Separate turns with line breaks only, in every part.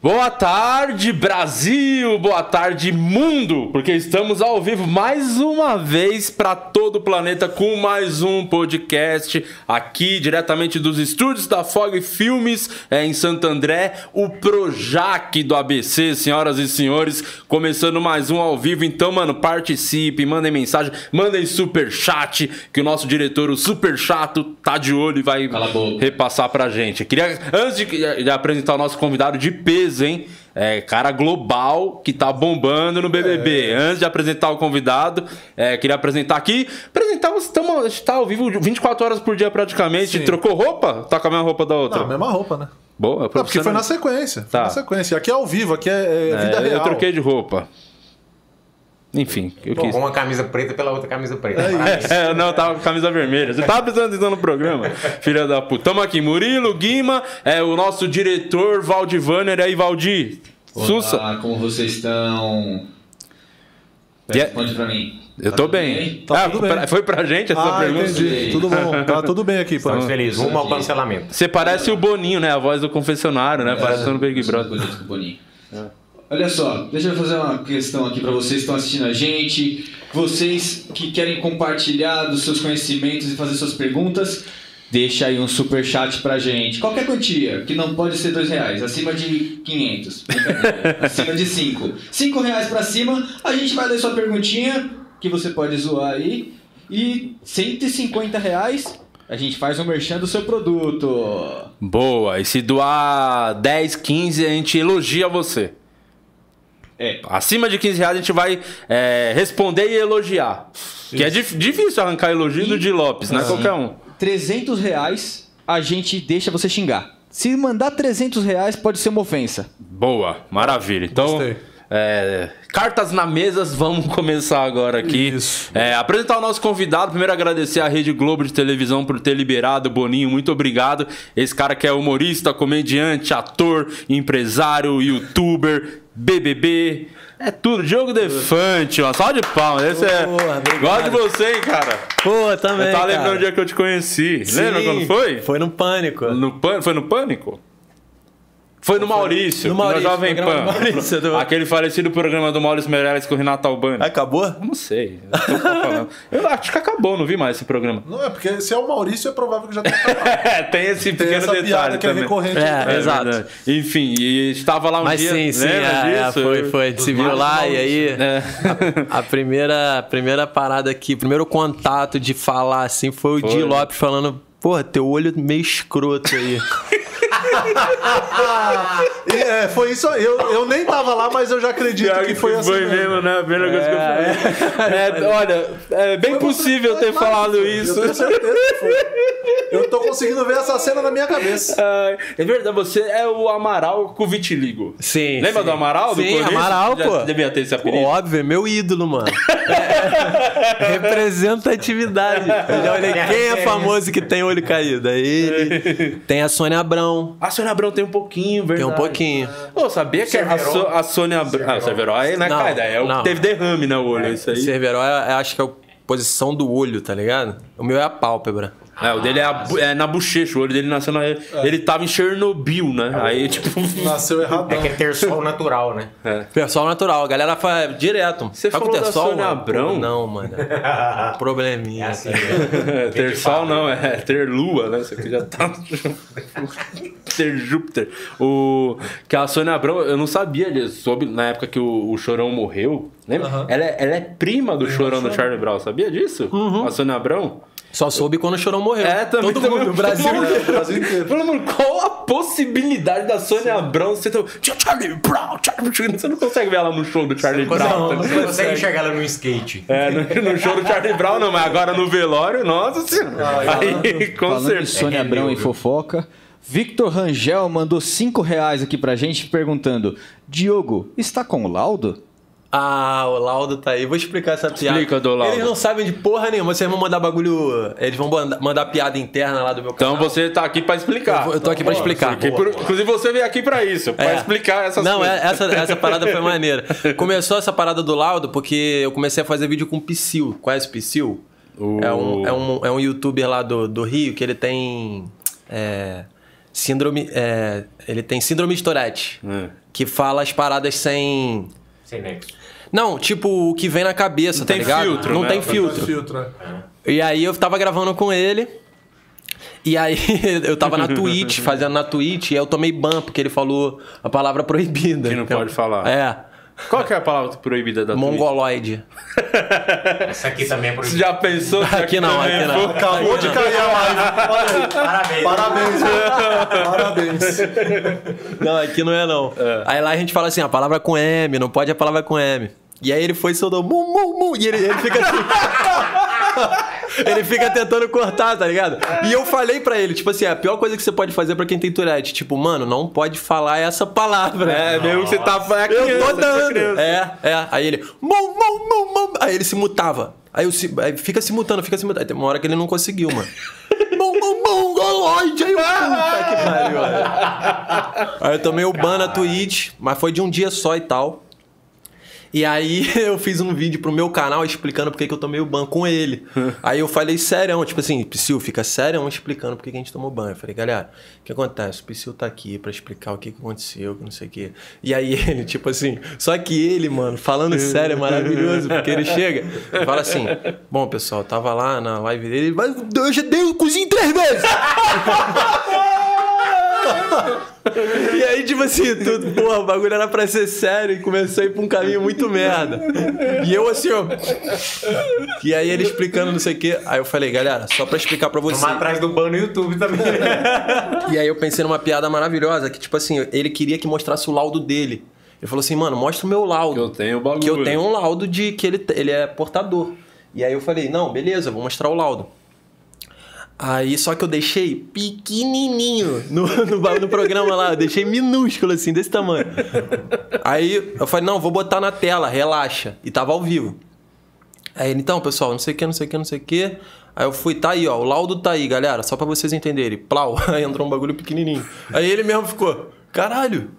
Boa tarde, Brasil! Boa tarde, mundo! Porque estamos ao vivo mais uma vez para todo o planeta com mais um podcast aqui diretamente dos estúdios da Fog Filmes é, em Santo André, o Projac do ABC, senhoras e senhores, começando mais um ao vivo. Então, mano, participe, mandem mensagem, mandem super chat, que o nosso diretor, o super chato, tá de olho e vai repassar pra gente. Queria, antes de, de apresentar o nosso convidado de peso, hein? É, cara global que tá bombando no BBB. É. Antes de apresentar o convidado, é, queria apresentar aqui. Apresentar, você tá, ao vivo 24 horas por dia praticamente. Sim. Trocou roupa? Tá com a mesma roupa da outra?
Não, a mesma roupa, né?
Boa,
Não, porque foi na sequência. Tá. Foi na sequência. Aqui é ao vivo, aqui é, é, é vida real.
Eu troquei de roupa. Enfim, eu
Pô, quis. Uma camisa preta pela outra camisa preta.
É, não, tava com camisa vermelha. Você tava atenção no programa, filha da puta. Tamo aqui, Murilo, Guima, é o nosso diretor Valdivaner aí, Valdir.
Olá, Sussa. como vocês estão? Responde pra mim.
Eu tô tá bem. bem? Tá ah, tudo bem. Foi pra gente essa ah, pergunta?
Entendi. Tudo bom. Tá tudo bem aqui,
Estamos felizes. Rumo ao cancelamento.
Você parece o Boninho, né? A voz do confessionário, né? É, parece no Big Brother.
Boninho. É. Olha só, deixa eu fazer uma questão aqui para vocês que estão assistindo a gente, vocês que querem compartilhar dos seus conhecimentos e fazer suas perguntas, deixa aí um super chat pra gente. Qualquer quantia, que não pode ser dois reais, acima de 500, acima de 5. 5 reais pra cima, a gente vai ler sua perguntinha, que você pode zoar aí, e 150 reais a gente faz um merchan do seu produto.
Boa, e se doar 10, 15, a gente elogia você. É. Acima de 15 reais a gente vai é, responder e elogiar. Isso. Que é difícil arrancar elogio e... do Di Lopes, não é qualquer um.
300 reais a gente deixa você xingar. Se mandar 300 reais pode ser uma ofensa.
Boa, maravilha. Então, é, cartas na mesa, vamos começar agora aqui. Isso. É, apresentar o nosso convidado. Primeiro agradecer à Rede Globo de televisão por ter liberado o Boninho. Muito obrigado. Esse cara que é humorista, comediante, ator, empresário, youtuber, BBB. É tudo. Diogo Defante, uma salva de palmas. Esse é. Gosto de você, hein, cara.
Pô, também. Eu
tava lembrando o dia que eu te conheci. Sim, Lembra quando foi?
Foi no Pânico.
No, foi no Pânico? Foi no Maurício, no Maurício, no Jovem Pan. Maurício, do... Aquele falecido programa do Maurício Meirelles com o Renato Albani.
Acabou?
Não sei. Eu acho que acabou, não vi mais esse programa.
Não, é porque se é o Maurício, é provável que já tenha acabado.
É, tem esse tem pequeno essa detalhe que é também. é
recorrente.
É, é exato.
Enfim, e estava lá um
Mas
dia...
sim, sim, é, é, foi, foi. Se viu lá e aí... É. A, a, primeira, a primeira parada aqui, o primeiro contato de falar assim foi o foi. Di Lopes falando... Porra, teu olho meio escroto aí.
é, foi isso. Eu, eu nem tava lá, mas eu já acredito que, que foi assim.
Foi mesmo, né? A primeira coisa que eu falei. É, é, olha, é bem foi possível ter falado isso. Eu
tenho certeza que foi. Eu tô conseguindo ver essa cena na minha cabeça.
É verdade, você é o Amaral com vitiligo.
Sim.
Lembra
sim.
do Amaral? Do
sim, Amaral, já pô.
Devia ter esse apelido.
Óbvio, é meu ídolo, mano. É. Representatividade. Eu já olhei quem é famoso que tem olho caído. É ele. Tem a Sônia Abrão.
A Sônia Abrão tem um pouquinho, verdade.
Tem um pouquinho.
Pô, sabia que a, so, a Sônia Abrão. Ah, Cerveró aí não é não, caída, é o que teve derrame no olho, é, isso aí.
Cerveró, é, acho que é a posição do olho, tá ligado? O meu é a pálpebra.
É, o dele é, a, é, na bochecha, o olho dele nasceu na. É. Ele tava em Chernobyl, né? É, Aí, tipo.
Nasceu errado.
É que é ter sol natural, né?
É. Ter sol natural. A galera faz direto.
Você falou ter sol, Sônia Abrão?
Não, mano. Probleminha. É
assim, né? ter sol não, é ter lua, né? Isso aqui já tá. ter Júpiter. O... Que a Sônia Abrão, eu não sabia, soube na época que o, o Chorão morreu. Lembra? Uhum. Ela, é, ela é prima do Chorão do Charlie Brown, sabia disso?
Uhum.
A Sônia Abrão?
Só soube quando o Chorão morreu.
É, também.
Todo mundo, no Brasil,
é, Brasil inteiro. Falando, qual a possibilidade da Sônia Abrão ser tão... Charlie Brown, Charlie Brown. Você não consegue ver ela no show do Charlie Brown.
Não, não, não consegue enxergar ela no skate.
É, no, no, show do Charlie Brown não, mas agora no velório, nossa senhora. Aí, com
Falando
certeza.
Sônia Abrão e fofoca... Victor Rangel mandou 5 reais aqui pra gente perguntando: Diogo, está com o laudo?
Ah, o laudo tá aí. Vou explicar essa piada.
Explica do laudo.
Eles não sabem de porra nenhuma. Vocês vão mandar bagulho. Eles vão mandar piada interna lá do meu
canal. Então você tá aqui pra explicar.
Eu, eu tô aqui pra explicar.
Aqui por, inclusive você veio aqui pra isso, pra é. explicar essas
não,
coisas.
Não, essa, essa parada foi maneira. Começou essa parada do laudo porque eu comecei a fazer vídeo com o Psyll. Conhece o Psyll? Uh. É, um, é, um, é um youtuber lá do, do Rio que ele tem. É, síndrome. é, ele tem síndrome de Tourette.
É.
Que fala as paradas sem.
Sem nexo.
Não, tipo, o que vem na cabeça,
Não
tá
tem
ligado?
filtro,
Não
né?
tem
Não tem
filtro.
Filtro, é.
E aí eu tava gravando com ele. E aí eu tava na Twitch, fazendo na Twitch, e aí eu tomei ban, porque ele falou a palavra proibida.
Que não pode falar.
É.
Qual que é a palavra proibida da?
Mongoloide.
Essa aqui também é por
Você já pensou? se
Aqui não, aqui não.
Acabou de cair a live.
Parabéns.
Parabéns. Parabéns.
Não, aqui não é não. Aí lá a gente fala assim, a palavra com M, não pode a palavra com M. E aí ele foi e soltou mu, mu, mu, e ele, ele fica assim... ele fica tentando cortar, tá ligado? E eu falei pra ele, tipo assim, a pior coisa que você pode fazer pra quem tem Tourette, tipo, mano, não pode falar essa palavra.
É, mesmo que você tá. É
Eu tô
é
dando. É, é. Aí ele. Mum, mum, mum, mum. Aí ele se mutava. Aí, eu se, aí fica se mutando, fica se mutando. Aí tem uma hora que ele não conseguiu, mano. Mum, mum, mum, goloide. Aí eu. Puta que pariu. Aí eu tomei o ban na Twitch, mas foi de um dia só e tal. E aí eu fiz um vídeo pro meu canal explicando porque que eu tomei o ban com ele. aí eu falei sério, tipo assim, Psyu, fica sério explicando porque que a gente tomou ban. Eu falei, galera, o que acontece? O Psyu tá aqui pra explicar o que, que aconteceu, que não sei o quê. E aí ele, tipo assim, só que ele, mano, falando sério, é maravilhoso, porque ele chega e fala assim: Bom, pessoal, tava lá na live dele, mas eu já dei o cozinho três vezes! E aí, tipo assim, tudo, porra, o bagulho era pra ser sério e começou a ir pra um caminho muito merda. E eu assim, ó. E aí ele explicando não sei o quê. Aí eu falei, galera, só pra explicar pra vocês.
Vamos atrás do ban no YouTube também.
E aí eu pensei numa piada maravilhosa, que tipo assim, ele queria que mostrasse o laudo dele. Ele falou assim, mano, mostra o meu laudo.
Que eu tenho o bagulho.
Que eu tenho um laudo de que ele, ele é portador. E aí eu falei, não, beleza, vou mostrar o laudo. Aí só que eu deixei pequenininho no, no, no programa lá, eu deixei minúsculo assim, desse tamanho. Aí eu falei, não, vou botar na tela, relaxa. E tava ao vivo. Aí ele, então, pessoal, não sei o que, não sei o que, não sei o que. Aí eu fui, tá aí, ó, o laudo tá aí, galera, só pra vocês entenderem. Plau, aí entrou um bagulho pequenininho. Aí ele mesmo ficou, caralho.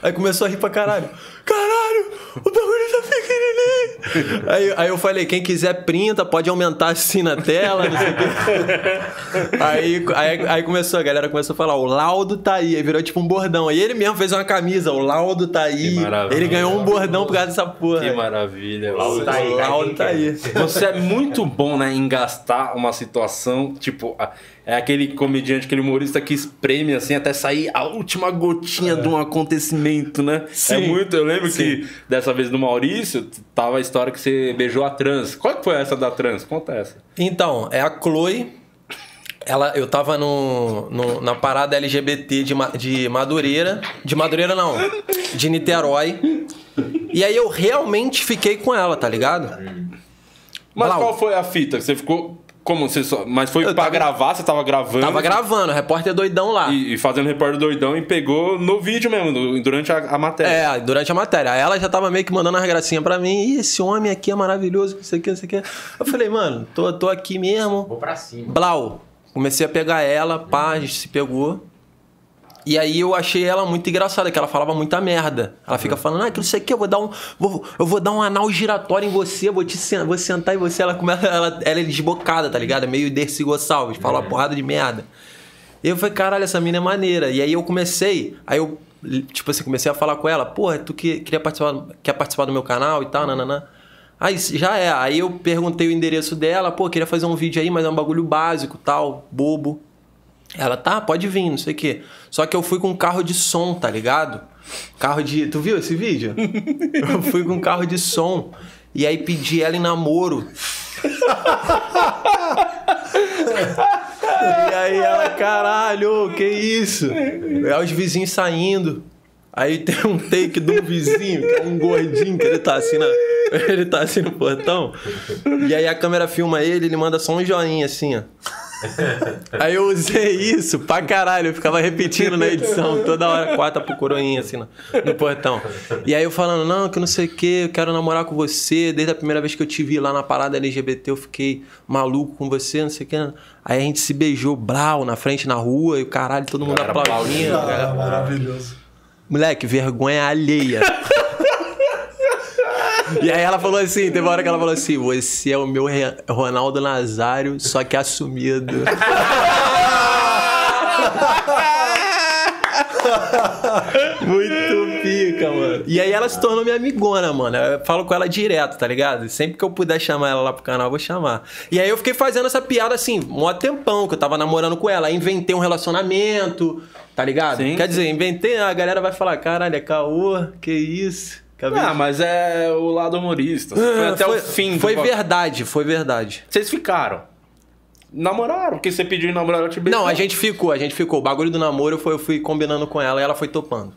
Aí começou a rir pra caralho. Caralho, o bagulho tá pequenininho. Aí, aí eu falei, quem quiser printa, pode aumentar assim na tela, não sei o quê. Aí, aí, aí começou, a galera começou a falar, o laudo tá aí. Aí virou tipo um bordão. Aí ele mesmo fez uma camisa, o laudo tá aí.
Que maravilha.
Ele ganhou um bordão por causa dessa porra.
Que maravilha.
O laudo tá aí,
O
cai
laudo tá aí.
Você é muito bom, né, em gastar uma situação, tipo, a- é aquele comediante, aquele humorista que espreme assim até sair a última gotinha de um acontecimento, né? É
Sim.
muito, eu lembro
Sim.
que dessa vez do Maurício, tava a história que você beijou a trans. Qual que foi essa da trans? Conta essa.
Então, é a Chloe. Ela, eu tava no, no- na parada LGBT de, de Madureira. De Madureira, não. De Niterói. E aí eu realmente fiquei com ela, tá ligado?
Mas
Blau.
qual foi a fita? Você ficou. Como você só. Mas foi
Eu
pra
tava-
gravar, você tava gravando.
Tava gravando, repórter doidão lá.
E, e fazendo repórter doidão e pegou no vídeo mesmo, durante a, a matéria.
É, durante a matéria. Aí ela já tava meio que mandando as gracinhas pra mim. Ih, esse homem aqui é maravilhoso, não sei o que, não sei o que. Eu falei, mano, tô, tô aqui mesmo.
Vou pra cima.
Blau. Comecei a pegar ela, pá, a gente se pegou. E aí eu achei ela muito engraçada, que ela falava muita merda. Ela fica falando, ah, que não sei o que, eu vou dar um. Vou, eu vou dar um anal giratório em você, vou te sen- vou sentar em você. Ela começa. Ela, ela é desbocada, tá ligado? É meio Dercy Gonçalves, fala uma porrada de merda. E eu falei, caralho, essa mina é maneira. E aí eu comecei, aí eu, tipo assim, comecei a falar com ela, porra, tu que, queria participar, quer participar do meu canal e tal, nananã. Aí já é, aí eu perguntei o endereço dela, pô, queria fazer um vídeo aí, mas é um bagulho básico, tal, bobo. Ela, tá, pode vir, não sei o quê. Só que eu fui com um carro de som, tá ligado? Carro de. Tu viu esse vídeo? eu fui com um carro de som. E aí pedi ela em namoro. E aí ela, caralho, que isso? Aí os vizinhos saindo. Aí tem um take um vizinho, que é um gordinho, que ele tá assim na. Ele tá assim no portão. E aí a câmera filma ele, ele manda só um joinha assim, ó. Aí eu usei isso pra caralho, eu ficava repetindo na edição, toda hora, quatro pro coroinha, assim, no, no portão. E aí eu falando, não, que não sei o que, eu quero namorar com você, desde a primeira vez que eu te vi lá na parada LGBT, eu fiquei maluco com você, não sei o que. Aí a gente se beijou, brau, na frente, na rua, e o caralho, todo mundo aplaudindo.
Ah,
galera-
maravilhoso.
Moleque, vergonha alheia. E aí ela falou assim, teve uma hora que ela falou assim, você é o meu Ronaldo Nazário, só que assumido. Muito pica, mano. E aí ela se tornou minha amigona, mano. Eu falo com ela direto, tá ligado? Sempre que eu puder chamar ela lá pro canal, eu vou chamar. E aí eu fiquei fazendo essa piada assim, mó tempão, que eu tava namorando com ela. Aí inventei um relacionamento, tá ligado?
Sim.
Quer dizer, inventei, a galera vai falar, caralho, é caô, que isso? Acabei
Ah, mas é o lado humorista. Você foi
Ah,
até
foi,
o fim. do
Foi
bagulho.
verdade, foi verdade.
Vocês ficaram. Namoraram, porque você pediu em namorar, ela te beijou.
Não, a gente ficou, a gente ficou. O bagulho do namoro foi, eu fui combinando com ela e ela foi topando.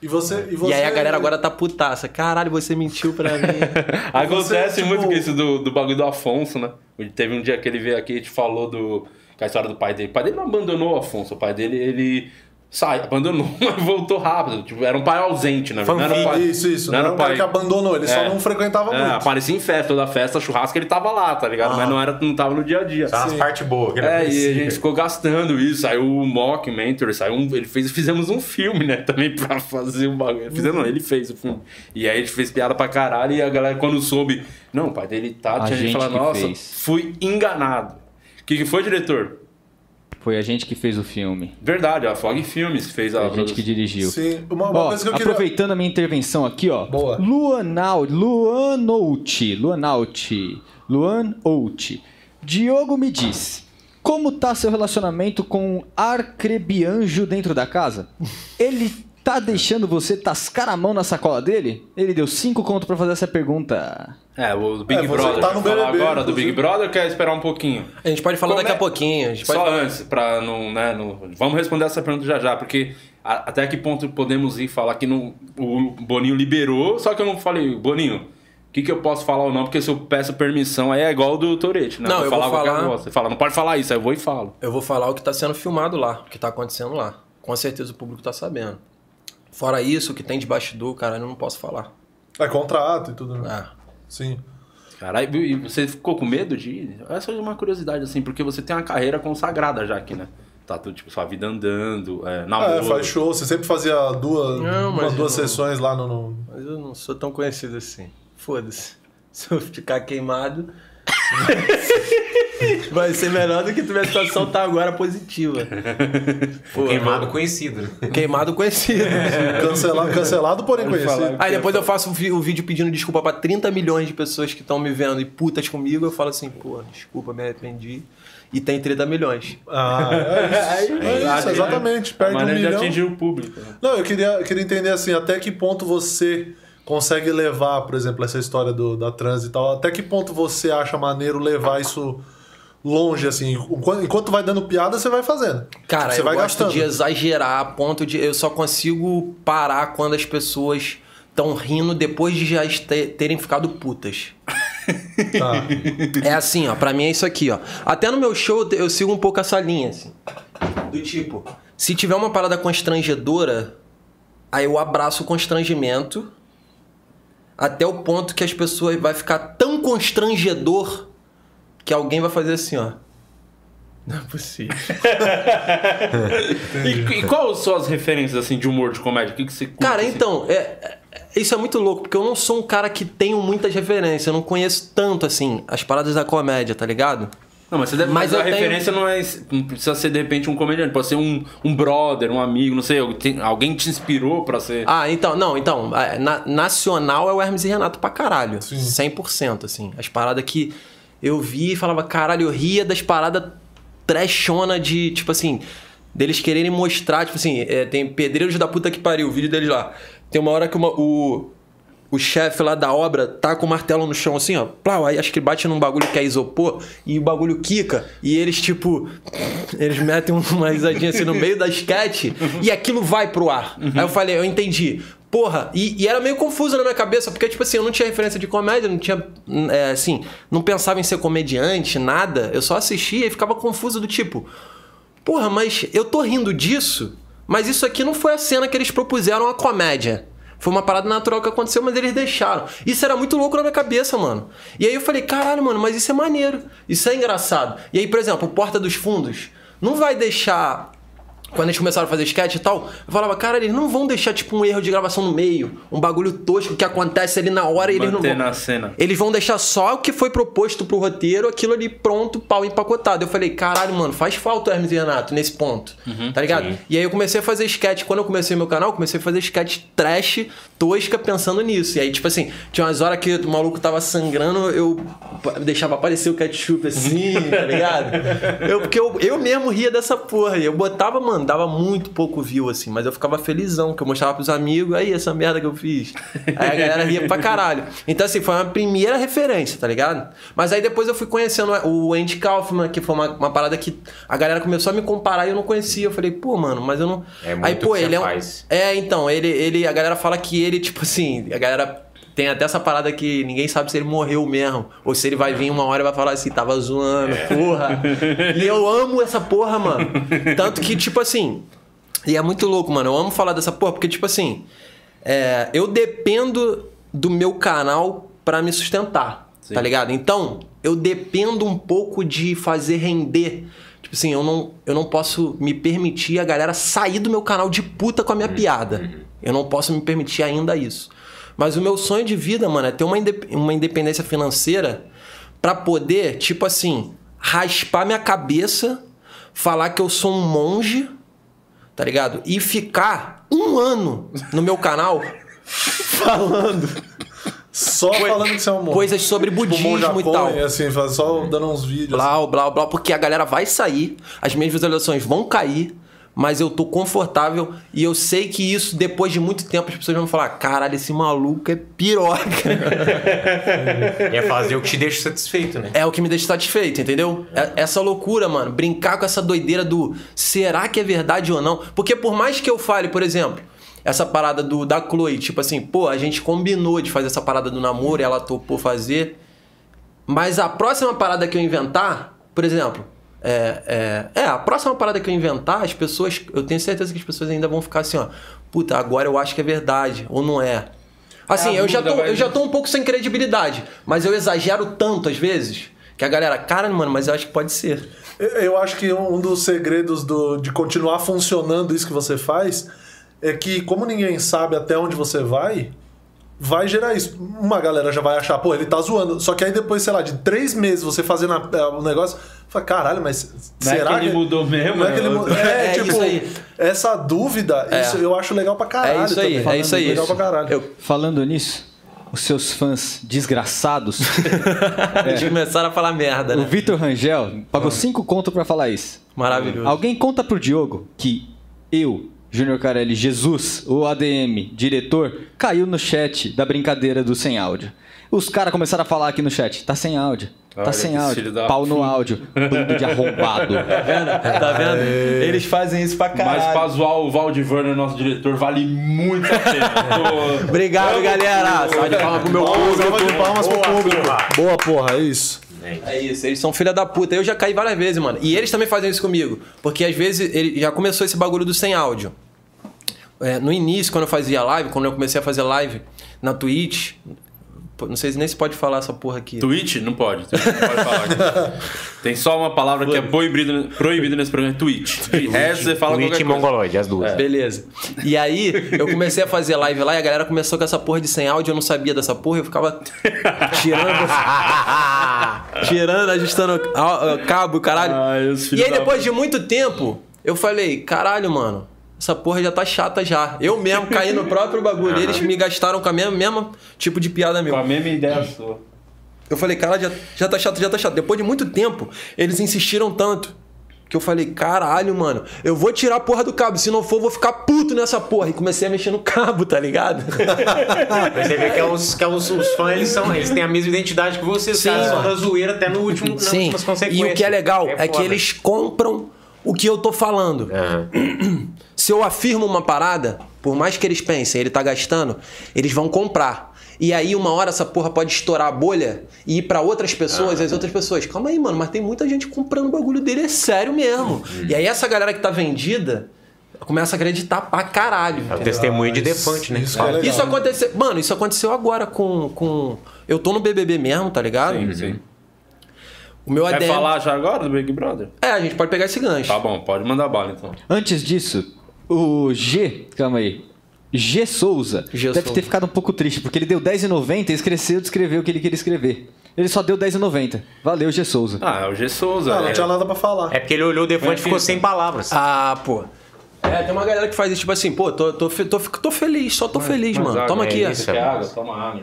E você, e você.
E aí a galera agora tá putaça. Caralho, você mentiu pra mim.
Acontece
Você, tipo-
muito com isso do, do bagulho do Afonso, né? Teve um dia que ele veio aqui e te falou do, com a história do pai dele. O pai dele não abandonou o Afonso, o pai dele, ele sai, abandonou, mas voltou rápido. Tipo, era um pai ausente, né?
Foi um
não era um pai,
Isso, isso. Não, era um cara que abandonou, ele só
É.
não frequentava
É,
muito.
aparecia em festa, toda festa, churrasco, ele tava lá, tá ligado? Mas não, era, não tava no dia a dia.
Só as partes boas. que ele
É, e a gente ficou gastando isso. Saiu o Mockumentary, saiu um, ele fez, fizemos um filme, né? Também pra fazer o bagulho. Fizemos, não, ele fez o filme. E aí a gente fez piada pra caralho e a galera, quando soube, não, o pai dele tá,
A
tinha gente
gente
nossa,
fez.
fui enganado. O que, que foi, diretor?
Foi a gente que fez o filme.
Verdade, a Fog Filmes fez a.
Foi a gente que dirigiu.
Sim, uma, uma
Ó,
coisa que eu queria.
aproveitando a minha intervenção aqui, ó.
Boa.
Luanau, Luanouti, Luanauti, Luanouti. Diogo me diz, como tá seu relacionamento com o Arcrebianjo dentro da casa? Ele tá deixando você tascar a mão na sacola dele? Ele deu cinco conto pra fazer essa pergunta.
É, o Big
É, você
Brother.
tá no
falar
BBB,
agora do Big
inclusive.
Brother quer esperar um pouquinho?
A gente pode falar
Como
daqui
é-
a pouquinho. A gente pode
Só
falar-
antes, pra não, né, não- Vamos responder essa pergunta já já, porque a- até que ponto podemos ir falar que não, o Boninho liberou, só que eu não falei, Boninho, o que, que eu posso falar ou não, porque se eu peço permissão, aí é igual o do Tourette, né?
Não, eu vou
qualquer
falar-.
Você fala, não pode falar isso, aí eu vou e falo.
Eu vou falar o que tá sendo filmado lá, o que tá acontecendo lá. Com certeza o público tá sabendo. Fora isso, o que tem de bastidor, cara, eu não posso falar.
É contrato e tudo, né?
É.
Sim.
Caralho, e você ficou com medo de ir? Essa é uma curiosidade, assim, porque você tem uma carreira consagrada já aqui, né? Tá tudo, tipo, sua vida andando, é, namoro.
É, faz show. Você sempre fazia duas,
Não,
uma, duas
não-
sessões lá no. no-
Mas eu não sou tão conhecido assim. Foda-se. Se eu ficar queimado. Vai ser melhor do que minha situação tá agora positiva. Pô,
Queimado conhecido. né?
Queimado conhecido.
Cancelado, cancelado, porém conhecido.
Aí depois eu faço o vídeo pedindo desculpa pra 30 milhões de pessoas que estão me vendo e putas comigo. Eu falo assim, pô, desculpa, me arrependi. E tem 30 milhões.
Ah, é isso. É isso, exatamente. Perde um milhão.
atingir o público. né?
Não, eu queria, eu queria entender assim, até que ponto você consegue levar, por exemplo, essa história do, da trans e tal, até que ponto você acha maneiro levar isso longe, assim, enquanto, enquanto vai dando piada, você vai fazendo.
Cara,
você
eu
vai
gosto
gastando.
de exagerar a ponto de. Eu só consigo parar quando as pessoas estão rindo depois de já terem ficado putas.
Tá.
É assim, ó. Pra mim é isso aqui, ó. Até no meu show eu sigo um pouco essa linha, assim. Do tipo, se tiver uma parada constrangedora, aí eu abraço o constrangimento até o ponto que as pessoas vai ficar tão constrangedor que alguém vai fazer assim, ó. Não é possível.
E, e quais são as referências, assim, de humor, de comédia? O que, que você curte,
Cara,
assim?
então, é, é- isso é muito louco, porque eu não sou um cara que tenho muitas referências, eu não conheço tanto, assim, as paradas da comédia, tá ligado?
Não, mas, você deve,
Mas
mas a
tenho-
referência não é. Não precisa ser de repente um comediante, pode ser um, um brother, um amigo, não sei. alguém- te inspirou pra ser.
Ah, então, não, então, é, na- nacional é o Hermes e Renato pra caralho.
Sim.
100%, assim. As paradas que eu vi e falava, caralho, eu ria das paradas trashona de, tipo assim, deles quererem mostrar, tipo assim, é, tem Pedreiros da Puta que Pariu, o vídeo deles lá. Tem uma hora que uma- o, o chefe lá da obra tá com o martelo no chão assim, ó. Plau, aí acho que bate num bagulho que é isopor e o bagulho quica. E eles, tipo, eles metem uma risadinha assim no meio da sketch e aquilo vai pro ar. Aí eu falei, eu entendi. Porra, e, e era meio confuso na minha cabeça, porque, tipo assim, eu não tinha referência de comédia, não tinha, é, assim, não pensava em ser comediante, nada. Eu só assistia e ficava confuso do tipo, porra, mas eu tô rindo disso, mas isso aqui não foi a cena que eles propuseram a comédia. Foi uma parada natural que aconteceu, mas eles deixaram. Isso era muito louco na minha cabeça, mano. E aí eu falei, caralho, mano, mas isso é maneiro. Isso é engraçado. E aí, por exemplo, Porta dos Fundos não vai deixar quando eles começaram a fazer sketch e tal, eu falava, cara, eles não vão deixar, tipo, um erro de gravação no meio, um bagulho tosco que acontece ali na hora e eles não vão.
na cena.
Eles vão deixar só o que foi proposto pro roteiro, aquilo ali pronto, pau empacotado. Eu falei, caralho, mano, faz falta o Hermes e Renato nesse ponto. tá ligado? E aí eu comecei a fazer sketch. Quando eu comecei meu canal, comecei a fazer sketch trash, tosca, pensando nisso. E aí, tipo assim, tinha umas horas que o maluco tava sangrando, eu deixava aparecer o ketchup assim, tá ligado? Eu, porque eu, eu mesmo ria dessa porra. E eu botava, mano, dava muito pouco view, assim, mas eu ficava felizão, que eu mostrava pros amigos, aí, essa merda que eu fiz. Aí a galera ria pra caralho. Então, assim, foi uma primeira referência, tá ligado? Mas aí depois eu fui conhecendo o Andy Kaufman, que foi uma, uma parada que a galera começou a me comparar e eu não conhecia. Eu falei, pô, mano, mas eu não.
É
aí,
muito
pô,
o que
ele é um. É, então, ele, ele. A galera fala que ele, tipo assim, a galera. Tem até essa parada que ninguém sabe se ele morreu mesmo. Ou se ele vai vir uma hora e vai falar assim, tava zoando, porra. E eu amo essa porra, mano. Tanto que, tipo assim. E é muito louco, mano. Eu amo falar dessa porra, porque, tipo assim. é, eu dependo do meu canal pra me sustentar. Tá ligado? Então, eu dependo um pouco de fazer render. Tipo assim, eu não, eu não posso me permitir a galera sair do meu canal de puta com a minha piada. Eu não posso me permitir ainda isso. Mas o meu sonho de vida, mano, é ter uma, indep- uma independência financeira pra poder, tipo assim, raspar minha cabeça, falar que eu sou um monge, tá ligado? E ficar um ano no meu canal falando
Só falando que você é um monge.
coisas sobre
Tipo,
budismo
monja
e tal.
Assim, só dando uns vídeos.
Blá, blá, blá, porque a galera vai sair, as minhas visualizações vão cair, mas eu tô confortável e eu sei que isso, depois de muito tempo, as pessoas vão falar: caralho, esse maluco é piroca.
É fazer o que te deixa satisfeito, né?
é o que me deixa satisfeito, entendeu? É- Essa loucura, mano, brincar com essa doideira do será que é verdade ou não? Porque por mais que eu fale, por exemplo, essa parada do da Chloe, tipo assim, pô, a gente combinou de fazer essa parada do namoro e ela topou fazer. Mas a próxima parada que eu inventar, por exemplo, é, é, é, a próxima parada que eu inventar, as pessoas, eu tenho certeza que as pessoas ainda vão ficar assim, ó, puta, agora eu acho que é verdade, ou não é. Assim,
É,
eu, já tô, eu já tô um pouco sem credibilidade, mas eu exagero tanto às vezes que a galera, cara, mano, mas eu acho que pode ser.
Eu- Eu acho que um dos segredos do, de continuar funcionando isso que você faz é que, como ninguém sabe até onde você vai, vai gerar isso. Uma galera já vai achar, pô, ele tá zoando. Só que aí depois, sei lá, de três meses você fazendo é, o negócio, fala, caralho, mas
Não é
será
que ele mudou mesmo,
Não é que ele
né?
mudou. É,
É
tipo,
isso aí.
essa dúvida,
É.
isso eu acho legal pra caralho.
É isso aí,
também.
é isso aí.
Legal pra caralho.
Eu,
Falando nisso, os seus fãs desgraçados,
Eles começaram a falar merda,
o
né?
Vitor Rangel pagou cinco conto pra falar isso.
Maravilhoso.
Alguém conta pro Diogo que eu, Júnior Carelli, Jesus, o ADM, diretor, caiu no chat da brincadeira do sem áudio. Os caras começaram a falar aqui no chat, tá sem áudio, tá
Olha
sem áudio, pau no áudio, bando de arrombado.
Tá vendo? Eles fazem isso pra caralho.
Mas pra zoar o Valdir Werner, nosso diretor, vale muito a pena. Tô-
Obrigado, galera. Salve de palmas pro meu público.
salva de palmas pro
Boa,
público.
porra.
Boa, porra, é isso.
É isso, eles são filha da puta. Eu já caí várias vezes, mano. E eles também fazem isso comigo. Porque às vezes ele já começou esse bagulho do sem áudio. É, no início, quando eu fazia live, quando eu comecei a fazer live na Twitch. Não sei nem se pode falar essa porra aqui.
Twitch? Não pode. Twitch não pode falar. aqui. Tem só uma palavra que é proibida, proibida nesse programa: Twitch. De resto, você fala
Twitch
qualquer
e
coisa.
mongoloide, as duas.
Beleza. E aí, eu comecei a fazer live lá e a galera começou com essa porra de sem áudio, eu não sabia dessa porra, eu ficava tirando. tirando, ajustando cabo, caralho.
Ai,
e aí,
da
depois de muito tempo, eu falei, caralho, mano. Essa porra já tá chata já. Eu mesmo caí no próprio bagulho. Eles me gastaram com a mesma, mesma tipo de piada meu.
Com a mesma ideia sua.
Eu falei, cara, já, já tá chato, já tá chato. Depois de muito tempo, eles insistiram tanto. Que eu falei, caralho, mano, eu vou tirar a porra do cabo. Se não for, eu vou ficar puto nessa porra. E comecei a mexer no cabo, tá ligado?
Você vê que, é os, que é os, os fãs, eles, são, eles têm a mesma identidade que você.
Sim,
caras são da zoeira até no último, nas
Sim.
últimas consequências.
E o que é legal é, que
foda.
eles compram o que eu tô falando.
Aham.
Se eu afirmo uma parada, por mais que eles pensem, ele tá gastando, eles vão comprar. E aí, uma hora, essa porra pode estourar a bolha e ir pra outras pessoas, e as outras pessoas. Calma aí, mano, mas tem muita gente comprando o bagulho dele, é sério mesmo. E aí, essa galera que tá vendida começa a acreditar pra caralho.
É o testemunho de defante, né?
isso é legal.
Isso aconteceu. Mano, isso aconteceu agora com. com... Eu tô no BBB mesmo, tá ligado?
Sim, sim.
O meu
Quer
ADM.
falar já agora do Big Brother?
É, a gente pode pegar esse gancho.
Tá bom, pode mandar bala então.
Antes disso, o G, calma aí. G Souza
G
deve
Souza.
ter ficado um pouco triste, porque ele deu 10,90 e esqueceu de escrever o que ele queria escrever. Ele só deu 10,90. Valeu, G Souza.
Ah, é o G Souza.
Ah, não
é.
tinha nada pra falar.
É porque ele olhou o Defante e ficou sem palavras.
Ah, pô. É, tem uma galera que faz isso, tipo assim, pô, tô, tô, tô, tô feliz, só tô feliz,
Mas
mano.
água,
Toma
é
aqui, ó.
isso.
Quer água? Toma água.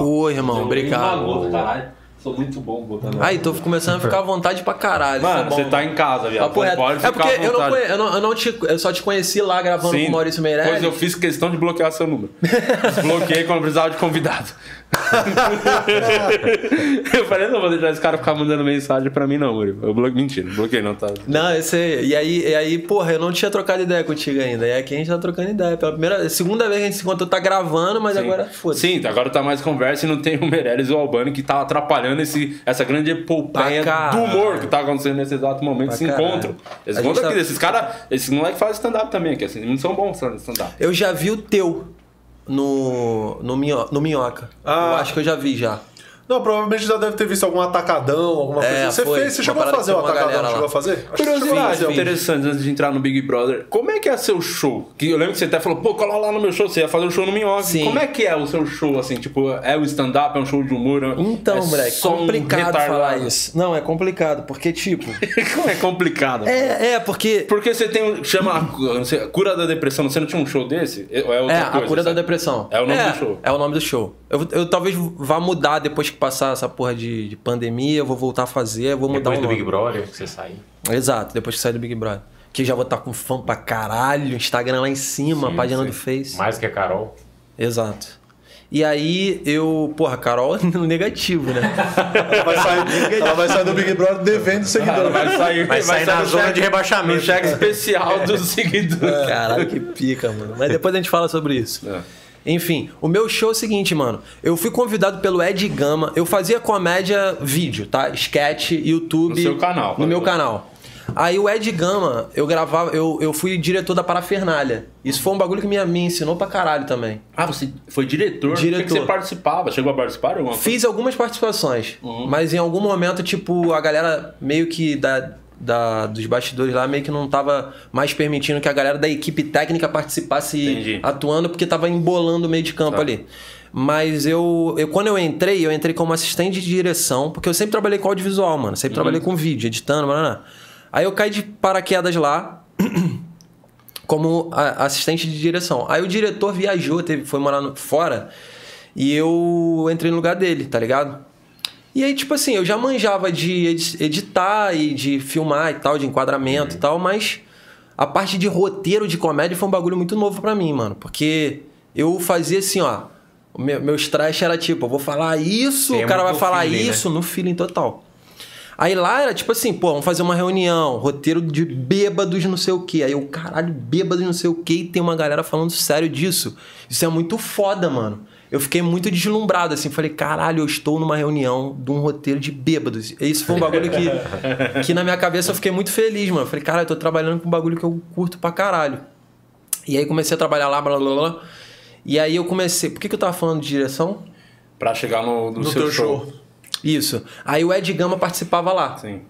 Oi, irmão, obrigado.
Gota, caralho. Sou muito bom botando
Aí, tô começando a ficar à vontade pra caralho.
Mano, você tá em casa, viado. Pode
É
ficar
porque
à
eu não,
vontade.
conhe- eu, não, eu não te, eu só te conheci lá gravando com o Maurício Meirelles.
Pois eu fiz questão de bloquear seu número. Desbloqueei quando precisava de convidado. eu falei, não vou deixar esse cara ficar mandando mensagem pra mim, não, Murilo. Eu bloqueei. Mentira, bloqueei não, tá?
Não, eu sei. E aí, e aí, porra, eu não tinha trocado ideia contigo ainda. E aqui a gente tá trocando ideia. Pela primeira, segunda vez que a gente se encontrou, tá gravando, mas agora foda-se.
Sim, agora tá mais conversa e não tem o Meirelles e o Albani que tá atrapalhando esse, essa grande epopeia do humor que tá acontecendo nesse exato momento, esse encontro. Esse encontro aqui,
tá-
esses caras, esses moleques fazem stand-up também, que assim, não são bons stand-up.
Eu já vi o teu no, no, minho, no Minhoca.
Ah.
Eu acho que eu já vi já.
Não, provavelmente já deve ter visto algum atacadão, alguma
É,
coisa. Você
foi.
fez, você chegou a fazer
uma
atacadão? Chegou a fazer?
Curiosidade
um.
interessante antes de entrar no Big Brother. Como é que é seu show? Que eu lembro que você até falou, pô, cola lá no meu show, você ia fazer o show no Minhoca.
Sim.
Como é que é o seu show, assim? Tipo, é o stand-up, é um show de humor? é-
Então,
é
moleque,
um
complicado
retardado?
falar isso. Não, é complicado, porque, tipo.
É complicado?
é, é, porque.
Porque você tem um. Chama a, cura da depressão. Você não tinha um show desse? É outra
É,
coisa?
a cura da
sabe?
depressão.
É o nome do show.
É o nome do show. Eu, eu talvez vá mudar depois que passar essa porra de, de pandemia, eu vou voltar a fazer, vou mudar
Depois
o
do
nome.
Big Brother, que você sair.
Exato, depois que sair do Big Brother. Que já vou estar com fã pra caralho, Instagram lá em cima,
Sim,
página
sim.
do Face.
Mais que a Carol.
Exato. E aí eu, porra, Carol no negativo, né?
Ela vai sair, ela vai sair do Big Brother devendo seguidor.
Vai sair,
Vai sair na zona
cheque-
de rebaixamento.
Cheque especial dos seguidores.
Caralho, que pica, mano. Mas depois a gente fala sobre isso.
É.
Enfim, o meu show é o seguinte, mano. Eu fui convidado pelo Ed Gama. Eu fazia comédia vídeo, tá? Sketch, YouTube.
No seu canal,
No meu canal. Aí o Ed Gama, eu gravava, eu, eu fui diretor da Parafernália. Isso foi um bagulho que me, me ensinou pra caralho também.
Ah, você foi diretor?
Diretor.
que você participava. Chegou a participar alguma coisa?
Fiz algumas participações,
Uhum.
mas em algum momento, tipo, a galera meio que da, da, dos bastidores lá meio que não tava mais permitindo que a galera da equipe técnica participasse
Entendi.
atuando, porque tava embolando o meio de campo
Tá.
ali. Mas eu, eu, quando eu entrei, eu entrei como assistente de direção, porque eu sempre trabalhei com audiovisual, mano. Sempre
Uhum.
trabalhei com vídeo, editando, blá. Aí eu caí de paraquedas lá. como assistente de direção. Aí o diretor viajou, teve, foi morar no- fora e eu entrei no lugar dele, tá ligado? E aí, tipo assim, eu já manjava de edi- editar e de filmar e tal, de enquadramento e tal, mas a parte de roteiro de comédia foi um bagulho muito novo pra mim, mano. Porque eu fazia assim, ó. Meu, meus trash era tipo, eu vou falar isso,
Tem
o cara vai falar
feeling, né?
isso no feeling total. Aí lá era tipo assim, pô, vamos fazer uma reunião, roteiro de bêbados não sei o quê. Aí eu, caralho, bêbados não sei o quê, e tem uma galera falando sério disso. Isso é muito foda, mano. Eu fiquei muito deslumbrado, assim, falei, caralho, eu estou numa reunião de um roteiro de bêbados. E Isso foi um bagulho que, que na minha cabeça eu fiquei muito feliz, mano. Falei, caralho, eu tô trabalhando com um bagulho que eu curto pra caralho. E aí comecei a trabalhar lá, blá blá blá. blá. E aí eu comecei. Por que, que eu tava falando de direção?
Pra chegar no, no
No
seu
teu
show.
show.
Isso. Aí o Ed Gama participava lá.
Sim.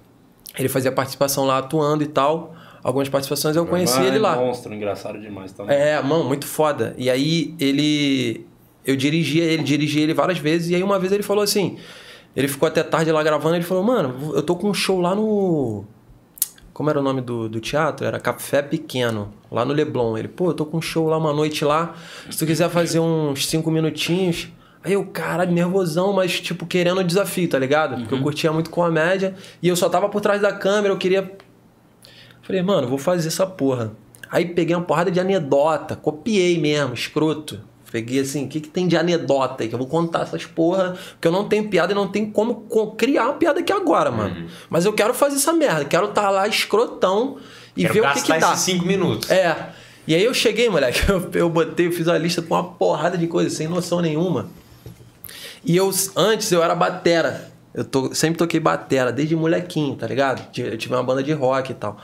Ele fazia participação lá atuando e tal. Algumas participações eu conheci ele lá.
monstro, engraçado demais também.
É, mano, muito foda. E aí ele. Eu dirigia ele, dirigia ele várias vezes. E aí uma vez ele falou assim. Ele ficou até tarde lá gravando. Ele falou, mano, eu tô com um show lá no. Como era o nome do, do teatro? Era Café Pequeno, lá no Leblon. Ele, pô, eu tô com um show lá uma noite lá. Se tu quiser fazer uns cinco minutinhos. Aí eu, caralho, nervosão, mas tipo, querendo o desafio, tá ligado? Porque eu curtia muito comédia. E eu só tava por trás da câmera, eu queria Falei, mano, vou fazer essa porra. Aí peguei uma porrada de anedota, copiei mesmo, escroto. Peguei assim, o que, que tem de anedota aí? Que eu vou contar essas porra, porque eu não tenho piada e não tenho como co- criar uma piada aqui agora, mano. Mas eu quero fazer essa merda, quero estar lá escrotão e
Quero
ver o que, que dá.
esses cinco minutos.
É. E aí eu cheguei, moleque, eu, eu botei, eu fiz uma lista com uma porrada de coisas, sem noção nenhuma. E eu, antes, eu era batera. Eu to- sempre toquei batera, desde molequinho, tá ligado? Eu tive uma banda de rock e tal.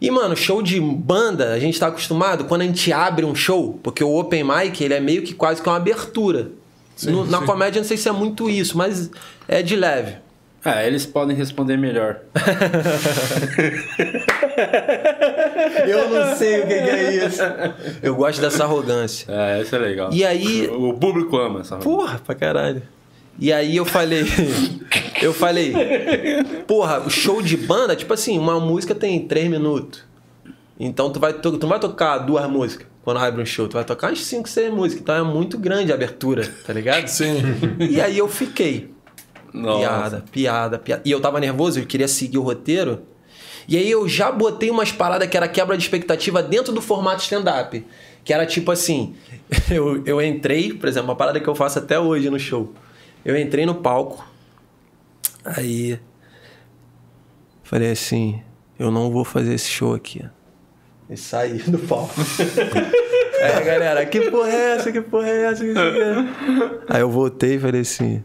E, mano, show de banda, a gente tá acostumado quando a gente abre um show, porque o open mic, ele é meio que quase que uma abertura. No- na comédia, não sei se é muito isso, mas é de leve.
É, eles podem responder melhor.
Eu não sei o que, é isso. Eu gosto dessa arrogância.
É, isso é legal.
E aí.
O público ama essa
Porra, pra caralho. E aí eu falei. eu falei. Porra, o show de banda, tipo assim, uma música tem três minutos. Então tu vai, tu, tu não vai tocar duas músicas quando abre um show. Tu vai tocar umas cinco, seis músicas. Então é muito grande a abertura, tá ligado?
Sim.
E aí eu fiquei.
Nossa.
Piada, piada, piada. E eu tava nervoso, eu queria seguir o roteiro. E aí eu já botei umas paradas que era quebra de expectativa dentro do formato stand-up. Que era tipo assim, eu, eu entrei, por exemplo, uma parada que eu faço até hoje no show. Eu entrei no palco, aí falei assim, eu não vou fazer esse show aqui. E saí do palco. aí galera, que porra é essa? Que porra é essa? Que é? Aí eu voltei e falei assim,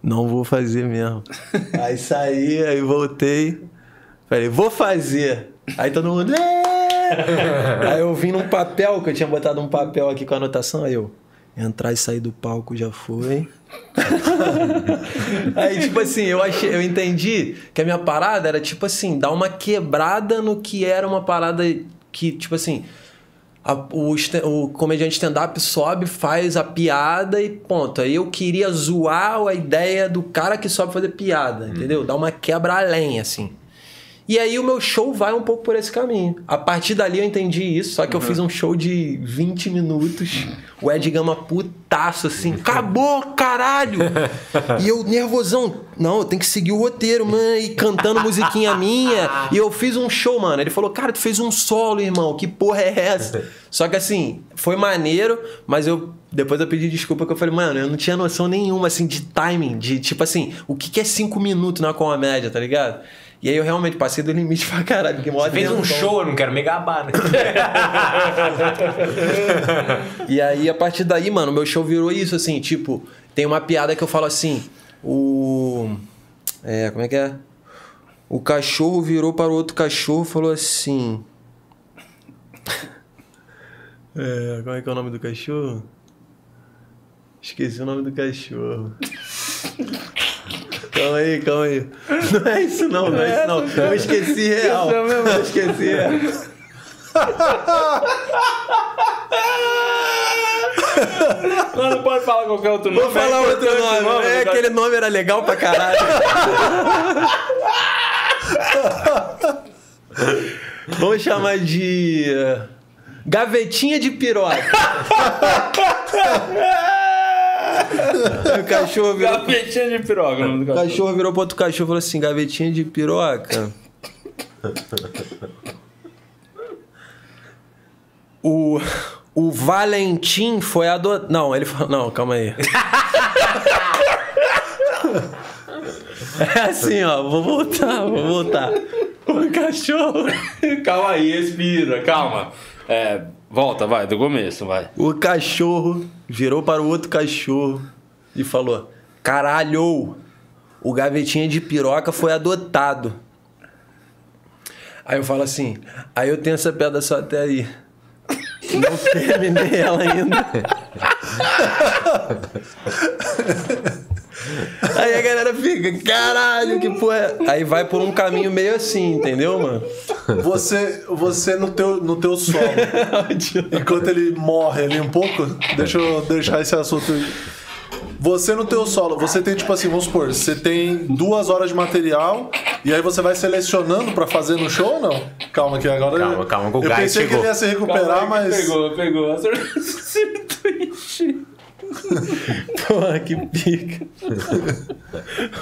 não vou fazer mesmo. Aí saí, aí voltei. Falei, vou fazer. Aí todo mundo. "É!" Aí eu vim num papel, que eu tinha botado um papel aqui com a anotação, aí eu. Entrar e sair do palco já foi. aí, tipo assim, eu achei, eu entendi que a minha parada era tipo assim, dar uma quebrada no que era uma parada que, tipo assim, a- o, o comediante stand-up sobe, faz a piada e ponto. Aí eu queria zoar a ideia do cara que sobe fazer piada, entendeu? Dar uma quebra além, assim. E aí o meu show vai um pouco por esse caminho. A partir dali eu entendi isso, só que eu fiz um show de 20 minutos. O Ed Gama putaço, assim, acabou, caralho! E eu nervosão, não, eu tenho que seguir o roteiro, mano, e cantando musiquinha minha. E eu fiz um show, mano. Ele falou, cara, tu fez um solo, irmão, que porra é essa? Só que assim, foi maneiro, mas eu depois eu pedi desculpa que eu falei, mano, eu não tinha noção nenhuma, assim, de timing, de tipo assim, o que que é cinco minutos na comédia, tá ligado? E aí eu realmente passei do limite pra caralho, porque mó
Fez um
dentão.
show, eu não quero me gabar, né?
E aí, a partir daí, mano, meu show virou isso, assim, tipo, tem uma piada que eu falo assim, o. É, como é que é? O cachorro virou para o outro cachorro e falou assim. É, como é que é o nome do cachorro? Esqueci o nome do cachorro. Calma aí, calma aí. Não é isso não, não é isso não. Eu esqueci real. Eu esqueci real.
Não, não pode falar qualquer outro nome.
Vou falar
é
outro nome.
o
É,
do
aquele nome era legal pra caralho. Vamos chamar de. eh, Gavetinha de piroca. o cachorro virou.
Gavetinha de piroca, o cachorro.
cachorro virou pro outro cachorro e falou assim: gavetinha de piroca. O, o Valentim foi adotado. Não, ele falou. Não, calma aí. É assim, ó. Vou voltar, vou voltar. O cachorro.
Calma aí, respira, calma. É, volta, vai, do começo, vai.
O cachorro virou para o outro cachorro e falou: Caralho, o gavetinha de piroca foi adotado. Aí eu falo assim: Aí eu tenho essa pedra só até aí. Não terminei ela ainda. Aí a galera fica, caralho, que porra. é?" Aí vai por um caminho meio assim, entendeu, mano?
Você, você no, teu, no teu solo, enquanto ele morre ali um pouco, deixa eu deixar esse assunto. aí. Você no teu solo, você tem tipo assim, vamos supor, você tem duas horas de material e aí você vai selecionando pra fazer no show ou não? Calma que agora.
Calma, calma, que o
Eu pensei que
chegou.
ele ia se recuperar,
Calma que
mas.
Pegou, pegou. Acertou.
Porra, que pica.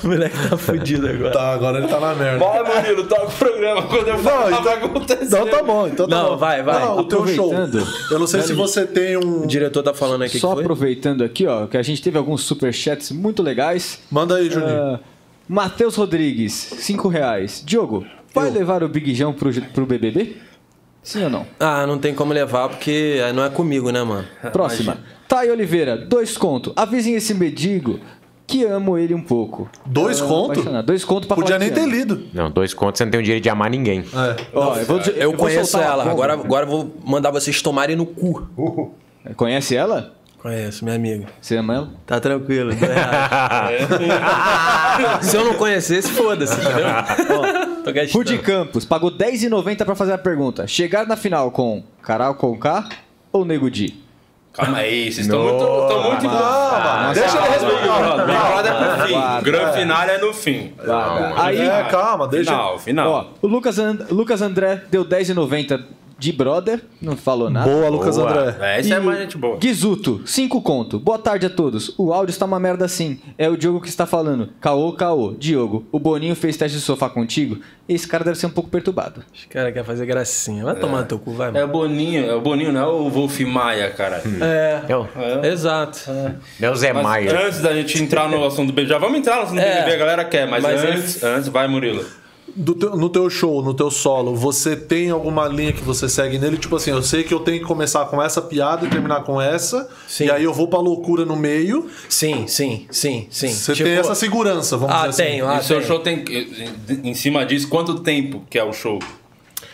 O moleque tá fudido agora.
Tá, agora ele tá na merda.
Vai, Murilo, toca o programa quando eu falar
então-
vai acontecer.
Então tá bom, então tá
Não,
bom.
vai, vai.
Não, não, o teu show. Eu não sei se você tem um.
O diretor tá falando aqui
Só
que foi?
aproveitando aqui, ó, que a gente teve alguns superchats muito legais.
Manda aí, Juninho.
Ah, Matheus Rodrigues, 5 reais. Diogo, vai levar o Big Jão pro, pro BBB? Sim ou não?
Ah, não tem como levar porque não é comigo, né, mano?
Próxima. Thay Oliveira, dois conto. Avisem esse mendigo que amo ele um pouco.
Dois
Ah,
conto?
Dois conto pra
Podia
falar
nem
que
ter
ama.
lido.
Não, dois contos, você não tem o direito de amar ninguém.
É.
Ó, eu vou dizer-
Eu,
vou
conheço
soltar uma
ela,
bomba.
agora, agora eu vou mandar vocês tomarem no cu.
Conhece ela?
Conheço, minha amiga.
Você ama ela?
Tá tranquilo. Se eu não conhecesse, foda-se, entendeu? Tô gastando.
Rudy Campos pagou R$10,90 pra fazer a pergunta. Chegar na final com Carol Conká ou Nego Di?
Calma aí, vocês estão muito, tão muito...
Calma, deixa ele responder.
Big Brother é pro fim. Grande final é no fim.
Aí,
É, calma, deixa.
Final, final.
ó, o Lucas, And- Lucas André deu R$10,90 de brother, não falou nada.
Boa, Lucas
Boa.
André.
É, essa
E
é mais gente boa.
Guizuto, 5 conto. Boa tarde a todos. O áudio está uma merda sim. É o Diogo que está falando. Caô, caô. Diogo, o Boninho fez teste de sofá contigo? Esse cara deve ser um pouco perturbado.
Os caras querem fazer gracinha. Vai tomar no teu cu, vai,
É
mano.
o Boninho, é o Boninho, não é o Wolf Maia, cara.
É,
Eu,
exato.
meu Zé
Mas
Maia.
antes da gente entrar no assunto do BBB, já vamos entrar no assunto do
É.
BBB, a galera quer, mas,
Mas
antes, antes, vai Murilo.
Do teu- no teu show, no teu solo, você tem alguma linha que você segue nele? Tipo assim, eu sei que eu tenho que começar com essa piada e terminar com essa.
Sim.
E aí eu vou pra loucura no meio.
Sim, sim, sim, sim.
Você
Tipo,
tem essa segurança, vamos
Ah,
dizer assim.
tenho,
e
ah,
o seu
tenho.
show tem, em cima disso, quanto tempo que é o show?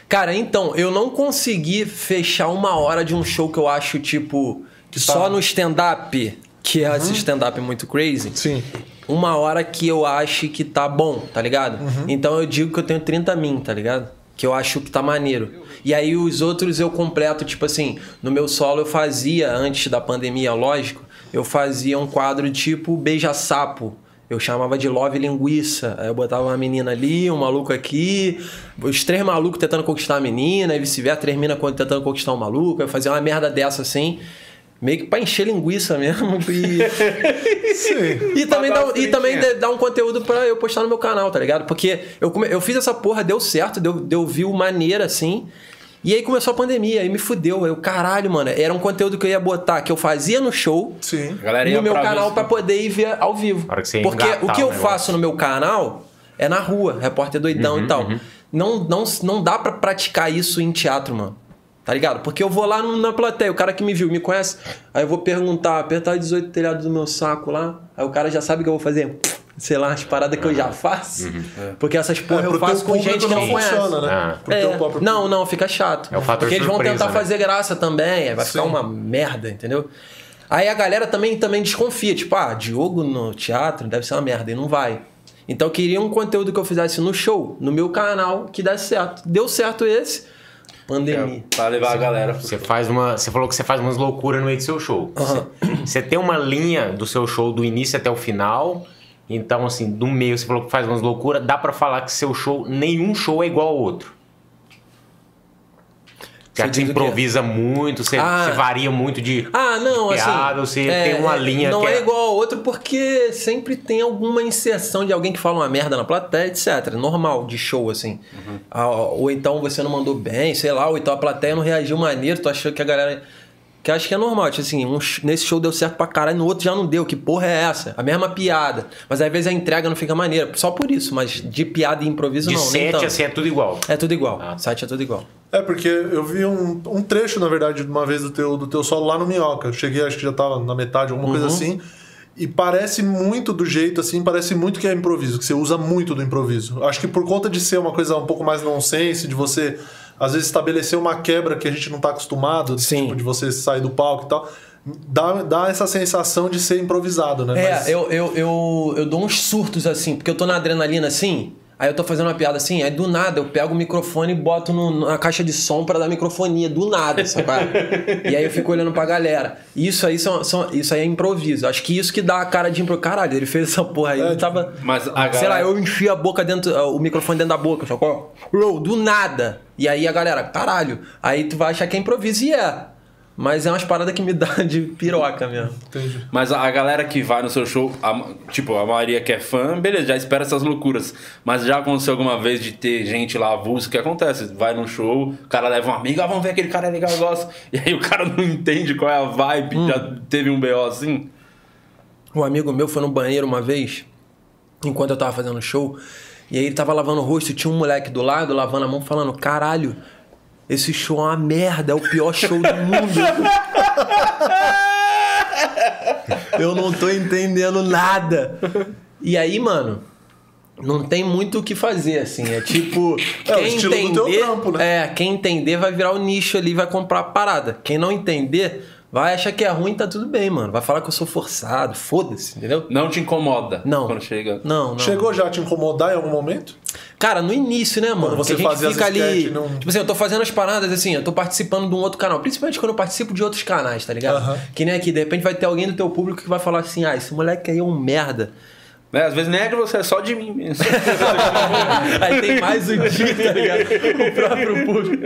Cara, então, eu não consegui fechar uma hora de um show que eu acho, tipo, só no stand-up, que é esse stand-up muito crazy.
Sim.
Uma hora que eu acho que tá bom, tá ligado? Então eu digo que eu tenho 30 min, tá ligado? Que eu acho que tá maneiro. E aí os outros eu completo, tipo assim, no meu solo eu fazia, antes da pandemia, lógico, eu fazia um quadro tipo beija-sapo. Eu chamava de Love Linguiça. Aí eu botava uma menina ali, um maluco aqui, os três malucos tentando conquistar a menina, e vice-versa, três minas tentando conquistar um maluco. Eu fazia uma merda dessa assim, meio que pra encher linguiça mesmo. E,
Sim.
e também, dá,
dar
e também dá um conteúdo pra eu postar no meu canal, tá ligado? Porque eu, come- eu fiz essa porra, deu certo, deu, deu view maneira assim. E aí começou a pandemia, aí me fudeu. Eu, caralho, mano, era um conteúdo que eu ia botar, que eu fazia no show,
Sim.
A galera ia
no meu
pra
canal pra poder ir ver ao vivo. Porque o que eu
negócio.
faço no meu canal é na rua, repórter doidão
Uhum,
e tal. Não, não, não dá pra praticar isso em teatro, mano. Tá ligado? Porque eu vou lá no- na plateia, o cara que me viu, me conhece, aí eu vou perguntar, apertar 18 telhados do meu saco lá, aí o cara já sabe o que eu vou fazer. Sei lá, as paradas que eu já faço.
Uhum.
Porque essas porra
É,
eu faço com gente que não
não
conhece.
funciona, né?
Ah.
É, não, não, fica chato.
É o fator
Porque eles vão
surpresa,
tentar
né?
fazer graça também, vai ficar
Sim.
uma merda, entendeu? Aí a galera também, também desconfia, tipo, ah, Diogo no teatro deve ser uma merda, e não vai. Então eu queria um conteúdo que eu fizesse no show, no meu canal, que desse certo. Deu certo esse, pandemia.
Pra levar a galera.
Você faz uma. Você falou que você faz umas loucuras no meio do seu show. Você, você tem uma linha do seu show do início até o final. Então, assim, do meio você falou que faz umas loucuras. Dá pra falar que seu show, nenhum show é igual ao outro. Já
quê?
improvisa muito, você,
Ah.
você varia muito de.
Ah, não,
piada,
assim.
você tem uma linha
Não
que
é
é-
igual ao outro porque sempre tem alguma inserção de alguém que fala uma merda na plateia, etc. Normal de show, assim.
Uhum.
Ah, ou então você não mandou bem, sei lá, ou então a plateia não reagiu maneiro, tu achou que a galera. Que eu acho que é normal, tipo assim, um nesse show deu certo pra caralho, no outro já não deu. Que porra é essa? A mesma piada. Mas às vezes a entrega não fica maneira. Só por isso, mas de piada e improviso
De
não. nem
sete, assim, é tudo igual.
É tudo igual.
Ah.
Site é tudo igual.
É, porque eu vi um, um trecho, na verdade, de uma vez do teu, do teu solo lá no Minhoca. Eu cheguei, acho que já tava na metade, alguma coisa assim. E parece muito do jeito, assim, parece muito que é improviso, que você usa muito do improviso. Acho que por conta de ser uma coisa um pouco mais nonsense, de você, às vezes, estabelecer uma quebra que a gente não tá acostumado,
Sim.
tipo, de você sair do palco e tal, dá, dá essa sensação de ser improvisado, né?
É,
Mas-
eu, eu, eu, eu dou uns surtos assim, porque eu tô na adrenalina assim, aí eu tô fazendo uma piada assim, aí do nada eu pego o microfone e boto no- na caixa de som pra dar microfonia, do nada, sabe? e aí eu fico olhando pra galera. Isso aí, são, são- isso aí é improviso. Acho que isso que dá a cara de improviso. Caralho, ele fez essa porra aí, ele tava.
Mas a
Sei lá,
galera-
eu enchi a boca dentro, o microfone dentro da boca, sacou? Do nada. E aí a galera, caralho. Aí tu vai achar que é improviso e é. Mas é umas paradas que me dá de piroca mesmo.
Entendi.
Mas a galera que vai no seu show, a- tipo, a maioria que é fã, beleza, já espera essas loucuras. Mas já aconteceu alguma vez de ter gente lá avulso, o que acontece? Vai num show, o cara leva um amigo, ah, vamos ver aquele cara é legal, eu gosto. E aí o cara não entende qual é a vibe, já teve um BO assim.
Um amigo meu foi no banheiro uma vez, enquanto eu tava fazendo show, e aí ele tava lavando o rosto e tinha um moleque do lado lavando a mão falando: Caralho, esse show é uma merda, é o pior show do mundo. eu não tô entendendo nada. E aí, mano. Não tem muito o que fazer, assim. É tipo.
É, o
quem entender.
teu trampo, né?
É, quem entender vai virar o nicho ali e vai comprar a parada. Quem não entender Vai achar que é ruim, tá tudo bem, mano. Vai falar que eu sou forçado, foda-se, entendeu?
Não te incomoda
Não.
quando chega.
Não, não.
Chegou já a te incomodar em algum momento?
Cara, no início, né, mano?
Quando você fazia
fica ali.
num-
Tipo assim, eu tô fazendo as paradas assim, eu tô participando de um outro canal. Principalmente quando eu participo de outros canais, tá ligado?
Aham.
Que nem aqui, de repente vai ter alguém do teu público que vai falar assim: ah, esse moleque aí é um merda.
Né? Às vezes nem é de você, é só de mim mesmo.
Aí tem mais o dia, tá ligado? O próprio público.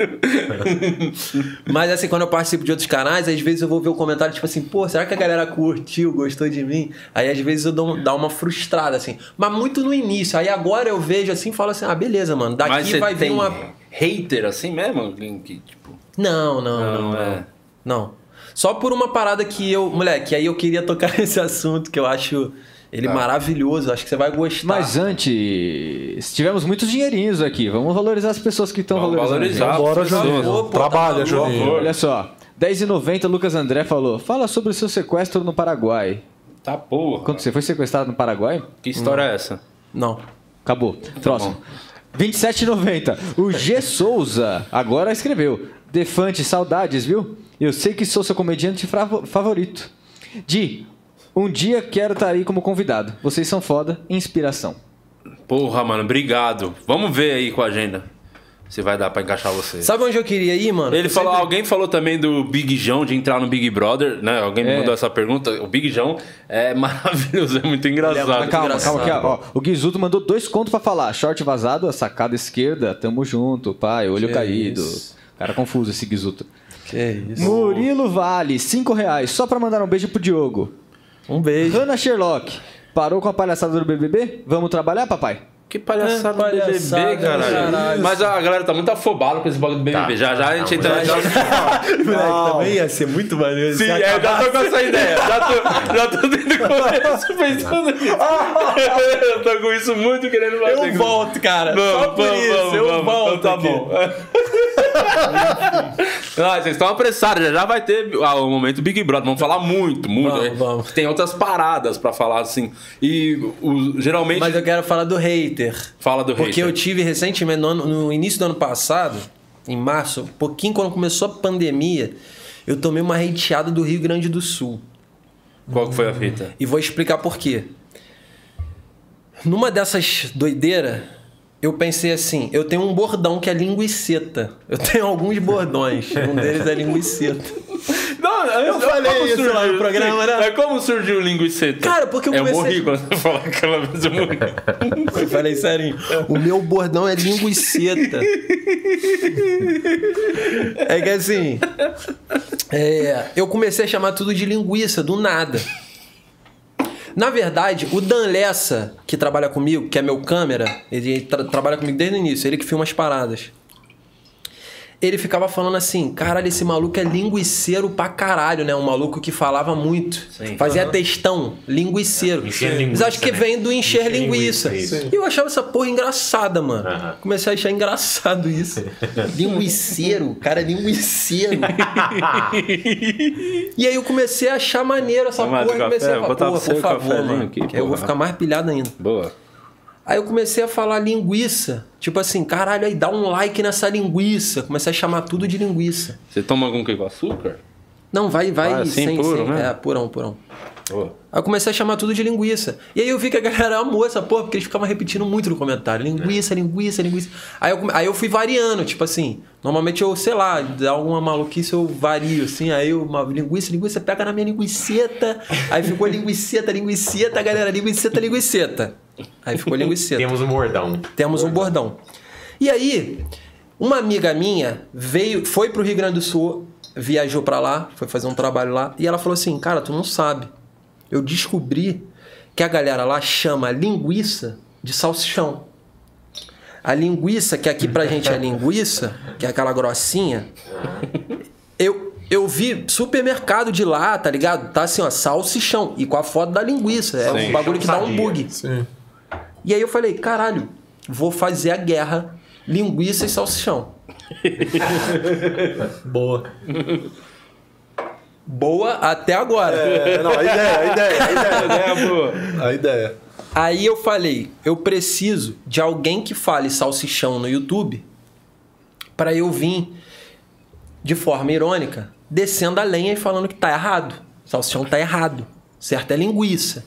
Mas assim, quando eu participo de outros canais, às vezes eu vou ver o comentário, tipo assim, pô, será que a galera curtiu, gostou de mim? Aí às vezes eu dou, dá uma frustrada, assim. Mas muito no início. Aí agora eu vejo assim e falo assim, ah, beleza, mano. Daqui vai vir uma.
hater assim mesmo? Que, tipo.
Não, não, não,
Não,
não.
é.
Não. Só por uma parada que eu. Moleque, aí eu queria tocar nesse assunto que eu acho ele
Tá.
maravilhoso. Acho que você vai gostar.
Mas antes, tivemos muitos dinheirinhos aqui. Vamos valorizar as pessoas que estão valorizando.
valorizar.
Bora, Juninho.
tá
Trabalha,
maluco.
Juninho.
Olha só. 10,90 Lucas André falou: Fala sobre o seu sequestro no Paraguai.
Tá porra.
Quando você foi sequestrado no Paraguai?
Que história é essa?
Não.
Acabou. Próximo. 27,90. O G Souza agora escreveu. Defante, saudades, viu? Eu sei que sou seu comediante favorito. Di, um dia quero estar aí como convidado. Vocês são foda, inspiração.
Porra, mano, obrigado. Vamos ver aí com a agenda. Se vai dar pra encaixar você.
Sabe onde eu queria ir, mano?
Ele
Eu
falou,
sempre-
alguém falou também do Big João de entrar no Big Brother, né? Alguém me
É.
mandou essa pergunta. O Big João é maravilhoso, é muito engraçado.
muito
Calma,
engraçado.
calma aqui, ó. O Guizuto mandou dois contos pra falar. Short vazado, a sacada esquerda, tamo junto, pai, olho
Que
caído.
isso.
Cara confuso esse Guizuto.
Que isso.
Murilo Vale, 5 reais, só pra mandar um beijo pro Diogo.
Um beijo.
Hannah Sherlock, parou com a palhaçada do BBB? Vamos trabalhar, papai?
Que palhaçada
É,
do BBB,
palhaçada,
caralho.
caralho.
Mas a galera tá muito afobada com esse bagulho do BBB.
Tá,
já já a gente entra...
já-
já-
também ia ser muito maneiro.
Sim, é, já tô com essa ideia. Já tô, já tô desde o começo pensando nisso. Eu tô com isso muito querendo fazer.
Eu volto, cara.
Vamos,
Só por
vamos,
isso,
vamos,
eu
vamos.
volto.
Então tá
aqui.
bom. Ah, vocês estão apressados, já, já vai ter ah, o momento Big Brother. Vamos falar muito, muito.
Vamos, vamos.
Tem outras paradas pra falar assim. E o- geralmente
Mas eu quero falar do hater.
Fala do
Porque
hater.
eu tive recentemente, no, no início do ano passado, em março, um pouquinho quando começou a pandemia, eu tomei uma hateada do Rio Grande do Sul.
Qual que foi a fita?
E vou explicar por quê. Numa dessas doideiras, eu pensei assim: eu tenho um bordão que é linguiceta. Eu tenho alguns bordões. um deles é linguiceta.
Não, eu
falei isso lá no programa, né?
É como surgiu o linguiceta?
Cara, porque eu
Eu
comecei-
morri quando você falou aquela vez. Eu morri.
Eu falei sério. O meu bordão é linguiceta. É que assim. é, eu comecei a chamar tudo de linguiça, do nada. Na verdade, o Dan Lessa, que trabalha comigo, que é meu câmera, ele tra- trabalha comigo desde o início, ele que filma as paradas. Ele ficava falando assim, caralho, esse maluco é linguiceiro pra caralho, né? Um maluco que falava muito.
Sim.
Fazia textão, linguiceiro.
Encher
Mas
linguiça,
acho que
né?
vem do encher,
Encher
linguiça.
linguiça.
E eu achava essa porra engraçada, mano.
Aham.
Comecei a achar engraçado isso. linguiceiro, cara é linguiceiro. e aí eu comecei a achar maneiro essa
lá,
porra.
do
comecei
café?
a
Vou
falar, por
o
favor, mano.
aqui,
eu vou
porra.
ficar mais pilhado ainda.
Boa.
Aí eu comecei a falar linguiça. Tipo assim, caralho, aí dá um like nessa linguiça. Comecei a chamar tudo de linguiça.
Você toma algum com açúcar?
Não, vai, vai
Ah, assim,
sem,
puro,
sem-
né?
É, purão, purão.
Boa.
Aí eu comecei a chamar tudo de linguiça. E aí eu vi que a galera amou essa porra, porque eles ficavam repetindo muito no comentário. Linguiça, linguiça, linguiça. Aí eu, aí eu fui variando, tipo assim. Normalmente eu, sei lá, dá alguma maluquice eu vario, assim. Aí eu, uma linguiça, linguiça, pega na minha linguiceta. Aí ficou linguiceta, linguiceta, galera, linguiceta, linguiceta. Aí ficou linguiceta
Temos um mordão.
temos um bordão. E aí, uma amiga minha veio, foi pro Rio Grande do Sul, viajou pra lá, foi fazer um trabalho lá, e ela falou assim: Cara, tu não sabe. Eu descobri que a galera lá chama linguiça de salsichão. A linguiça, que aqui pra gente é linguiça, que é aquela grossinha, eu, eu vi supermercado de lá, tá ligado? Tá assim, ó, salsichão. E com a foto da linguiça. É
Sim.
um bagulho que dá um bug.
Sim.
E aí eu falei, caralho, vou fazer a guerra linguiça e salsichão.
Boa.
Boa até agora.
É, não, a ideia, a ideia, a ideia.
É, boa.
A ideia.
Aí eu falei, eu preciso de alguém que fale salsichão no YouTube para eu vir de forma irônica descendo a lenha e falando que tá errado. Salsichão tá errado. Certo é linguiça.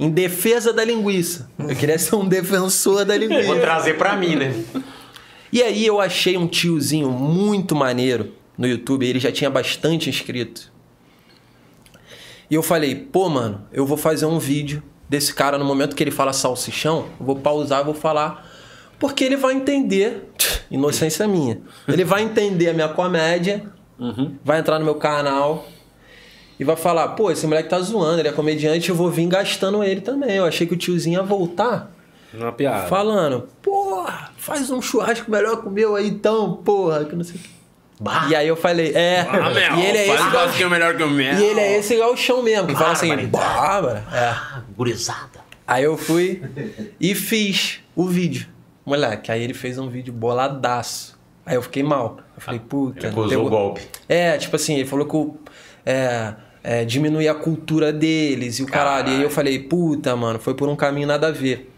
Em defesa da linguiça. Eu queria ser um defensor da linguiça.
Vou trazer pra mim, né?
E aí eu achei um tiozinho muito maneiro no YouTube, ele já tinha bastante inscrito. E eu falei, pô, mano, eu vou fazer um vídeo desse cara no momento que ele fala salsichão, eu vou pausar, vou falar, porque ele vai entender, inocência minha, ele vai entender a minha comédia, uhum. vai entrar no meu canal e vai falar, pô, esse moleque tá zoando, ele é comediante, eu vou vir gastando ele também. Eu achei que o tiozinho ia voltar.
Uma piada.
Falando, porra, faz um churrasco melhor que o meu aí então, porra, que não sei o que. Bah. E aí eu falei, é.
Ah, meu, e ele é esse gal... que é melhor que o meu.
E ele é esse galchão mesmo, que fala assim, bárbara. É.
Ah, gurizada.
Aí eu fui e fiz o vídeo. Moleque, aí ele fez um vídeo boladaço. Aí eu fiquei mal. Eu falei, puta.
Ele usou o golpe.
É, tipo assim, ele falou que o. É, é, diminuir a cultura deles e o caralho. caralho. E aí eu falei, puta, mano, foi por um caminho nada a ver.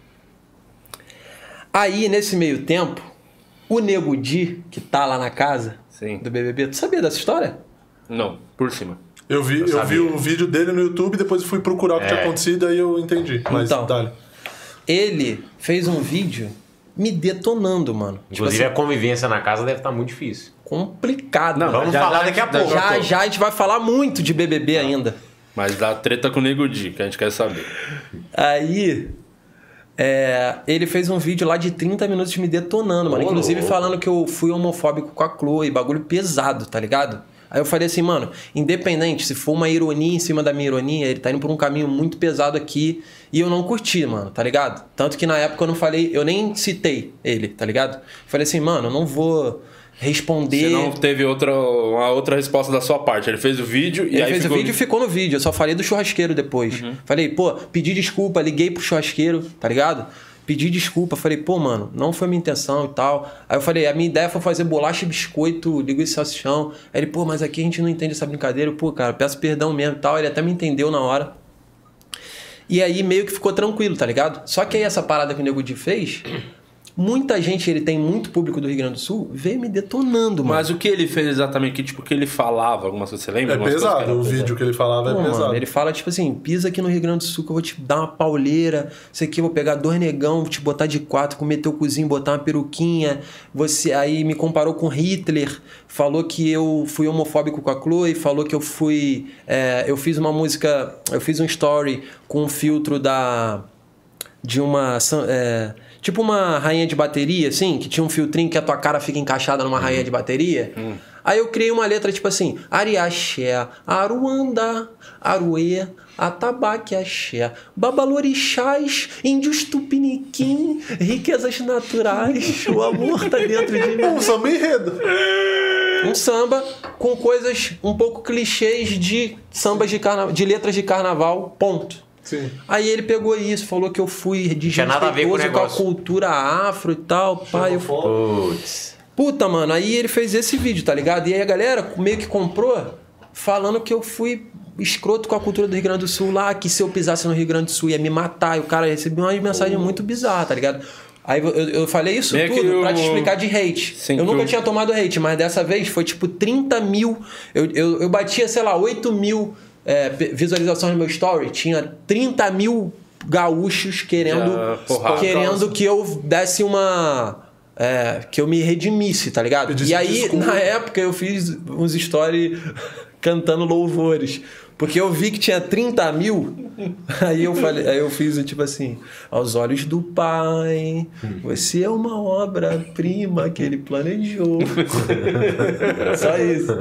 Aí, nesse meio tempo, o Nego Di, que tá lá na casa,
Sim.
do BBB. Tu sabia dessa história?
Não, por cima.
Eu vi, eu, eu vi o vídeo dele no YouTube, depois fui procurar o que é. tinha acontecido, aí eu entendi. Mas então, dale.
ele fez um vídeo me detonando, mano.
Tipo Inclusive tipo assim, a convivência na casa deve estar tá muito difícil.
Complicado.
Não, vamos já, falar daqui a pouco.
Já, já a gente vai falar muito de BBB Não. ainda.
Mas dá treta com o Nego Di, que a gente quer saber.
Aí, é, ele fez um vídeo lá de 30 minutos me detonando, mano. Inclusive falando que eu fui homofóbico com a Chloe, bagulho pesado, tá ligado? Aí eu falei assim, mano, independente, se for uma ironia em cima da minha ironia, ele tá indo por um caminho muito pesado aqui e eu não curti, mano, tá ligado? Tanto que na época eu não falei, eu nem citei ele, tá ligado? Falei assim, mano, eu não vou responder. Você
não teve outra, uma outra resposta da sua parte. Ele fez o vídeo e
Ele
aí
fez
ficou...
o vídeo e ficou no vídeo. Eu só falei do churrasqueiro depois. Uhum. Falei, pô, pedi desculpa, liguei pro churrasqueiro, tá ligado? Pedi desculpa, falei, pô, mano, não foi minha intenção e tal. Aí eu falei, a minha ideia foi fazer bolacha e biscoito, ligo esse salsichão. Aí ele, pô, mas aqui a gente não entende essa brincadeira. Eu, pô, cara, peço perdão mesmo e tal. Ele até me entendeu na hora. E aí meio que ficou tranquilo, tá ligado? Só que aí essa parada que o Nego Di fez Muita gente, ele tem muito público do Rio Grande do Sul, veio me detonando, mano.
Mas o que ele fez exatamente? Que, tipo, que ele falava? Algumas coisas, você lembra?
É pesado, o vídeo que ele falava é Pô, é pesado. Mano,
ele fala, tipo assim, pisa aqui no Rio Grande do Sul que eu vou te dar uma pauleira, isso aqui eu vou pegar dois negão, vou te botar de quatro, comer teu cozinho, botar uma peruquinha. Você aí me comparou com Hitler, falou que eu fui homofóbico com a Chloe, falou que eu fui... É, eu fiz uma música, eu fiz um story com um filtro da... De uma... É, Tipo uma rainha de bateria, assim, que tinha um filtrinho que a tua cara fica encaixada numa rainha de bateria. Hum. Aí eu criei uma letra tipo assim: Ariaxé, Aruanda, Aruê, Atabaque Axé, Babalorixás, Índios Tupiniquim, riquezas naturais, o amor tá dentro de mim.
Um samba enredo.
Um samba com coisas um pouco clichês de sambas de, carna... de letras de carnaval, ponto.
Sim.
Aí ele pegou isso, falou que eu fui desrespeitoso com, com a cultura afro e tal. Pai, eu... Putz. Puta, mano, aí ele fez esse vídeo, tá ligado? E aí a galera meio que comprou falando que eu fui escroto com a cultura do Rio Grande do Sul lá, que se eu pisasse no Rio Grande do Sul ia me matar. E o cara recebeu uma mensagem muito bizarra, tá ligado? Aí eu, eu falei isso Meio tudo pra te explicar de hate. Sim, eu nunca eu... tinha tomado hate, mas dessa vez foi tipo 30 mil. Eu, eu, eu batia, sei lá, 8 mil é, visualizações no meu story, tinha 30 mil gaúchos querendo, Já, querendo que eu desse uma. É, que eu me redimisse, tá ligado? E aí, desculpa. na época, eu fiz uns stories cantando louvores. Porque eu vi que tinha 30 mil, aí eu falei, aí eu fiz tipo assim, aos olhos do pai, você é uma obra-prima que ele planejou. Só isso.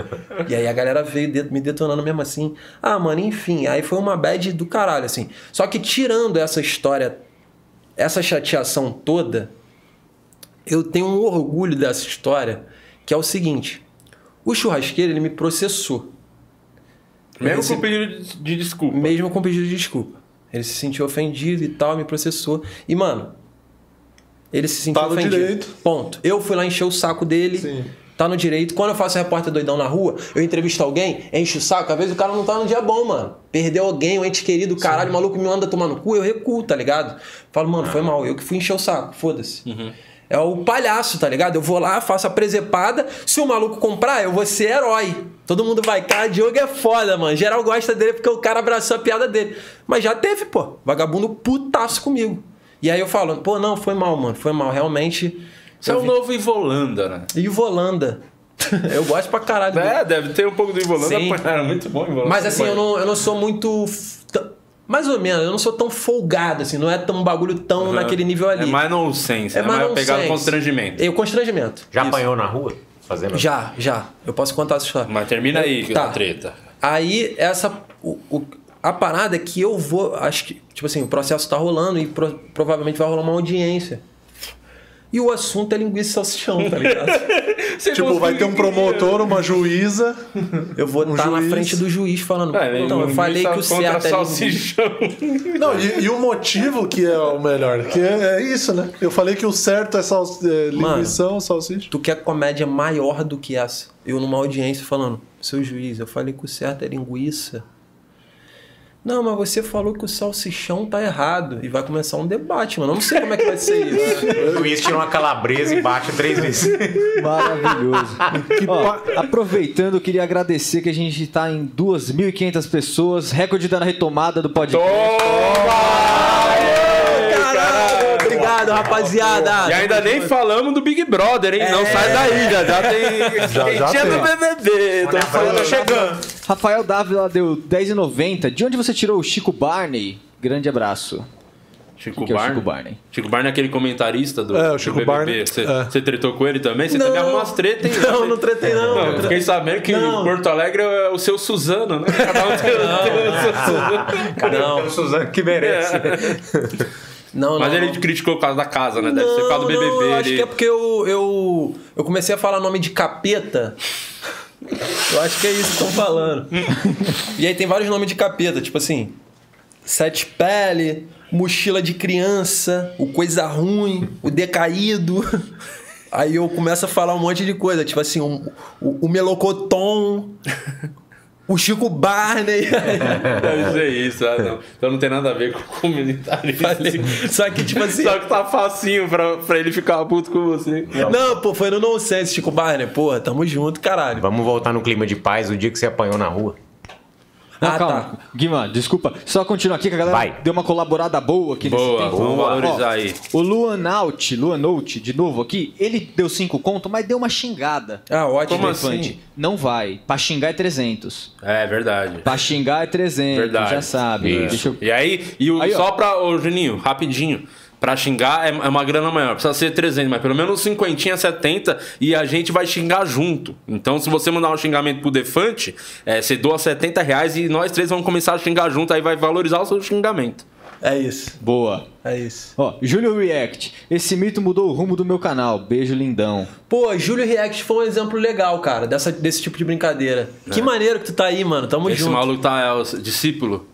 E aí a galera veio me detonando mesmo assim. Ah, mano, enfim, aí foi uma bad do caralho, assim. Só que tirando essa história, essa chateação toda, eu tenho um orgulho dessa história, que é o seguinte: o churrasqueiro ele me processou.
Mesmo com pedido de desculpa.
Mesmo com pedido de desculpa. Ele se sentiu ofendido e tal, me processou. E, mano, ele se sentiu
tá no
ofendido.
direito.
Ponto. Eu fui lá encher o saco dele.
Sim.
Tá no direito. Quando eu faço repórter doidão na rua, eu entrevisto alguém, encho o saco. Às vezes o cara não tá no dia bom, mano. Perdeu alguém, um ente querido, caralho, o maluco me anda tomar no cu, eu recuo, tá ligado? Falo, mano, foi mal. Eu que fui encher o saco, foda-se. Uhum. É o palhaço, tá ligado? Eu vou lá, faço a presepada. Se o maluco comprar, eu vou ser herói. Todo mundo vai, cara, Diogo é foda, mano. Geral gosta dele porque o cara abraçou a piada dele. Mas já teve, pô, vagabundo putaço comigo. E aí eu falo, pô, não, foi mal, mano. Foi mal, realmente.
Você é o novo Ivolanda, né?
Ivolanda. eu gosto pra caralho.
É, deve ter um pouco do Ivolanda. Sim. Era muito bom Ivolanda.
Mas assim, eu não, eu não sou muito mais ou menos, eu não sou tão folgado, assim, não é tão um bagulho tão uhum. naquele nível ali. É
mais nonsense, é, é mais, mais pegado constrangimento.
É o constrangimento.
Já Isso. apanhou na rua?
Fazendo? Já, já. Eu posso contar essa história.
Mas termina aí, tá. a treta.
Aí, essa. O, o, a parada é que eu vou. Acho que, tipo assim, o processo tá rolando e pro, provavelmente vai rolar uma audiência. E o assunto é linguiça salsichão, tá ligado?
tipo, vai ter um promotor, uma juíza.
Eu vou estar um tá na frente do juiz falando. É, então, eu falei que o certo é
salsichão.
Não, e, e, o motivo que é o melhor, que é, é isso, né? Eu falei que o certo é, sal, é linguiça ou salsicha.
Tu quer comédia maior do que essa? Eu numa audiência falando, seu juiz, eu falei que o certo é linguiça. Não, mas você falou que o salsichão tá errado. E vai começar um debate, mano. Eu não sei como é que vai ser isso.
o juiz tira uma calabresa e bate três vezes.
Maravilhoso. Ó, aproveitando, eu queria agradecer que a gente tá em 2.500 pessoas. Recorde da retomada do podcast.
Toma! Obrigado, rapaziada.
E ainda nem falamos do Big Brother, hein? É... Não sai daí, já, já tem. Já, já tem. do BBB. Tô falando, tá chegando.
Rafael Dávila deu 10,90. De onde você tirou o Chico Barney? Grande abraço.
Chico, que Barney? É Chico Barney. Chico Barney é aquele comentarista do,
é, o Chico
do
Barney.
Você,
é.
você tretou com ele também? Você não, também arrumou umas tretas, hein?
Não, não tretei não. não
eu fiquei sabendo que não. Porto Alegre é o seu Suzano, né? Cada um tem, não, tem o seu
Suzano. Que merece.
É. Não, Mas não, ele criticou por causa da casa, né? Deve não, ser por causa do BBB.
Não, eu acho que é porque eu, eu, eu comecei a falar nome de capeta. Eu acho que é isso que estão falando. e aí tem vários nomes de capeta, tipo assim, Sete Pele, Mochila de Criança, o Coisa Ruim, o Decaído. Aí eu começo a falar um monte de coisa, tipo assim, um, o, o Melocoton, o Chico Barney.
Deve ser isso, ah, não. Então não tem nada a ver com o comunitário.
Só que, tipo assim.
Só que tá facinho pra, pra ele ficar puto com você.
Não, pô, foi no nonsense, Chico Barney. Pô, tamo junto, caralho.
Vamos voltar no clima de paz o dia que você apanhou na rua.
Não, ah, calma. Tá. Guima, desculpa. Só continuar aqui que a galera
Vai.
deu uma colaborada boa aqui
boa, nesse tempo. Vamos valorizar Ó, aí.
O Luanout, Luanout, de novo aqui, ele deu 5 conto, mas deu uma xingada.
Ah, ótimo.
Como assim? Não vai. Pra xingar é 300.
É, verdade.
Pra xingar é 300, verdade. já sabe.
Eu... E aí, e o, aí, só ó. pra... Ô, Juninho, rapidinho. Pra xingar é, é uma grana maior, precisa ser 300, mas pelo menos 50, 70 e a gente vai xingar junto. Então, se você mandar um xingamento pro Defante, é, você doa 70 reais e nós três vamos começar a xingar junto, aí vai valorizar o seu xingamento.
É isso.
Boa.
É isso.
Ó, Júlio React. Esse mito mudou o rumo do meu canal. Beijo, lindão.
Pô, Júlio React foi um exemplo legal, cara, dessa, desse tipo de brincadeira. É. Que maneiro que tu tá aí, mano. Tamo
Esse
junto.
Esse maluco tá é o discípulo.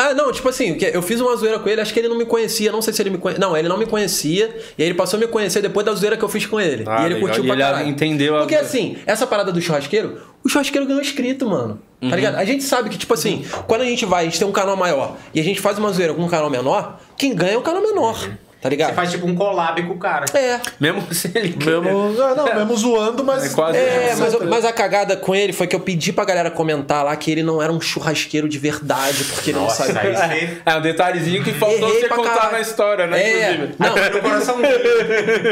Ah, não, tipo assim, eu fiz uma zoeira com ele, acho que ele não me conhecia, não sei se ele me conhecia. Não, ele não me conhecia, e aí ele passou a me conhecer depois da zoeira que eu fiz com ele. Ah, e ele legal. curtiu pra
ele
caralho.
entendeu a...
Porque assim, essa parada do churrasqueiro, o churrasqueiro ganhou inscrito, mano. Tá uhum. Tá ligado? A gente sabe que, tipo assim, quando a gente vai, a gente tem um canal maior e a gente faz uma zoeira com um canal menor, quem ganha é o canal menor. Uhum. Tá ligado? Você
faz tipo um collab com o cara.
É.
Mesmo se ele.
Mesmo, não, não, mesmo zoando, mas.
É, quase é mas, mas, a cagada com ele foi que eu pedi pra galera comentar lá que ele não era um churrasqueiro de verdade, porque ele
Nossa,
não sabia.
Aí é um detalhezinho que faltou Errei você contar caralho. na história, né?
É. Inclusive. Não, coração.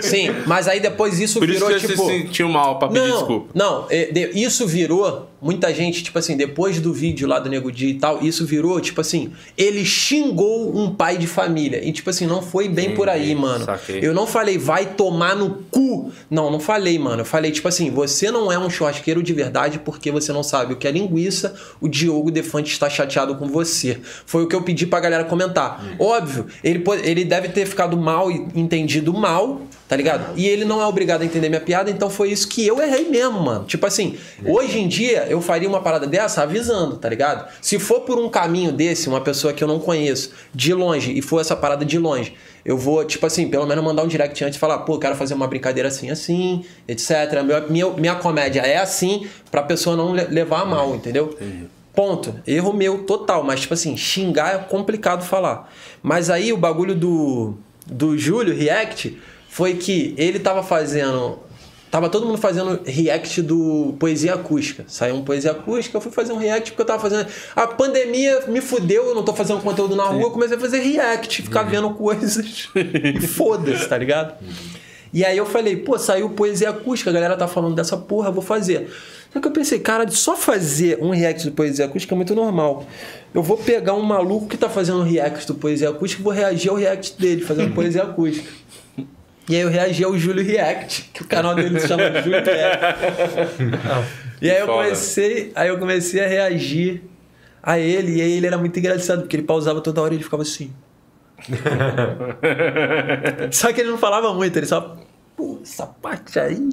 Sim, mas aí depois isso
Por
virou
isso que
tipo.
Você sentiu mal pra pedir
não,
desculpa.
Não, isso virou muita gente, tipo assim, depois do vídeo lá do Nego Di e tal, isso virou, tipo assim, ele xingou um pai de família. E, tipo assim, não foi bem Sim, por aí, mano. Saquei. Eu não falei, vai tomar no cu. Não, não falei, mano. Eu falei, tipo assim, você não é um churrasqueiro de verdade porque você não sabe o que é linguiça. O Diogo Defante está chateado com você. Foi o que eu pedi pra galera comentar. Hum. Óbvio, ele, ele deve ter ficado mal e entendido mal, tá ligado? E ele não é obrigado a entender minha piada, então foi isso que eu errei mesmo, mano. Tipo assim, hoje em dia eu faria uma parada dessa avisando, tá ligado? Se for por um caminho desse, uma pessoa que eu não conheço, de longe, e for essa parada de longe, eu vou, tipo assim, pelo menos mandar um direct antes e falar, pô, quero fazer uma brincadeira assim, assim, etc. Minha, minha, minha comédia é assim, pra pessoa não levar a mal, entendeu? Ponto. Erro meu total. Mas, tipo assim, xingar é complicado falar. Mas aí o bagulho do, do Júlio React foi que ele tava fazendo. Tava todo mundo fazendo react do Poesia Acústica. Saiu um Poesia Acústica, eu fui fazer um react porque eu tava fazendo. A pandemia me fudeu, eu não tô fazendo conteúdo na rua, eu comecei a fazer react, ficar vendo coisas. e foda-se, tá ligado? E aí eu falei, pô, saiu Poesia Acústica, a galera tá falando dessa porra, vou fazer. Só que eu pensei, cara, de só fazer um react do Poesia Acústica é muito normal. Eu vou pegar um maluco que tá fazendo um react do Poesia Acústica e vou reagir ao react dele, fazendo Poesia Acústica. E aí eu reagi ao Júlio React, que o canal dele se chama Júlio React. e aí eu comecei, aí eu comecei a reagir a ele, e aí ele era muito engraçado, porque ele pausava toda hora e ele ficava assim. só que ele não falava muito, ele só. Pô, essa parte aí.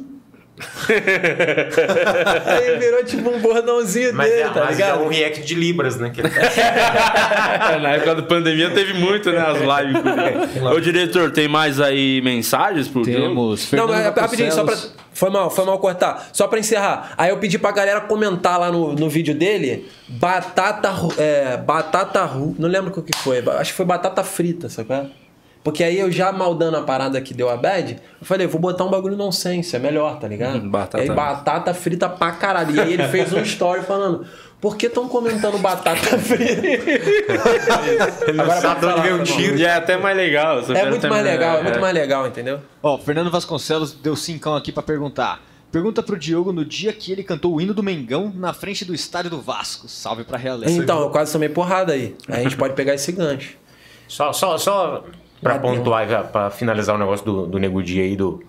aí virou tipo um bordãozinho
Mas,
dele,
é,
tá
mas é
ligado?
um react de Libras, né?
Na época da pandemia teve muito, né? As lives. com ele. Ô, diretor, tem mais aí mensagens pro?
Temos
Não, rapidinho, só pra. Foi mal, foi mal cortar. Só pra encerrar. Aí eu pedi pra galera comentar lá no, no vídeo dele. Batata. É, batata. ru- Não lembro o que foi. Acho que foi batata frita, sacou? Porque aí eu já maldando a parada que deu a bad, eu falei, vou botar um bagulho nonsense, é melhor, tá ligado?
Hum, batata.
E aí batata frita pra caralho. E aí ele fez um story falando. Por que estão comentando batata frita? Agora
sabe de
pode
onde veio o
falar,
tiro.
E é até mais legal.
É muito mais legal, é
é.
muito mais legal, entendeu?
Ó, Fernando Vasconcelos deu cincão aqui pra perguntar. Pergunta pro Diogo no dia que ele cantou o hino do Mengão na frente do estádio do Vasco. Salve pra realeza.
Então, eu quase tomei porrada aí. Aí a gente pode pegar esse gancho.
Só, só, só pra
Bateu.
pontuar, pra finalizar o negócio do, do Nego Di aí, do...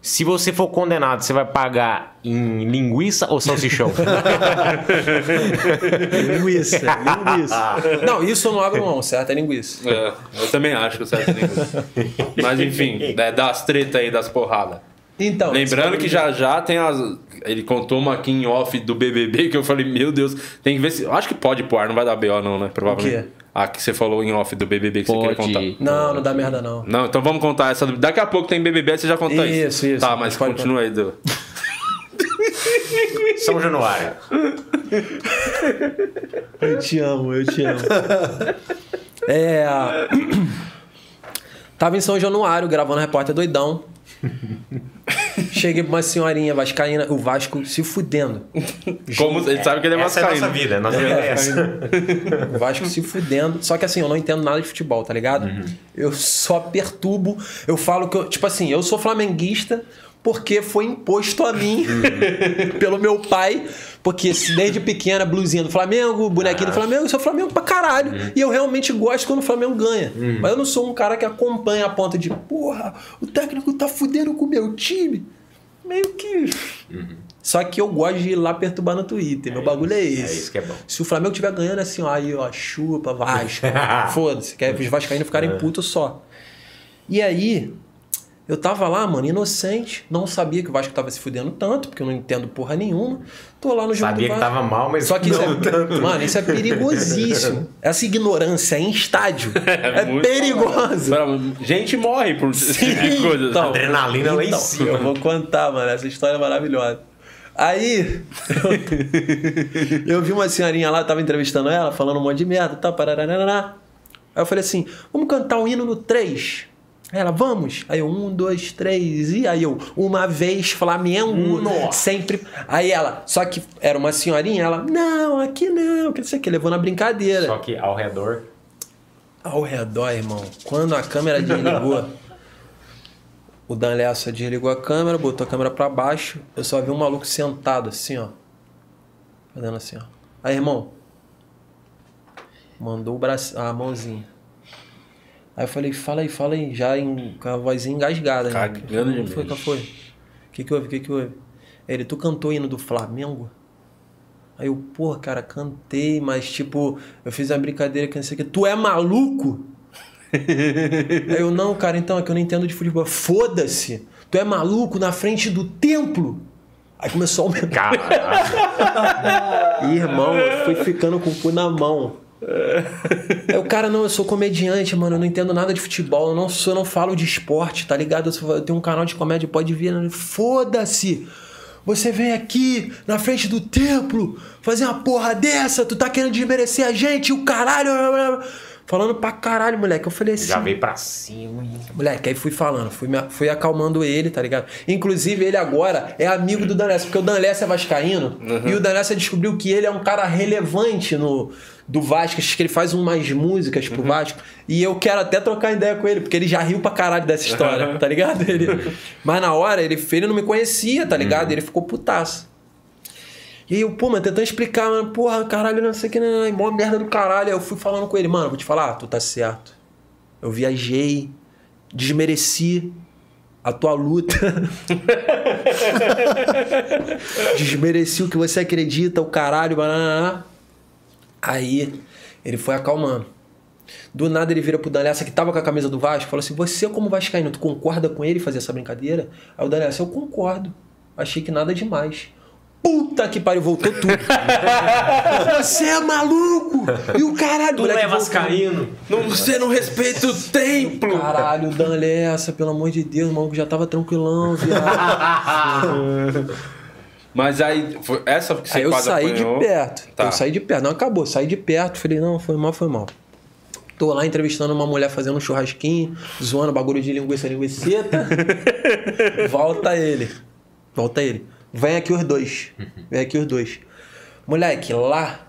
Se você for condenado, você vai pagar em linguiça ou salsichão?
Linguiça, linguiça. Não, isso eu não abro mão, certo? É linguiça.
É, eu também acho que o certo é linguiça. Mas enfim, é, das tretas aí, das porradas.
Então,
Lembrando que já já tem as. Ele contou uma aqui em off do BBB que eu falei, meu Deus, tem que ver se. Acho que pode pôr, não vai dar BO, não, né? Provavelmente.
O quê?
A que você falou em off do BBB que você
Pode.
queria contar.
Não, não dá merda não.
Não, então vamos contar essa. Daqui a pouco tem BBB, você já conta isso.
Isso, isso.
Tá, mas
Pode
continua aí. Do...
São Januário.
Eu te amo, eu te amo. É. Tava em São Januário gravando Repórter Doidão. Cheguei pra uma senhorinha vascaína, o Vasco se fudendo.
Como ele sabe que ele é
Essa é a nossa
vascaíno.
vida, nossa vida é essa.
O Vasco se fudendo. Só que assim, eu não entendo nada de futebol, tá ligado? Eu só perturbo. Eu falo que eu. Tipo assim, eu sou flamenguista porque foi imposto a mim pelo meu pai. Porque desde pequena, blusinha do Flamengo, bonequinho do Flamengo, eu sou Flamengo pra caralho. E eu realmente gosto quando o Flamengo ganha. Mas eu não sou um cara que acompanha a ponta de, porra, o técnico tá fudendo com o meu time. Meio que. Só que eu gosto de ir lá perturbar no Twitter. Meu bagulho é esse.
É isso que é bom.
Se o Flamengo estiver ganhando, é assim, ó, aí, ó, chupa, Vasco. Foda-se, quer os vascaínos ficarem putos só. E aí, eu tava lá, mano, inocente, não sabia que o Vasco tava se fudendo tanto, porque eu não entendo porra nenhuma. Tô lá no jogo
Sabia
do
que tava mal, mas
Só que isso
não
é,
tanto.
mano, isso é perigosíssimo. Essa ignorância em estádio é,
muito
perigosa.
Gente morre por esse tipo de coisa.
Então,
Adrenalina lá em
então,
cima.
Eu vou contar, mano. Essa história é maravilhosa. Aí, eu, eu vi uma senhorinha lá, tava entrevistando ela, falando um monte de merda, tá. Aí eu falei assim, vamos cantar o hino no 3. Ela, vamos. Aí eu, um, dois, três, e aí eu, uma vez Flamengo, sempre. Aí ela, só que era uma senhorinha, ela, não, aqui não, que não sei o que, levou na brincadeira.
Só que ao redor.
Ao redor, irmão, quando a câmera desligou, o Dan Lessa desligou a câmera, botou a câmera pra baixo, eu só vi um maluco sentado assim, ó. Fazendo assim, ó. Aí, irmão, mandou o braço, a mãozinha. Aí eu falei, fala aí, fala aí, já em, com a vozinha engasgada. né?
Cagando de
O que foi, foi? O que que houve, o que que houve? Ele, tu cantou hino do Flamengo? Aí eu, pô, cara, cantei, mas tipo, eu fiz uma brincadeira que não sei o que. Tu é maluco? Aí eu, não, cara, então é que eu não entendo de futebol. Foda-se! Tu é maluco na frente do templo? Aí começou a aumentar.
Caralho.
Irmão, eu fui ficando com o cu na mão. Aí o cara, não, eu sou comediante, mano, eu não entendo nada de futebol, eu não, sou, eu não falo de esporte, tá ligado? Eu tenho um canal de comédia, pode vir. né? Foda-se! Você vem aqui na frente do templo fazer uma porra dessa, tu tá querendo desmerecer a gente, o caralho. Falando pra caralho, moleque. Eu falei assim.
Já veio pra cima.
Moleque, aí fui falando, fui, me- fui acalmando ele, tá ligado? Inclusive, ele agora é amigo do Danessa, porque o Danessa é vascaíno e o Danessa descobriu que ele é um cara relevante no do Vasco, acho que ele faz umas músicas pro Vasco. E eu quero até trocar ideia com ele, porque ele já riu pra caralho dessa história, tá ligado? Ele, mas na hora, ele, ele não me conhecia, tá ligado? Ele ficou putaço. E aí eu, pô, mano, tentando explicar, mano, porra, caralho, não sei o que, não, não, mó merda do caralho. Aí eu fui falando com ele, mano, vou te falar, tu tá certo. Eu viajei, desmereci a tua luta. desmereci o que você acredita, o caralho, banana. Aí ele foi acalmando. Do nada ele vira pro Danessa que tava com a camisa do Vasco e falou assim: Você, como Vascaíno, tu concorda com ele fazer essa brincadeira? Aí o Danessa, eu concordo. Achei que nada demais. Puta que pariu, voltou tudo. Você é maluco! E o caralho,
Tu
moleque
é vascaíno.
Não, você não respeita o templo!
Caralho, Dan Lessa, pelo amor de Deus, o maluco já tava tranquilão, viado.
Mas aí, foi essa que você
Aí eu
quase
saí
apanhou.
de perto.
Tá.
Eu saí de perto. Não, acabou. Saí de perto. Falei, não, foi mal, foi mal. Tô lá entrevistando uma mulher fazendo um churrasquinho, zoando bagulho de linguiça, linguiceta. Volta ele. Volta ele. Vem aqui os dois. Vem aqui os dois. Moleque, lá.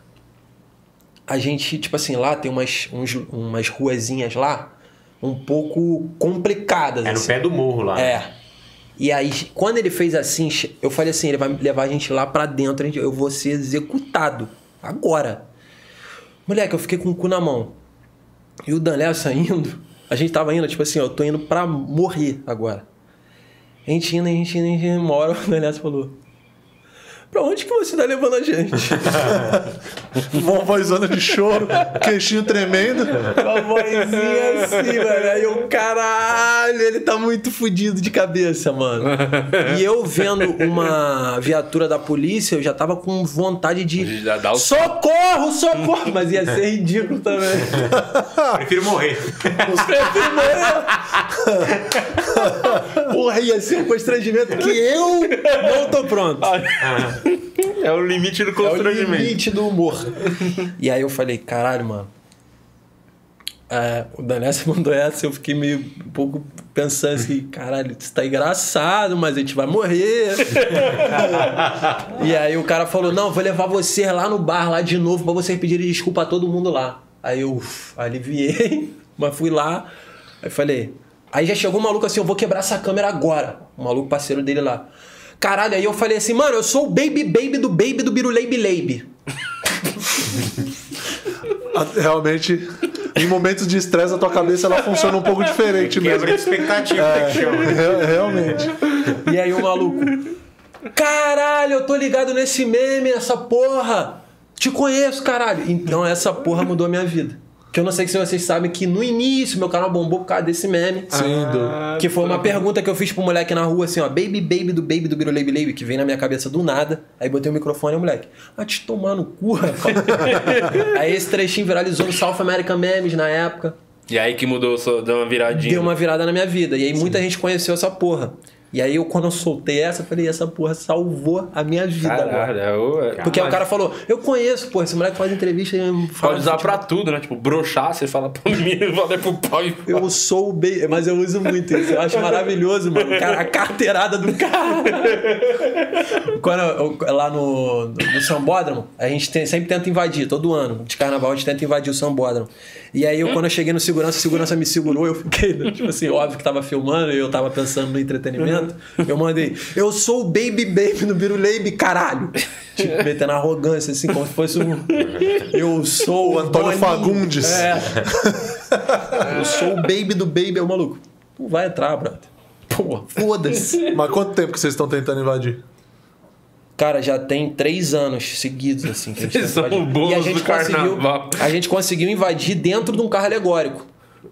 A gente, tipo assim, lá tem umas, uns, umas ruazinhas lá um pouco complicadas.
É no
assim.
pé do morro lá.
É. E aí, quando ele fez assim, eu falei assim: ele vai levar a gente lá pra dentro, eu vou ser executado. Agora. Moleque, eu fiquei com o cu na mão. E o Danlé saindo, a gente tava indo, tipo assim, ó, eu tô indo pra morrer agora. A gente indo, a gente indo, a gente indo, uma hora o Danlé falou: Pra onde que você tá levando a gente?
Uma vozona de choro, queixinho tremendo.
Uma vozinha assim, mano. Aí eu, caralho, ele tá muito fudido de cabeça, mano. E eu vendo uma viatura da polícia, eu já tava com vontade de.
O-
Socorro, socorro! Mas ia ser ridículo também.
Prefiro morrer.
Porra, ia ser um constrangimento que eu não tô pronto.
É o limite do
É o
constrangimento.
limite do humor. E aí eu falei, caralho, mano. É, o Danessa mandou essa eu fiquei meio um pouco pensando assim, caralho, isso tá engraçado, mas a gente vai morrer. e aí o cara falou, não, vou levar você lá no bar, lá de novo, pra vocês pedirem desculpa a todo mundo lá. Aí eu uf, aliviei, mas fui lá, aí falei. Aí já chegou um maluco assim, eu vou quebrar essa câmera agora. O maluco parceiro dele lá. Caralho, aí eu falei assim, mano, eu sou o Baby Baby do Baby do Biruleibe Leibe.
Realmente, em momentos de estresse, a tua cabeça ela funciona um pouco diferente mesmo.
Quebra de expectativa.
É.
que chama.
Re- Realmente.
E aí o maluco, caralho, eu tô ligado nesse meme, essa porra. Te conheço, caralho. Então essa porra mudou a minha vida. Que eu não sei se vocês sabem que no início meu canal bombou por causa desse meme.
Sim, do...
Que foi uma pergunta que eu fiz pro moleque na rua, assim, ó, baby, baby do baby do Biruleibe Leibe, que veio na minha cabeça do nada. Aí botei o microfone e o moleque, ah, te tomar no cu, rapaz. Aí esse trechinho viralizou no South American Memes na época.
E aí que mudou, só deu uma viradinha.
Deu uma virada na minha vida. E aí muita gente conheceu essa porra. E aí eu, quando eu soltei essa, eu falei, essa porra salvou a minha vida.
Caralho, é o- é-
Porque o cara falou, eu conheço, pô, esse moleque faz entrevista e fala
Pode usar
de
pra tudo, né? Tipo, broxar, você fala pra mim, valer pro pau e
Eu sou o bem, mas eu uso muito isso. Eu acho maravilhoso, mano. Cara, a carteirada do cara. Quando eu- eu- lá no, no Sambódromo, a gente tem- sempre tenta invadir, todo ano. De carnaval, a gente tenta invadir o Sambódromo. E aí, eu, quando eu cheguei no segurança, o segurança me segurou, eu fiquei, tipo assim, óbvio que tava filmando e eu tava pensando no entretenimento. Eu mandei, eu sou o Baby Baby no Biruleibe, caralho. Tipo, metendo arrogância, assim, como se fosse um. Eu sou
O Antônio
Boninho.
Fagundes.
É. Eu sou o baby do baby, é o maluco. Não vai entrar, brother. Pô, foda-se.
Mas quanto tempo que vocês estão tentando invadir?
Cara, já tem três anos seguidos, assim, que a gente tá invadindo. E a gente
do
conseguiu.
carnaval.
A gente conseguiu invadir dentro de um carro alegórico.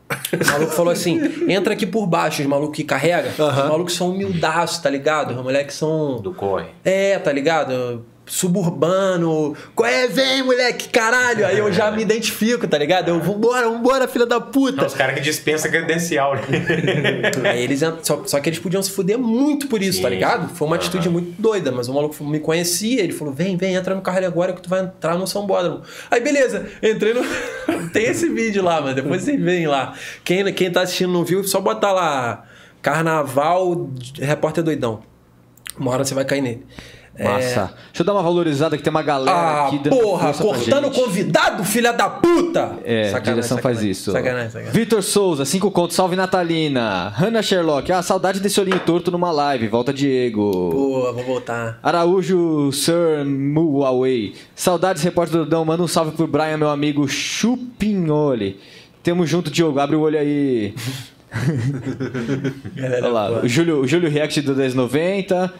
O maluco falou assim: entra aqui por baixo, os malucos que carrega. Os malucos são humildaços, tá ligado? Os moleques são.
Do corre.
É, tá ligado? Suburbano. Qual é? Vem, moleque, caralho. Aí eu já me identifico, tá ligado? Eu, vambora, vambora, filha da puta.
Os caras que dispensa credencial, né?
Aí eles, só, só que eles podiam se fuder muito por isso, tá
Sim,
ligado?
sim.
Foi uma atitude muito doida, mas o maluco me conhecia, ele falou: vem, vem, entra no carro agora que tu vai entrar no São Bódromo. Aí beleza, entrei no. Tem esse vídeo lá, mas depois vocês veem lá. Quem, quem tá assistindo não viu, só botar lá. Carnaval Repórter Doidão. Uma hora você vai cair nele.
Massa. Deixa eu dar uma valorizada que tem uma galera
Ah,
aqui dando
porra, cortando
gente.
convidado, filha da puta!
É,
Sacanagem,
direção faz
sacanagem.
isso.
Sacanagem, sacanagem.
Vitor Souza, 5 contos, salve Natalina. Hannah Sherlock, ah, saudade desse olhinho torto numa live, volta Diego.
Pô, vou voltar.
Araújo Sir Muaway. Saudades, repórter do Dão. Manda um salve pro Brian, meu amigo Chupinhole. Tamo junto, Diogo. Abre o olho aí. Olha lá. O Júlio, o Júlio React do 1090.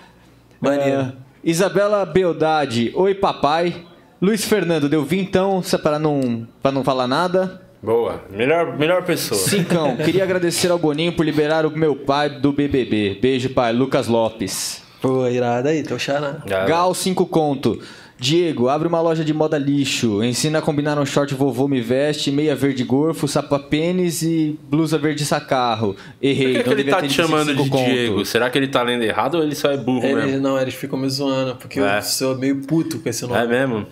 Maneiro.
Ah, Isabela Beldade. Oi, papai. Luiz Fernando, deu vintão só pra não, pra não falar nada.
Boa. Melhor, melhor pessoa.
Cincão, queria agradecer ao Boninho por liberar o meu pai do BBB. Beijo, pai. Lucas Lopes.
Pô, irado aí, teu xará.
Ah,
Gal 5 conto. Diego, abre uma loja de moda lixo. Ensina a combinar um short vovô me veste, meia verde gorfo, sapapênis e blusa verde sacarro. Errei,
Por que, que
não
ele tá te chamando de
conto.
Diego? Será que ele tá lendo errado ou ele só é burro
Eles,
mesmo?
não, eles ficam me zoando, porque
É.
eu sou meio puto com esse nome.
É mesmo?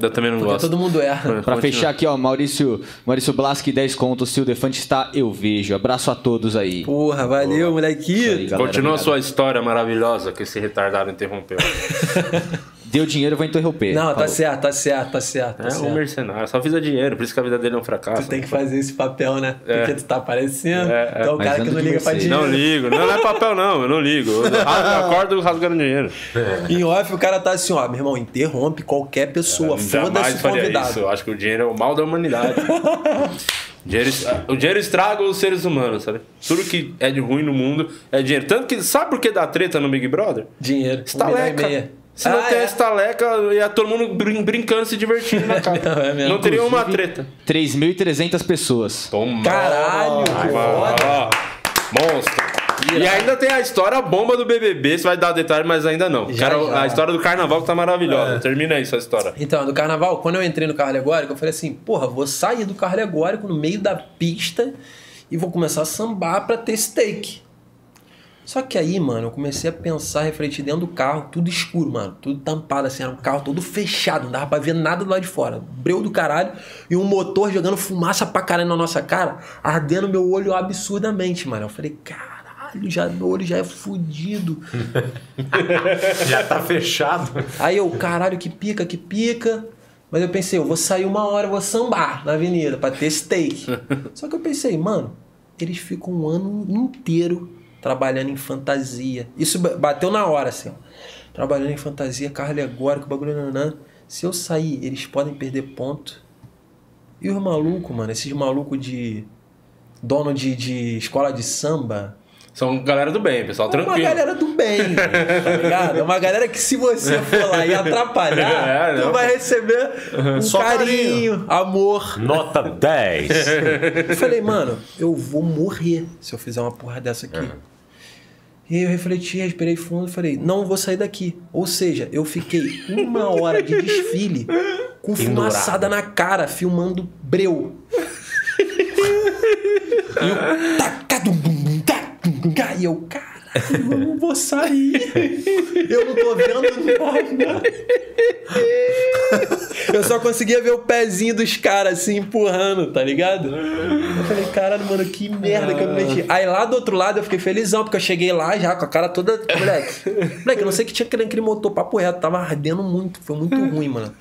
Eu também não
porque
gosto.
todo mundo erra.
Pra
Continua.
fechar aqui, ó, Maurício, Maurício Blaski, 10 contos. Se o Defante está, eu vejo. Abraço a todos aí.
Porra, valeu,
Isso
moleque.
aí, galera,
Continua a sua história maravilhosa que esse retardado interrompeu.
Deu dinheiro, eu vou interromper.
Não, tá
Falou.
certo, tá certo, tá certo. Tá
É
certo.
um mercenário, só visa dinheiro, por isso que a vida dele é um fracasso.
Tu tem que fazer esse papel, né? Porque tu tá aparecendo.
É, é.
Tu é o
Mas
cara que não liga pra dinheiro.
Não ligo, não, não é papel não, eu não ligo. Eu rasgo- acordo rasgando dinheiro.
Em off, o cara tá assim, ó, meu irmão, interrompe qualquer pessoa. Foda-se
Jamais
o
faria
convidado.
isso. Eu acho que o dinheiro é o mal da humanidade. Dinheiro, o dinheiro estraga os seres humanos, sabe? Tudo que é de ruim no mundo é dinheiro. Tanto que, sabe por que dá treta no Big Brother?
Dinheiro. Um
Estaleca.
meia.
Se não
Ah,
tem
é?
estaleca, ia todo mundo brin- brincando, se divertindo na casa.
Não, é
não teria uma treta.
3.300 pessoas.
Toma.
Caralho.
Ó, monstro. E ainda tem a história bomba do BBB, você vai dar detalhe, mas ainda não.
Já,
Cara,
já.
A história do carnaval que tá maravilhosa.
É.
Termina aí sua história.
Então, do carnaval, quando eu entrei no carro alegórico, eu falei assim, porra, vou sair do carro alegórico no meio da pista e vou começar a sambar pra ter steak. Só que aí, mano, eu comecei a pensar, refletir dentro do carro, tudo escuro, mano. Tudo tampado, assim, era um carro todo fechado, não dava pra ver nada do lado de fora. Breu do caralho e um motor jogando fumaça pra caralho na nossa cara, ardendo meu olho absurdamente, mano. Eu falei, caralho, já, meu olho já é fudido.
Já tá fechado.
Aí eu, caralho, que pica, que pica. Mas eu pensei, eu vou sair uma hora, eu vou sambar na avenida pra ter steak. Só que eu pensei, mano, eles ficam um ano inteiro trabalhando em fantasia. Isso ba- bateu na hora, assim, ó. Trabalhando em fantasia, carro alegórico, bagulho nanã. Se eu sair, eles podem perder ponto. E os malucos, mano, esses malucos de. dono de, de escola de samba.
São galera do bem, pessoal,
É uma
tranquilo.
galera do bem, tá ligado? É uma galera que se você for lá e atrapalhar,
É, não.
tu vai receber um
Só
carinho, amor.
Nota 10.
Eu falei, mano, eu vou morrer se eu fizer uma porra dessa aqui. E aí eu refleti, respirei fundo e falei, não vou sair daqui. Ou seja, eu fiquei uma hora de desfile com fumaçada na cara, filmando breu. E eu, tá. E eu, caralho, eu não vou sair. Eu não tô vendo nada. Eu só conseguia ver o pezinho dos caras assim empurrando, tá ligado? Eu falei, caralho, mano, que merda que eu me meti. Aí lá do outro lado eu fiquei felizão, porque eu cheguei lá já com a cara toda. Moleque, moleque, eu não sei que tinha aquele, aquele motor papo reto, tava ardendo muito, foi muito ruim, mano.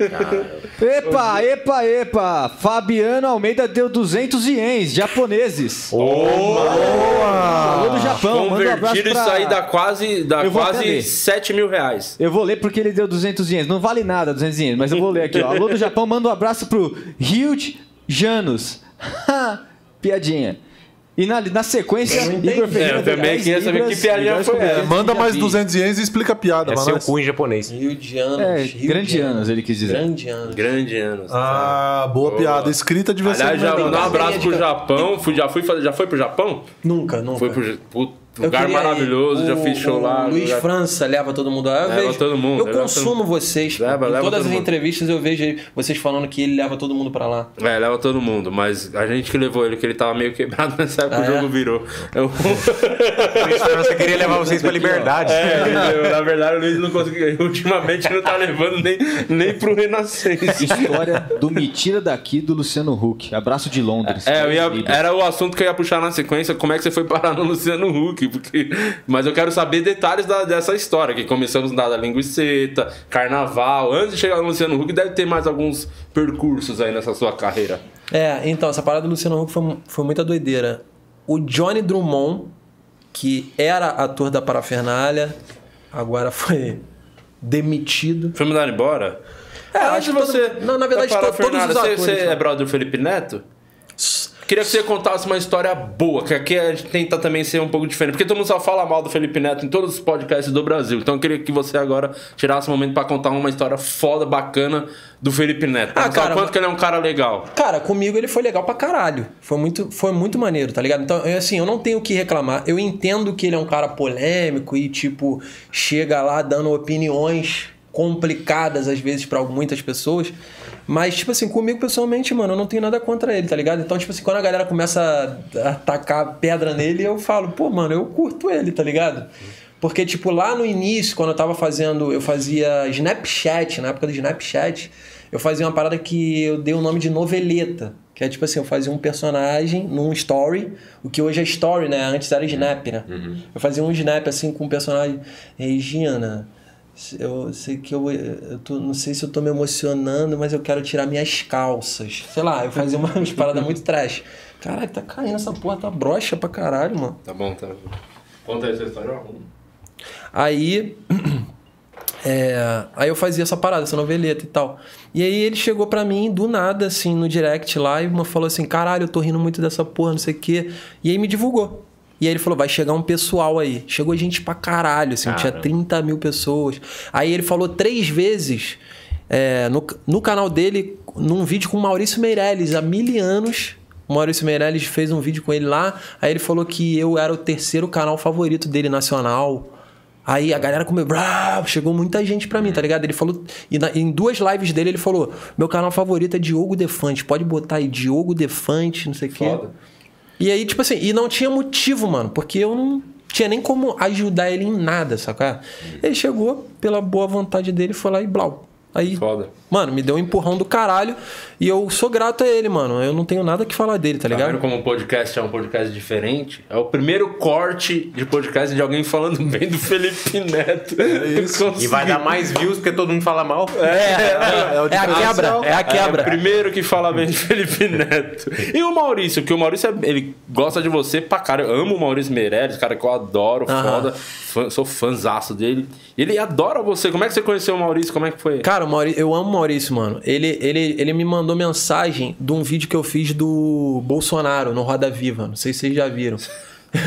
Epa, epa, epa! Fabiano Almeida deu 200 ienes japoneses. Alô do Japão, manda um abraço pra...
isso aí dá quase, dá
Eu vou até
quase
ler.
7 mil reais.
Eu vou ler porque ele deu 200 ienes. Não vale nada 200 ienes, mas eu vou ler aqui, ó. Alô do Japão, manda um abraço pro Ryuji Janus. Piadinha. E na, na sequência. Igor Ferreira
É, eu também
10
queria saber
libras,
que piadinha foi essa.
Manda mais
já vi.
200 ienes e explica a piada.
É seu cu em japonês.
Rio de anos.
É,
Rio
grande
de
anos, ele quis dizer.
Grande anos.
Grande anos.
Ah, boa, piada. Escrita devia ser
Aliás, já mandar um abraço pro
de-
Japão. Fui, já, fui, já foi pro Japão?
Nunca, nunca.
Foi pro. Lugar
queria
maravilhoso, já
O-
fiz show
o
lá.
Luiz
lugar-
França leva todo mundo lá. Eu
Leva
vejo-
todo mundo,
Eu consumo
mundo.
vocês.
Leva,
em
leva
todas
todo
as
mundo.
entrevistas eu vejo vocês falando que ele leva todo mundo pra lá.
É, leva todo mundo, mas a gente que levou ele, que ele tava meio quebrado nessa época,
Ah,
o
é?
jogo virou. Eu...
Luiz França queria levar vocês pra liberdade.
É, eu- na verdade o Luiz não conseguiu. Ultimamente não tá levando nem, nem pro Renascença.
História do Me Tira Daqui do Luciano Huck. Abraço de Londres.
É, eu ia- era o assunto que eu ia puxar na sequência, como é que você foi parar no Luciano Huck, porque, mas eu quero saber detalhes da- dessa história, que começamos da linguiceta, carnaval, antes de chegar no Luciano Huck deve ter mais alguns percursos aí nessa sua carreira.
É, então, essa parada do Luciano Huck foi, foi muita doideira. O Johnny Drummond, que era ator da Parafernália, agora foi demitido.
Foi mandado embora?
É, acho que todo-
você.
não, na verdade,
da
to- todos os atores,
Você
né?
é brother do Felipe Neto? Queria que você contasse uma história boa, que aqui a gente tenta também ser um pouco diferente, porque todo mundo só fala mal do Felipe Neto em todos os podcasts do Brasil. Então eu queria que você agora tirasse um momento pra contar uma história foda, bacana do Felipe Neto.
Ah, cara,
quanto que ele é um cara legal.
Cara, comigo ele foi legal pra caralho. Foi muito, foi muito maneiro, tá ligado? Então, eu, assim, eu não tenho o que reclamar. Eu entendo que ele é um cara polêmico e, tipo, chega lá dando opiniões complicadas, às vezes, pra muitas pessoas. Mas, tipo assim, comigo pessoalmente, mano, eu não tenho nada contra ele, tá ligado? Então, tipo assim, quando a galera começa a atacar pedra nele, eu falo, pô, mano, eu curto ele, tá ligado? Porque, tipo, lá no início, quando eu tava fazendo, eu fazia Snapchat, na época do Snapchat, eu fazia uma parada que eu dei o nome de noveleta. Que é tipo assim, eu fazia um personagem num story, o que hoje é story, né? Antes era Snap, né? Eu fazia um Snap assim com um personagem. Regina, eu sei que eu, eu tô, não sei se eu tô me emocionando, mas eu quero tirar minhas calças. Sei lá, eu fazia uma- umas paradas muito trash. Caralho, tá caindo essa porra, tá broxa pra caralho, mano.
Tá bom, tá. Conta aí essa história, eu arrumo.
Aí. é, aí eu fazia essa parada, essa noveleta e tal. E aí ele chegou pra mim do nada, assim, no direct lá, e uma falou assim: caralho, eu tô rindo muito dessa porra, não sei o quê. E aí me divulgou. E aí ele falou: vai chegar um pessoal aí. Chegou gente pra caralho, assim, tinha 30 mil pessoas. Aí ele falou três vezes é, no, no canal dele, num vídeo com o Maurício Meirelles, há mil anos. O Maurício Meirelles fez um vídeo com ele lá. Aí ele falou que eu era o terceiro canal favorito dele nacional. Aí a galera comeu, brau, chegou muita gente pra mim, tá ligado? Ele falou, e na- em duas lives dele ele falou: meu canal favorito é Diogo Defante, pode botar aí Diogo Defante, não sei o quê. E aí, tipo assim, e não tinha motivo, mano, porque eu não tinha nem como ajudar ele em nada, sacou? Ele chegou, pela boa vontade dele, foi lá e blau. Aí,
Foda.
mano, me deu um empurrão do caralho e eu sou grato a ele, mano. Eu não tenho nada que falar dele, tá
Tá
ligado?
vendo como o podcast é um podcast diferente? É o primeiro corte de podcast de alguém falando bem do Felipe Neto. É
E vai dar mais views porque todo mundo fala mal.
É, é,
é o
é a quebra, é a
É
quebra.
o primeiro que fala bem de Felipe Neto. E o Maurício, que o Maurício, é- ele gosta de você pra cara. Eu amo o Maurício Meirelles, cara que eu adoro,
Aham.
foda. Fã- sou fãzaço dele. Ele adora você. Como é que você conheceu o Maurício? Como é que foi?
Cara, o Mauri- eu amo o Maurício, mano. Ele, ele, ele me mandou mensagem de um vídeo que eu fiz do Bolsonaro no Roda Viva. Não sei se vocês já viram.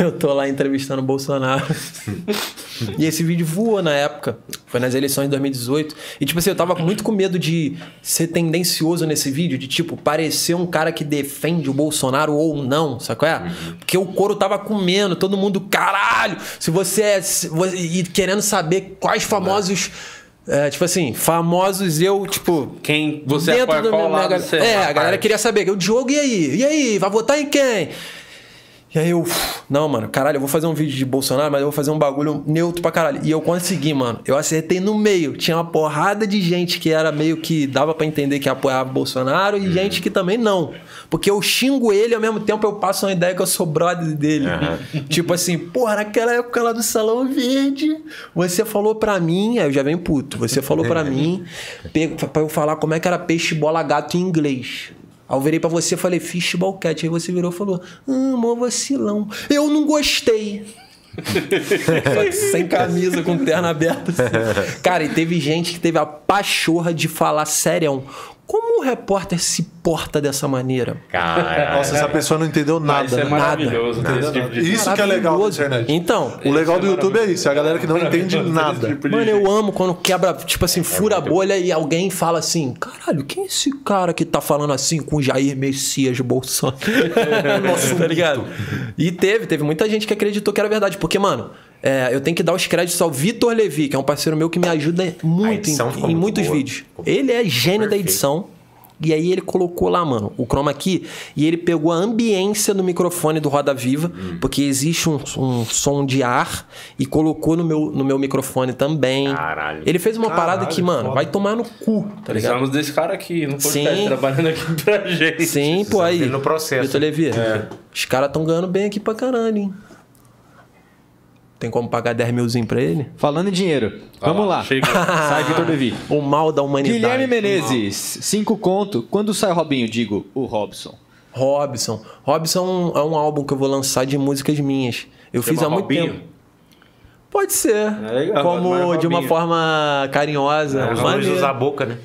Eu tô lá entrevistando o Bolsonaro. e esse vídeo voou na época. Foi nas eleições de 2018. E, tipo assim, eu tava muito com medo de ser tendencioso nesse vídeo, de, tipo, parecer um cara que defende o Bolsonaro ou não, sacou? É? Porque o couro tava comendo, todo mundo, caralho! Se você é. se você- e querendo saber quais famosos. É, tipo assim, famosos eu, tipo.
Quem você
dentro
apoia
do
qual
meu- minha
lado você
É, a galera queria saber. O Diogo, e aí? E aí? Vai votar em quem? E aí eu, não, mano, caralho, eu vou fazer um vídeo de Bolsonaro, mas eu vou fazer um bagulho neutro pra caralho. E eu consegui, mano. Eu acertei no meio. Tinha uma porrada de gente que era meio que dava pra entender que apoiava Bolsonaro e gente que também não. Porque eu xingo ele e ao mesmo tempo eu passo uma ideia que eu sou brother dele. tipo assim, porra, naquela época lá do Salão Verde, você falou pra mim, aí eu já venho puto, você falou pra mim pra eu falar como é que era peixe, bola, gato em inglês. Aí eu virei pra você e falei, fishball cat. Aí você virou e falou, ah, mó vacilão. Eu não gostei. Sem camisa, com perna aberta. assim. Cara, e teve gente que teve a pachorra de falar sério Como o repórter se porta dessa maneira?
Cara,
Nossa, essa pessoa não entendeu nada.
Isso é
né?
maravilhoso. ter esse tipo de-
Isso que é legal da internet.
Então,
O legal do YouTube é isso, é a galera que não entende nada.
tipo de
Mano, eu amo quando quebra, tipo assim, fura a bolha e alguém fala assim: caralho, quem é esse cara que tá falando assim com o Jair Messias Bolsonaro? Nossa, tá ligado? E teve, teve muita gente que acreditou que era verdade. Porque, mano, é, eu tenho que dar os créditos ao Vitor Levi, que é um parceiro meu que me ajuda muito em, em
muito
muitos
boa.
vídeos. Ele é gênio da
Perfeito.
edição. E aí ele colocou lá, mano, o chroma key e ele pegou a ambiência do microfone do Roda Viva,
Hum.
porque existe um, um som de ar e colocou no meu, no meu microfone também.
Caralho.
Ele fez uma
Caralho,
parada que, mano,
foda.
vai tomar no cu, tá ligado?
Precisamos desse cara aqui no podcast,
Sim.
trabalhando aqui pra gente.
Sim, pô, aí.
no processo.
Vitor Levi, os caras tão ganhando bem aqui pra caralho, hein? Tem como pagar 10 milzinho pra ele?
Falando em dinheiro, vamos lá.
Chega.
Sai, Vitor Levi.
O mal da humanidade.
Guilherme Menezes, 5 conto. Quando sai o Robinho? Digo, o Robson.
Robson. Robson é um álbum que eu vou lançar de músicas minhas. Eu fiz
Chama
há muito
Robinho?
tempo. Pode ser.
É legal,
Como
mas
de uma forma carinhosa.
Os dois
maneiro.
usam a boca, né?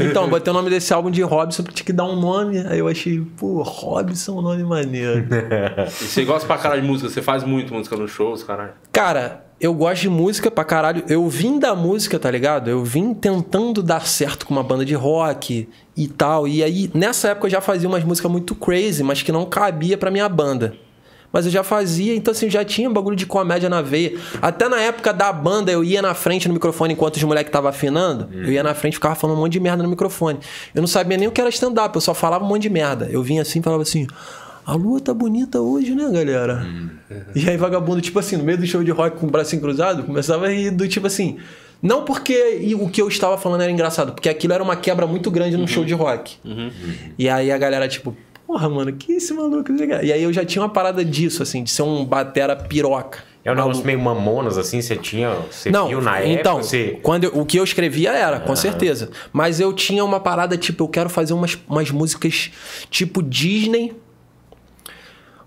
Então, botei o nome desse álbum de Robson pra te que dar um nome. Aí eu achei, pô, Robson é um nome maneiro.
E você gosta pra caralho de música, você faz muito música nos shows, caralho.
Cara, eu gosto de música pra caralho. Eu vim da música, tá ligado? Eu vim tentando dar certo com uma banda de rock e tal. E aí, nessa época eu já fazia umas músicas muito crazy, mas que não cabia pra minha banda. Mas eu já fazia, então assim, já tinha um bagulho de comédia na veia. Até na época da banda, eu ia na frente no microfone enquanto os moleques estavam afinando. Eu ia na frente ficava falando um monte de merda no microfone. Eu não sabia nem o que era stand-up, eu só falava um monte de merda. Eu vinha assim e falava assim: a lua tá bonita hoje, né, galera? E aí, vagabundo, tipo assim, no meio do show de rock com o bracinho cruzado, começava a rir do tipo assim. Não porque o que eu estava falando era engraçado, porque aquilo era uma quebra muito grande num show de rock. E aí a galera, tipo, porra, mano, que esse maluco? E aí eu já tinha uma parada disso, assim, de ser um batera piroca.
É um negócio meio mamonas, assim, você tinha. Você
Não,
viu na
então,
época, você.
quando eu- o que eu escrevia era, com certeza. Mas eu tinha uma parada, tipo, eu quero fazer umas, umas músicas tipo Disney.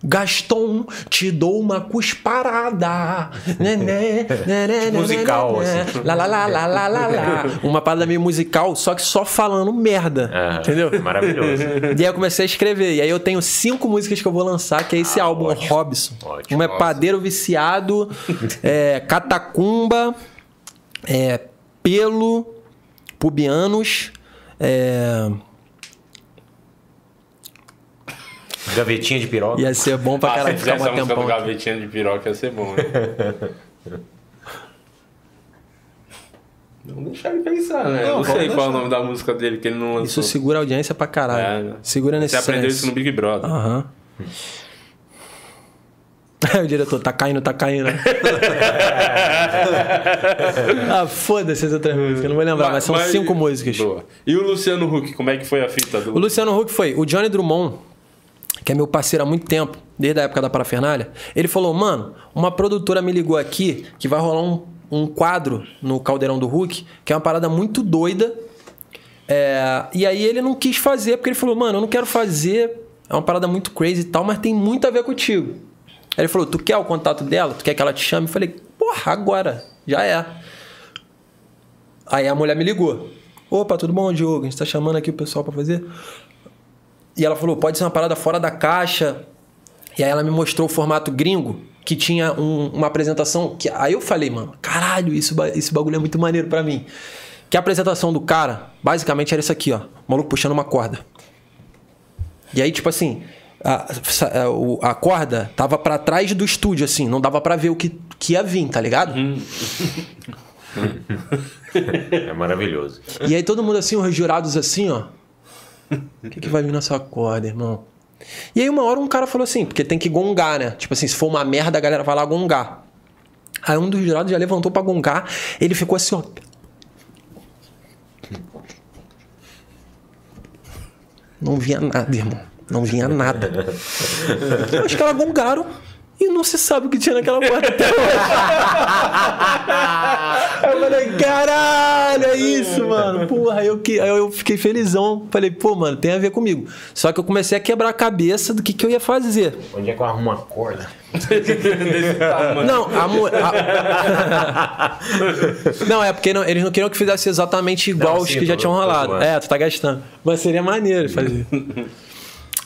Gaston, te dou uma cusparada. Né, né, né, né, né,
musical,
né, né.
assim.
Lá, lá, lá, lá, lá, lá, lá. Uma parada meio musical, só que só falando merda.
Ah,
Entendeu?
Maravilhoso.
E aí eu comecei a escrever. E aí eu tenho cinco músicas que eu vou lançar, que é esse álbum, Robson.
Ótimo.
Uma é Padeiro Viciado, é, Catacumba, é, Pelo, Pubianos, é,
Gavetinha de piroca.
ia ser bom pra
Ah,
caralho
se
ficar
fizesse
um
a música
tempão.
do
aqui.
Gavetinha de piroca ia ser bom, né? Não deixar ele pensar, né?
Não,
não sei qual é o nome da música dele que ele não lançou.
Isso segura a audiência pra caralho.
É, né?
Segura nesse
Você aprendeu isso no Big Brother.
Aham. Aí o diretor, tá caindo, tá caindo. ah, foda-se as outras músicas, eu não vou lembrar, mas, são cinco músicas.
Boa. E o Luciano Huck, como é que foi a fita do.
O Luciano Huck foi o Johnny Drummond, que é meu parceiro há muito tempo, desde a época da Parafernália. Ele falou: Mano, uma produtora me ligou aqui que vai rolar um, um quadro no Caldeirão do Huck, que é uma parada muito doida. É, e aí ele não quis fazer, porque ele falou: Mano, eu não quero fazer, é uma parada muito crazy e tal, mas tem muito a ver contigo. Aí ele falou: Tu quer o contato dela? Tu quer que ela te chame? Eu falei: Porra, agora, já é. Aí a mulher me ligou. Opa, tudo bom, Diogo? A gente tá chamando aqui o pessoal pra fazer. E ela falou, pode ser uma parada fora da caixa. E aí ela me mostrou o formato gringo, que tinha um- uma apresentação. Que... Aí eu falei, mano, caralho, isso, esse bagulho é muito maneiro pra mim. Que a apresentação do cara, basicamente, era isso aqui, ó. O maluco puxando uma corda. E aí, tipo assim, a, sa- a- corda tava pra trás do estúdio, assim, não dava pra ver o que, que ia vir, tá ligado?
É maravilhoso.
E aí todo mundo assim, os jurados assim, ó. O que, que vai vir nessa corda, irmão? E aí uma hora um cara falou assim, porque tem que gongar, né? Tipo assim, se for uma merda, a galera vai lá gongar. Aí um dos jurados já levantou pra gongar, ele ficou assim, ó. Não via nada, irmão. Não vinha nada. Os caras gongaram. E não se sabe o que tinha naquela porta até hoje. eu falei, caralho, é isso, mano. Porra, aí eu, que- aí eu fiquei felizão. Falei, pô, mano, tem a ver comigo. Só que eu comecei a quebrar a cabeça do que, que eu ia fazer.
Onde é que eu arrumo uma corda?
Tamanho.
Não, a mu- a- Não, é porque não- eles não queriam que fizesse exatamente igual
Não,
os
sim,
que já tinham rolado. É, tu tá gastando. Mas seria maneiro fazer.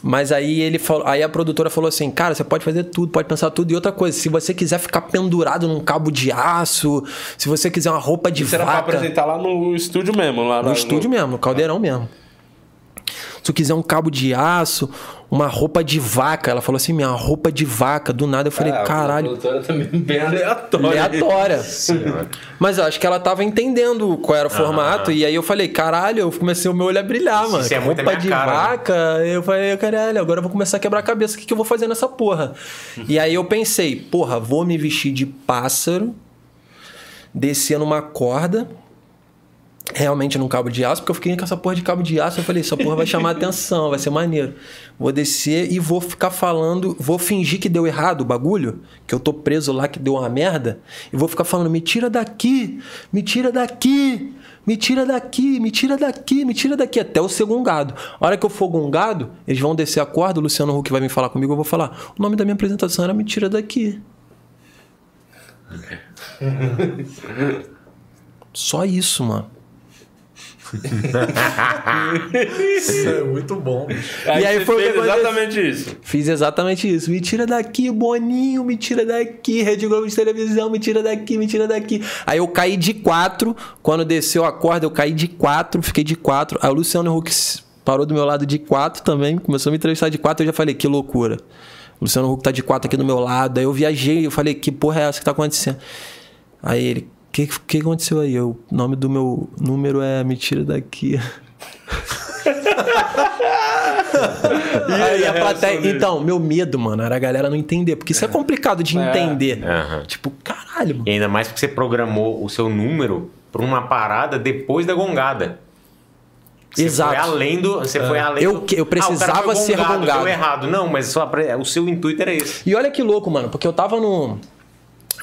Mas aí ele falou, aí a produtora falou assim, cara, você pode fazer tudo, pode pensar tudo. E outra coisa, se você quiser ficar pendurado num cabo de aço, se você quiser uma roupa de
Isso era pra
vaca,
apresentar lá no estúdio mesmo. Lá
no
na-
estúdio mesmo, no caldeirão mesmo. Se tu quiser um cabo de aço, uma roupa de vaca, ela falou assim, minha roupa de vaca, do nada eu falei,
Ah, A
caralho,
produtora também bem aleatória.
aleatória. Mas eu acho que ela tava entendendo qual era o formato. E aí eu falei, caralho, eu comecei o meu olho a brilhar, mano.
Isso é muito a
Roupa de
cara, né?
vaca. Eu falei, caralho, agora eu vou começar a quebrar a cabeça. O que, que eu vou fazer nessa porra? e aí eu pensei, porra, vou me vestir de pássaro, descer numa corda. Realmente num cabo de aço, porque eu fiquei com essa porra de cabo de aço. Eu falei, essa porra vai chamar atenção, vai ser maneiro. Vou descer e vou ficar falando, vou fingir que deu errado o bagulho, que eu tô preso lá, que deu uma merda, e vou ficar falando, me tira daqui, me tira daqui, me tira daqui, me tira daqui, me tira daqui, até eu ser gongado. A hora que eu for gongado, eles vão descer a corda, o Luciano Huck vai vir falar comigo, eu vou falar, o nome da minha apresentação era Me Tira Daqui. Só isso, mano.
Isso é muito bom.
Aí,
E aí foi
fez exatamente isso.
Fiz exatamente isso. Me tira daqui, Boninho, me tira daqui, Rede Globo de televisão, me tira daqui, me tira daqui. Aí eu caí de quatro. Quando desceu a corda, eu caí de quatro, fiquei de quatro. Aí o Luciano Huck parou do meu lado de quatro também, começou a me entrevistar de quatro. Eu já falei, que loucura. O Luciano Huck tá de quatro aqui do meu lado. Aí eu viajei, eu falei, que porra é essa que tá acontecendo? Aí ele, que, que aconteceu aí? O nome do meu número é Me Tira Daqui. Aí a plateia. Então, meu medo, mano, era a galera não entender. Porque isso é complicado de entender.
Aham.
Tipo, caralho, mano.
E ainda mais porque você programou o seu número pra uma parada depois da gongada. Você
Exato.
foi além do. Você foi além
Eu
do.
eu
Ah,
precisava
foi
ser gongado.
Errado. Não, mas só o seu intuito era esse.
E olha que louco, mano, porque eu tava no.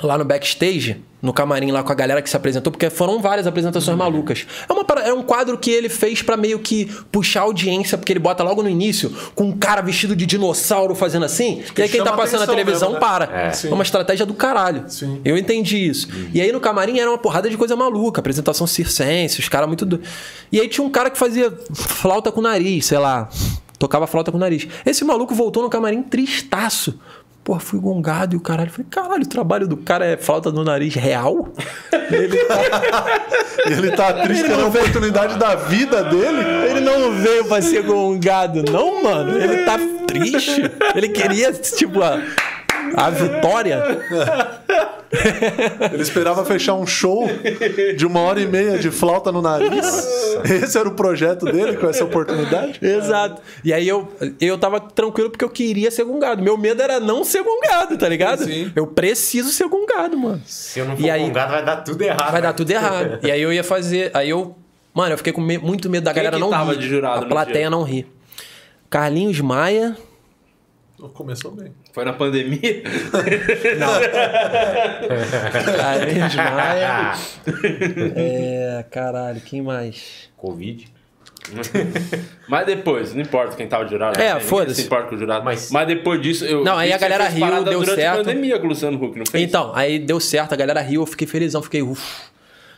Lá no backstage, no camarim lá com a galera que se apresentou, porque foram várias apresentações malucas. É, uma, para- é um quadro que ele fez pra meio que puxar a audiência, porque ele bota logo no início com um cara vestido de dinossauro fazendo assim, e aí quem tá passando na televisão
mesmo, né?
para.
É.
É. Uma estratégia do caralho.
Sim.
Eu entendi isso. E aí no camarim era uma porrada de coisa maluca, apresentação circense, os caras muito. Do... E aí tinha um cara que fazia flauta com o nariz, sei lá. Tocava flauta com o nariz. Esse maluco voltou no camarim tristaço. Porra, fui gongado e o caralho. Falei, caralho, o trabalho do cara é flauta no nariz real? Ele,
E ele tá triste
Ele
pela oportunidade da vida dele.
ele não veio pra ser gongado, não, mano. Ele tá triste. Ele queria, tipo, a, a vitória.
Ele esperava fechar um show de uma hora e meia de flauta no nariz. Esse era o projeto dele com essa oportunidade.
Exato. E aí eu, eu tava tranquilo porque eu queria ser gongado. Meu medo era não ser gongado, tá ligado?
Sim.
Eu preciso ser gongado, mano.
Se eu não
E
for
aí-
gongado, vai dar tudo errado.
Vai dar tudo errado. e aí eu ia fazer. Aí eu. Mano, eu fiquei com me- muito medo da
Quem
galera
que
não
tava
rir.
de jurado
a plateia
dia?
não rir. Carlinhos Maia.
Começou bem.
Foi na pandemia?
Carlinhos Maia. É. Caralho, quem mais?
Covid.
Mas depois, não importa quem tava de jurado.
É, foda-se.
se importa com o jurado.
Mas-
Mas, depois disso. Eu
Não, aí a galera riu, deu
durante
certo.
a pandemia com o Luciano Huck, não fez?
Então, aí deu certo, a galera riu, eu fiquei felizão, fiquei uff.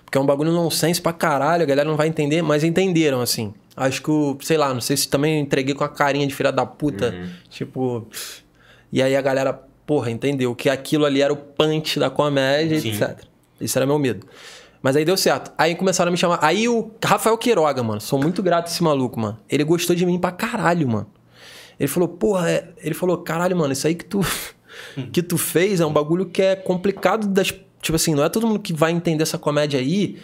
Porque é um bagulho nonsense pra caralho, a galera não vai entender, mas entenderam, assim. Acho que, o- sei lá, não sei se também eu entreguei com a carinha de filha da puta. Tipo. E aí a galera, porra, entendeu que aquilo ali era o punch da comédia,
Sim.
etc. Isso era meu medo. Mas aí deu certo. Aí começaram a me chamar. Aí o Rafael Queiroga, mano. Sou muito grato a esse maluco, mano. Ele gostou de mim pra caralho, mano. Ele falou, porra, é... ele falou, caralho, mano, isso aí que tu que tu fez é um bagulho que é complicado das, tipo assim, não é todo mundo que vai entender essa comédia aí.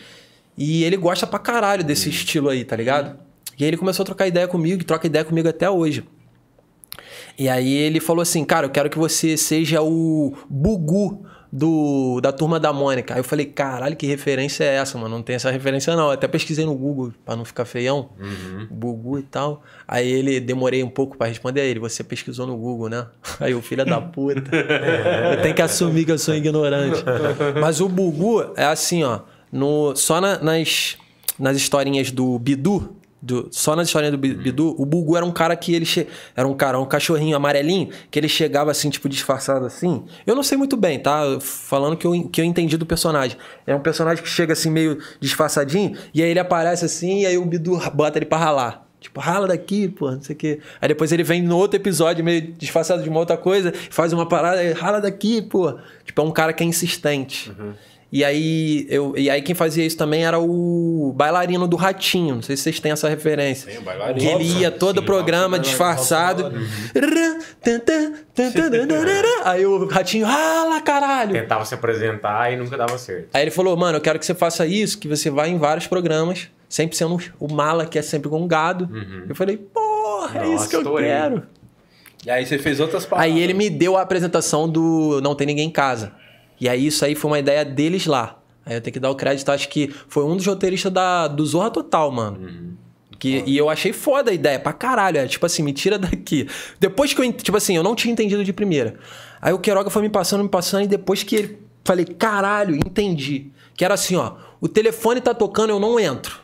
E ele gosta pra caralho desse estilo aí, tá ligado? E aí ele começou a trocar ideia comigo, e troca ideia comigo até hoje. E aí ele falou assim, cara, eu quero que você seja o Bugu do, da turma da Mônica. Aí eu falei, caralho, que referência é essa, mano? Não tem essa referência, não. Eu até pesquisei no Google pra não ficar feião. Uhum. Bugu e tal. Aí ele demorei um pouco para responder a ele. Você pesquisou no Google, né? Aí o filho da puta. eu tenho que assumir que eu sou ignorante. Mas o Bugu é assim, ó. No, só na, nas, nas historinhas do Bidu, do, só na história do Bidu, o Bugu era um cara que ele che... era um cara, um cachorrinho amarelinho, que ele chegava assim, tipo, disfarçado assim. Eu não sei muito bem, tá? Falando que eu, que eu entendi do personagem. É um personagem que chega assim, meio disfarçadinho, e aí ele aparece assim, e aí o Bidu bota ele pra ralar. Tipo, rala daqui, pô, não sei o quê. Aí depois ele vem no outro episódio, meio disfarçado de uma outra coisa, faz uma parada, rala daqui, pô. Tipo, é um cara que é insistente. Uhum. E aí, eu, e aí quem fazia isso também era o bailarino do Ratinho. Não sei se vocês têm essa referência. Tem, o bailarino. Que ele ia todo o programa disfarçado. aí o Ratinho, rala, caralho!
Tentava se apresentar e nunca dava certo.
Aí ele falou, mano, eu quero que você faça isso, que você vá em vários programas, sempre sendo o mala que é sempre com gado. Uhum. Eu falei, porra, é isso que eu quero.
E aí você fez outras palavras.
Aí ele me deu a apresentação do Não Tem Ninguém em Casa. E aí isso aí foi uma ideia deles lá. Aí eu tenho que dar o crédito, acho que foi um dos roteiristas da, do Zorra Total, mano. Uhum. Que, e eu achei foda a ideia, pra caralho. É, tipo assim, me tira daqui. Depois que eu. Tipo assim, eu não tinha entendido de primeira. Aí o Queiroga foi me passando, me passando, e depois que ele. Falei, caralho, entendi. Que era assim, ó. O telefone tá tocando, eu não entro.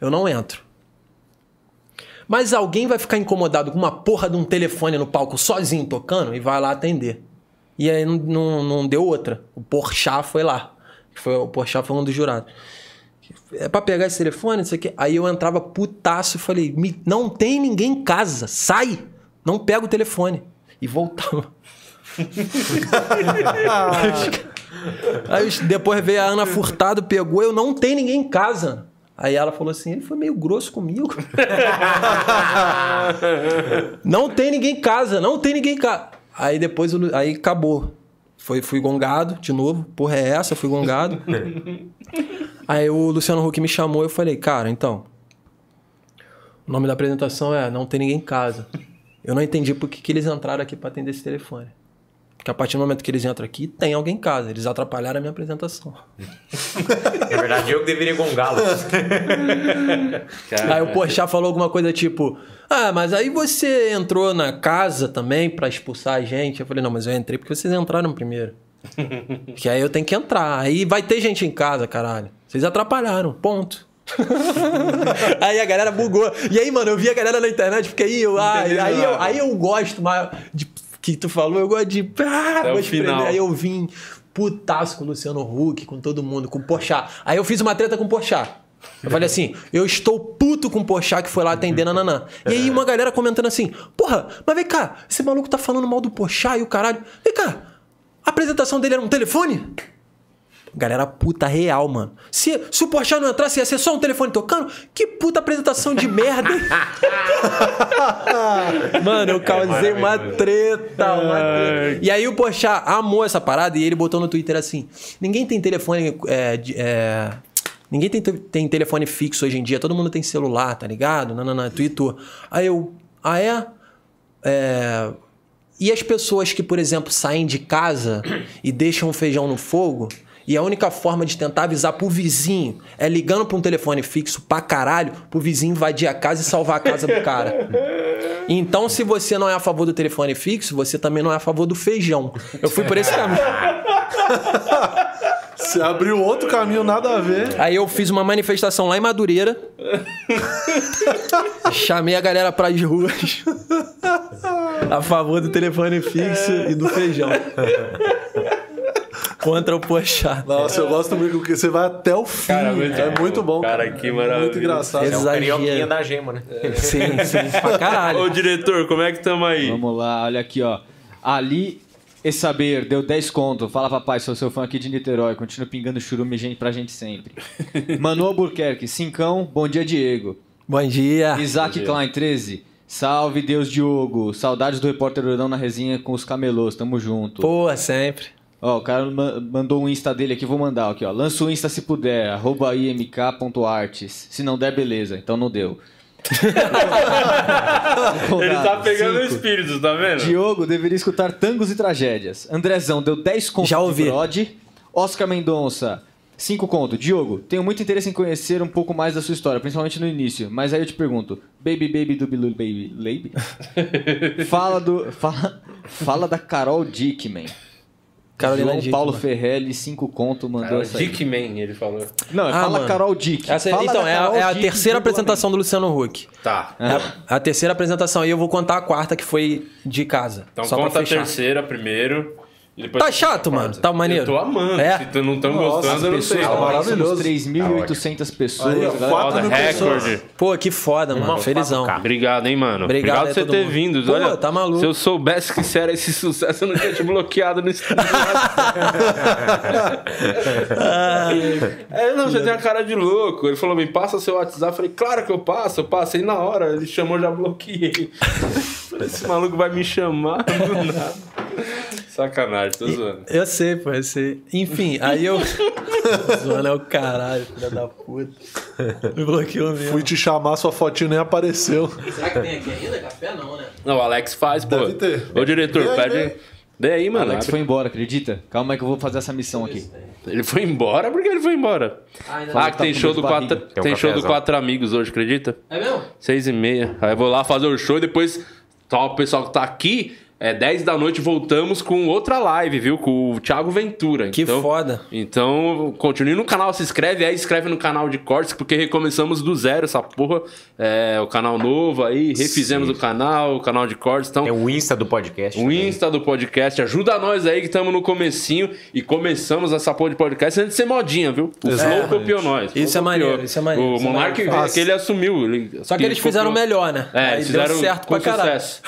Eu não entro. Mas alguém vai ficar incomodado com uma porra de um telefone no palco sozinho tocando e vai lá atender. E aí não, não, não deu outra. O Porchat foi lá. Foi, o Porchat foi um dos jurados. É pra pegar esse telefone, isso aqui. Aí eu entrava putaço e falei: não tem ninguém em casa, sai! Não pega o telefone. E voltava. aí depois veio a Ana Furtado, pegou, eu não tem ninguém em casa. Aí ela falou assim: ele foi meio grosso comigo. não tem ninguém em casa, não tem ninguém em casa. Aí depois, aí acabou. Foi, fui gongado de novo. Porra, é essa? Fui gongado. aí o Luciano Huck me chamou e eu falei, cara, então. O nome da apresentação é Não Tem Ninguém em Casa. Eu não entendi por que, que eles entraram aqui para atender esse telefone. Porque a partir do momento que eles entram aqui, tem alguém em casa. Eles atrapalharam a minha apresentação.
Na verdade, eu que deveria gongá-los.
aí o Porchat falou alguma coisa tipo... Ah, mas aí você entrou na casa também para expulsar a gente. Eu falei, não, mas eu entrei porque vocês entraram primeiro. que aí eu tenho que entrar. Aí vai ter gente em casa, caralho. Vocês atrapalharam, ponto. aí a galera bugou. E aí, mano, eu vi a galera na internet, porque aí eu, ah, aí, eu, aí eu gosto mais de que tu falou, eu gosto de. Ah, é final. Aí eu vim putaço com o Luciano Huck, com todo mundo, com o Porchat. Aí eu fiz uma treta com o Porchat. Eu falei assim, eu estou puto com o Porchat que foi lá atender Nananã. E aí uma galera comentando assim, porra, mas vem cá, esse maluco tá falando mal do Porchat e o caralho. Vem cá, a apresentação dele era um telefone? Galera puta real, mano. Se, se o Porchat não entrasse, ia ser só um telefone tocando? Que puta apresentação de merda, hein? mano, eu causei é uma treta, uma treta. E aí o Porchat amou essa parada e ele botou no Twitter assim: ninguém tem telefone. É, é, Ninguém tem, tem telefone fixo hoje em dia, todo mundo tem celular, tá ligado? Não, não, não, Twitter. Aí eu. Ah, é? é? E as pessoas que, por exemplo, saem de casa e deixam o feijão no fogo, e a única forma de tentar avisar pro vizinho é ligando pra um telefone fixo pra caralho, pro vizinho invadir a casa e salvar a casa do cara. Então, se você não é a favor do telefone fixo, você também não é a favor do feijão. Eu fui por esse caminho.
Você abriu outro caminho, nada a ver.
Aí eu fiz uma manifestação lá em Madureira. Chamei a galera para as ruas. a favor do telefone fixo e do feijão. Contra o Pochá.
Nossa, eu gosto muito porque você vai até o fim. Cara, muito é bom. muito bom.
Cara, que maravilha.
Muito engraçado.
É o carioquinha da gema, né?
Sim, sim. Pra caralho.
Ô, diretor, como é que tamo aí?
Vamos lá, olha aqui, ó. Ali e saber, deu 10 conto. Fala, papai, sou seu fã aqui de Niterói. Continua pingando churume gente pra gente sempre. Manu Albuquerque, cincão. Bom dia, Diego.
Bom dia.
Isaac
Bom dia.
Klein, 13. Salve, Deus Diogo. Saudades do repórter Uradão na resenha com os camelôs. Tamo junto.
Pô, sempre.
Ó, o cara mandou um Insta dele aqui, vou mandar aqui, ó. Lança o Insta se puder, arroba imk.artes. Se não der, beleza. Então não deu.
Ele tá pegando
Cinco.
espíritos, tá vendo?
Diogo deveria escutar tangos e tragédias. Andrezão deu 10 contos
Já ouvi.
de Brode. Oscar Mendonça, 5 contos. Diogo, tenho muito interesse em conhecer um pouco mais da sua história, principalmente no início. Mas aí eu te pergunto, Baby Baby do Bilu Baby Baby? fala do. Fala, fala da Carol Dickman.
Carolina
João
Dickman.
Paulo Ferrelli, 5 conto, mandou
Cara,
essa aí.
Dickman, ele falou.
Não,
Ah,
fala
mano.
Carol Dick.
Essa-
Fala
então, é, a-
Carol
é a
Dick
terceira apresentação do Luciano Huck.
Tá.
É a terceira apresentação. E eu vou contar a quarta, que foi de casa.
Então
só pra
conta a terceira primeiro. Depois
Tá chato,
a
mano? Tá maneiro?
Eu tô amando.
É?
Se tu não tão
Nossa,
gostando,
as
eu não
pessoas
sei.
tá maravilhoso.
Somos 3.800 pessoas.
Aí,
Foda, recorde.
Pô, que foda, mano. Felizão.
Obrigado, hein, mano.
Obrigado
por
a
você ter
mundo.
vindo.
Pô,
Olha,
tá maluco.
Se eu soubesse que isso era esse sucesso, eu não tinha te bloqueado no Instagram. é, não, você tem uma cara de louco. Ele falou, me passa seu WhatsApp. Eu falei, claro que eu passo. Eu passei na hora. Ele chamou, já bloqueei. Esse maluco vai me chamar do nada. Sacanagem, tô zoando.
Eu sei, pô, eu sei. Enfim, aí eu. Zoando é o caralho, filha da puta. Me bloqueou mesmo.
Fui te chamar, sua fotinho nem apareceu.
Será que tem aqui ainda? Café não, né?
Não, o Alex faz, pô.
Deve ter.
Ô, diretor,
aí,
pede.
vê.
Vê aí, mano.
Alex
abre.
foi embora, acredita? Calma aí que eu vou fazer essa missão aqui.
Ele foi embora? Por que ele foi embora? Ah,
não.
que tem
Tá
show do quatro, tem
Tem um
show do quatro amigos hoje, acredita?
É mesmo?
Seis e meia. Aí eu vou lá fazer o show e depois tá, o pessoal que tá aqui, é 10 da noite, voltamos com outra live, viu? Com o Thiago Ventura.
Que
então,
foda.
Então, continue no canal, se inscreve aí, inscreve no canal de cortes, porque recomeçamos do zero essa porra. É, o canal novo aí, refizemos o canal, o canal de cortes. Então,
Tem o Insta do podcast.
o
também.
Insta do podcast, ajuda nós aí que estamos no comecinho e começamos essa porra de podcast antes de ser modinha, viu? O Flow copiou nós.
Isso é maneiro, isso é maneiro,
O
é
Monark,
maneiro.
que ele assumiu. ele-
Só que eles fizeram
copiou.
melhor, né?
É,
Aí
eles fizeram
deu certo
com
pra caralho.
sucesso.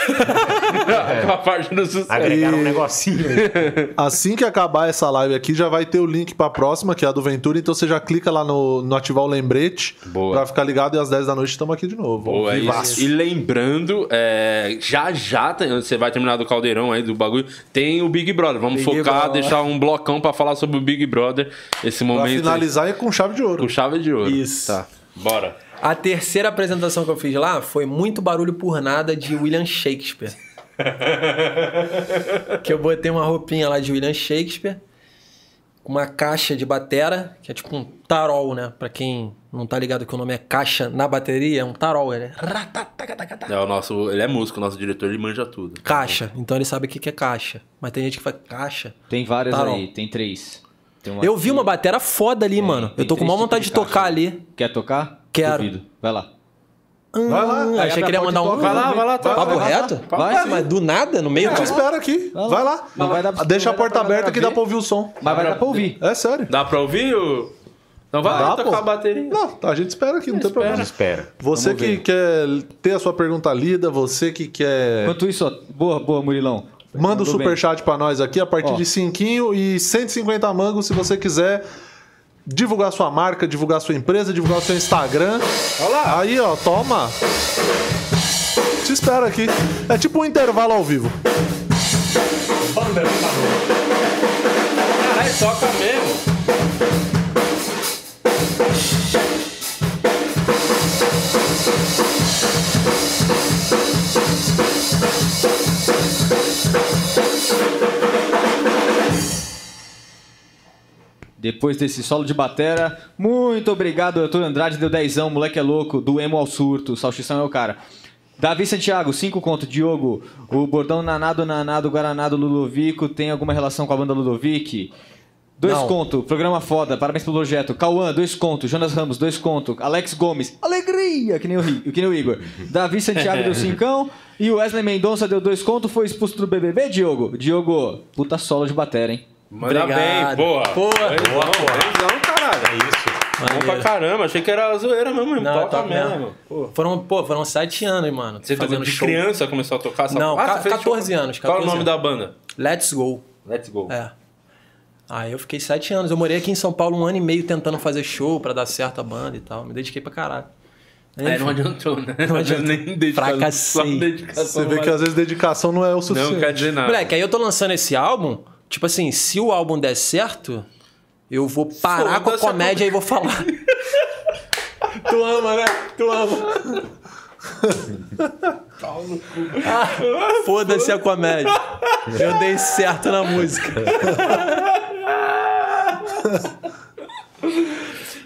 com a parte do sucesso.
Agregaram um negocinho aí.
Assim que acabar essa live aqui, já vai ter o link pra próxima, que é a do Ventura. Então você já clica lá no, no ativar o lembrete
Boa.
pra ficar ligado e às 10 da noite estamos aqui de novo.
Boa, isso. E lembrando, é, já já tem- você vai terminar do caldeirão aí do bagulho, tem o Big Brother. Vamos
Big
focar,
Brother.
deixar um blocão pra falar sobre o Big Brother. Esse
Pra
momento aí,
finalizar é com chave de ouro.
com chave de ouro.
Isso.
Tá. Bora.
A terceira apresentação que eu fiz lá foi muito barulho por nada de William Shakespeare. Que eu botei uma roupinha lá de William Shakespeare, com uma caixa de batera, que é tipo um tarol, né? Pra quem não tá ligado que o nome é caixa na bateria, é um tarol, ele é
É, o nosso, ele é músico, o nosso diretor, ele manja tudo.
caixa. Então ele sabe o que que é caixa. Mas tem gente que fala caixa.
Tem várias
Tarol.
aí, tem três. Tem uma
Eu vi uma batera foda ali, mano.
tem
Eu tô com
tipos
vontade de,
de
tocar ali.
Quer tocar?
Quero.
Duvido. Vai lá.
Vai lá.
achei
Aí
que
abre
ele ia
porta
mandar
e
um.
toca.
Vai lá, vai lá, tá.
Papo reto?
vai.
Mas do nada, no meio
Eu te espero aqui. Vai lá.
Não vai dar pra-
Deixa a
não vai
porta
dar pra
aberta que dá
ver.
pra ouvir o som.
Mas vai dar pra ouvir.
É sério.
Dá pra ouvir? O... Então vai
Dá,
lá tocar
pô.
a bateria.
Não, a gente espera aqui, não tem problema.
Espera.
Você
Vamos
que
ver.
quer ter a sua pergunta lida, você que quer.
Enquanto isso, ó, boa, boa, Murilão.
Manda o
Mandou bem.
superchat pra nós aqui a partir
Ó.
de 5 e 150 mangos se você quiser divulgar sua marca, divulgar sua empresa, divulgar seu Instagram.
Olha lá.
Aí, ó, toma. Te espero aqui. É tipo um intervalo ao vivo.
Caralho, toca mesmo.
Depois desse solo de batera, muito obrigado, Arthur Andrade, deu dezão, moleque é louco, do emo ao surto, salsichão é o cara. Davi Santiago, 5 conto. Diogo, o bordão Nanado, Nanado, Guaranado, Ludovico tem alguma relação com a banda Ludovic? Dois conto, programa foda, parabéns pelo projeto. Cauã, dois conto. Jonas Ramos, dois conto. Alex Gomes, alegria, que nem o, que nem o Igor. Davi Santiago deu cincão. E o Wesley Mendonça deu dois conto, foi expulso do BBB, Diogo? Diogo, puta solo de batera, hein?
Manda
Obrigado.
bem, porra.
Porra.
Beijão, beijão, caralho. É isso. Bom pra caramba, achei que era zoeira mesmo,
Não,
toca mesmo.
mesmo.
Pô.
Foram, pô, foram sete anos, mano.
Você fazendo de criança começou a tocar essa
Não,
fez
14
show?
anos,
Qual é o
14
nome
anos.
da banda?
Let's Go.
Let's Go.
É. Aí eu fiquei sete anos. Eu morei aqui em São Paulo um ano e meio tentando fazer show pra dar certo a banda e tal. Me dediquei pra caralho.
É, não adiantou, né? Não
adiantou.
Nem dedicação.
Fracassei.
Você vê
não
que às vezes dedicação não é o
Não
suficiente.
quer dizer nada.
Moleque, aí eu tô lançando esse álbum. Tipo assim, se o álbum der certo, eu vou parar com a comédia e vou falar. tu ama, né? Tu ama. Foda-se a comédia. Eu dei certo na música.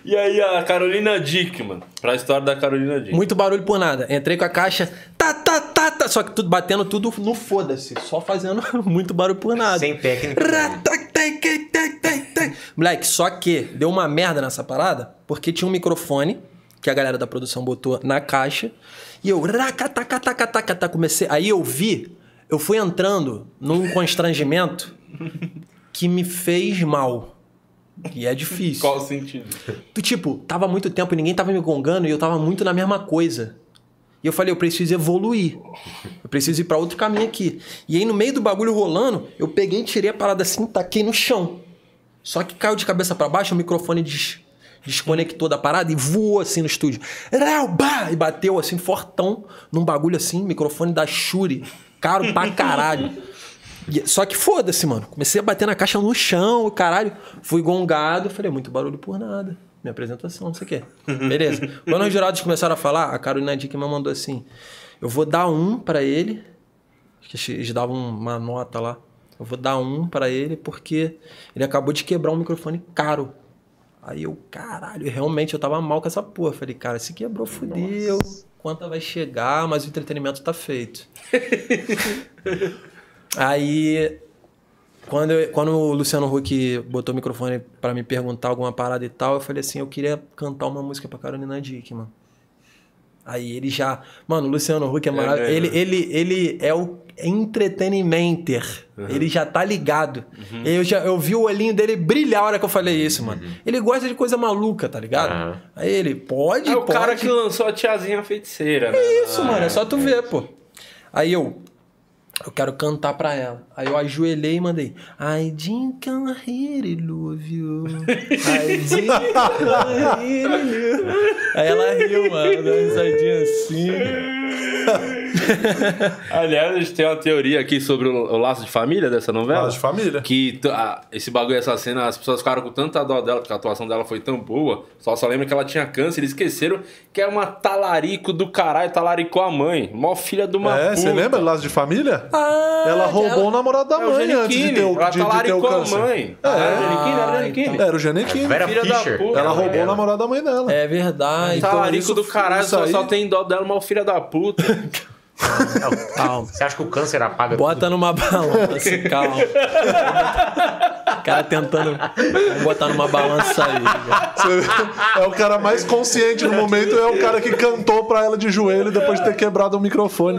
E aí a Carolina Dickman, pra história da Carolina Dickman.
Muito barulho por nada. Entrei com a caixa, tá, tá, tá, tá. Só que tudo batendo tudo no foda-se. Só fazendo muito barulho por nada.
Sem técnica.
Moleque, só que deu uma merda nessa parada, porque tinha um microfone que a galera da produção botou na caixa. E eu, comecei. Aí eu vi, eu fui entrando num constrangimento que me fez mal. E é difícil.
Qual o sentido?
Tipo, tava muito tempo e ninguém tava me gongando e eu tava muito na mesma coisa. E eu falei, eu preciso evoluir. Eu preciso ir pra outro caminho aqui. E aí, no meio do bagulho rolando, eu peguei, tirei a parada assim, taquei no chão. Só que caiu de cabeça para baixo, o microfone des desconectou da parada e voou assim no estúdio. E bateu assim, fortão, num bagulho assim, microfone da Shure. Caro pra caralho. Só que foda-se, mano. Comecei a bater na caixa no chão, caralho. Fui gongado, falei, muito barulho por nada. Minha apresentação, não sei o quê. Beleza. Quando os jurados começaram a falar, a Carolina Dickman mandou assim: Eu vou dar um para ele. Acho que eles davam uma nota lá. Eu vou dar um para ele porque ele acabou de quebrar um microfone caro. Aí eu, caralho, realmente eu tava mal com essa porra. Falei, cara, se quebrou, fudeu. Nossa. Quanto vai chegar, mas o entretenimento tá feito. Aí, quando, eu, quando o Luciano Huck botou o microfone para me perguntar alguma parada e tal, eu falei assim: eu queria cantar uma música pra Carolina Dick, mano. Aí ele já. Mano, o Luciano Huck é maravilhoso. É, ele, ele, ele é o entretenimenter. Uhum. Ele já tá ligado. Uhum. Eu, já, eu vi o olhinho dele brilhar a hora que eu falei isso, mano. Uhum. Ele gosta de coisa maluca, tá ligado? Aí ele, pode,
É o
pode.
cara que lançou a tiazinha feiticeira, né?
Isso, mano. É só tu ver, pô. Aí eu, eu quero cantar pra ela. Aí eu ajoelhei e mandei. I think I really love you. I think I really love you. Aí ela riu, mano. Deu uma risadinha assim.
Aliás, a gente tem uma teoria aqui sobre o, o laço de família dessa novela.
Laço de família.
Que ah, esse bagulho, essa cena, as pessoas ficaram com tanta dó dela, porque a atuação dela foi tão boa. Só só lembra que ela tinha câncer. Eles esqueceram que é uma talarico do caralho, talaricou a mãe. Mó filha de uma
É,
puta.
você lembra do laço de família?
Ah,
ela roubou
ela-
o namorado da
É
mãe antes de ter o,
Ela
de, de ter o
talaricou a
câncer.
mãe.
É.
Era o Giannichini, era o Giannichini.
Era o Janequine.
Vera
Filha da
Fischer.
puta.
Ela roubou o namorado da mãe dela.
É verdade. Então,
Talarico
isso-
do caralho, só,
aí-
só tem dó dela, mal filha da puta.
calma.
Você acha que o câncer apaga
Bota numa balança, calma. O cara tentando botar numa balança aí. cara.
É o cara mais consciente no momento, é o cara que cantou pra ela de joelho depois de ter quebrado o microfone.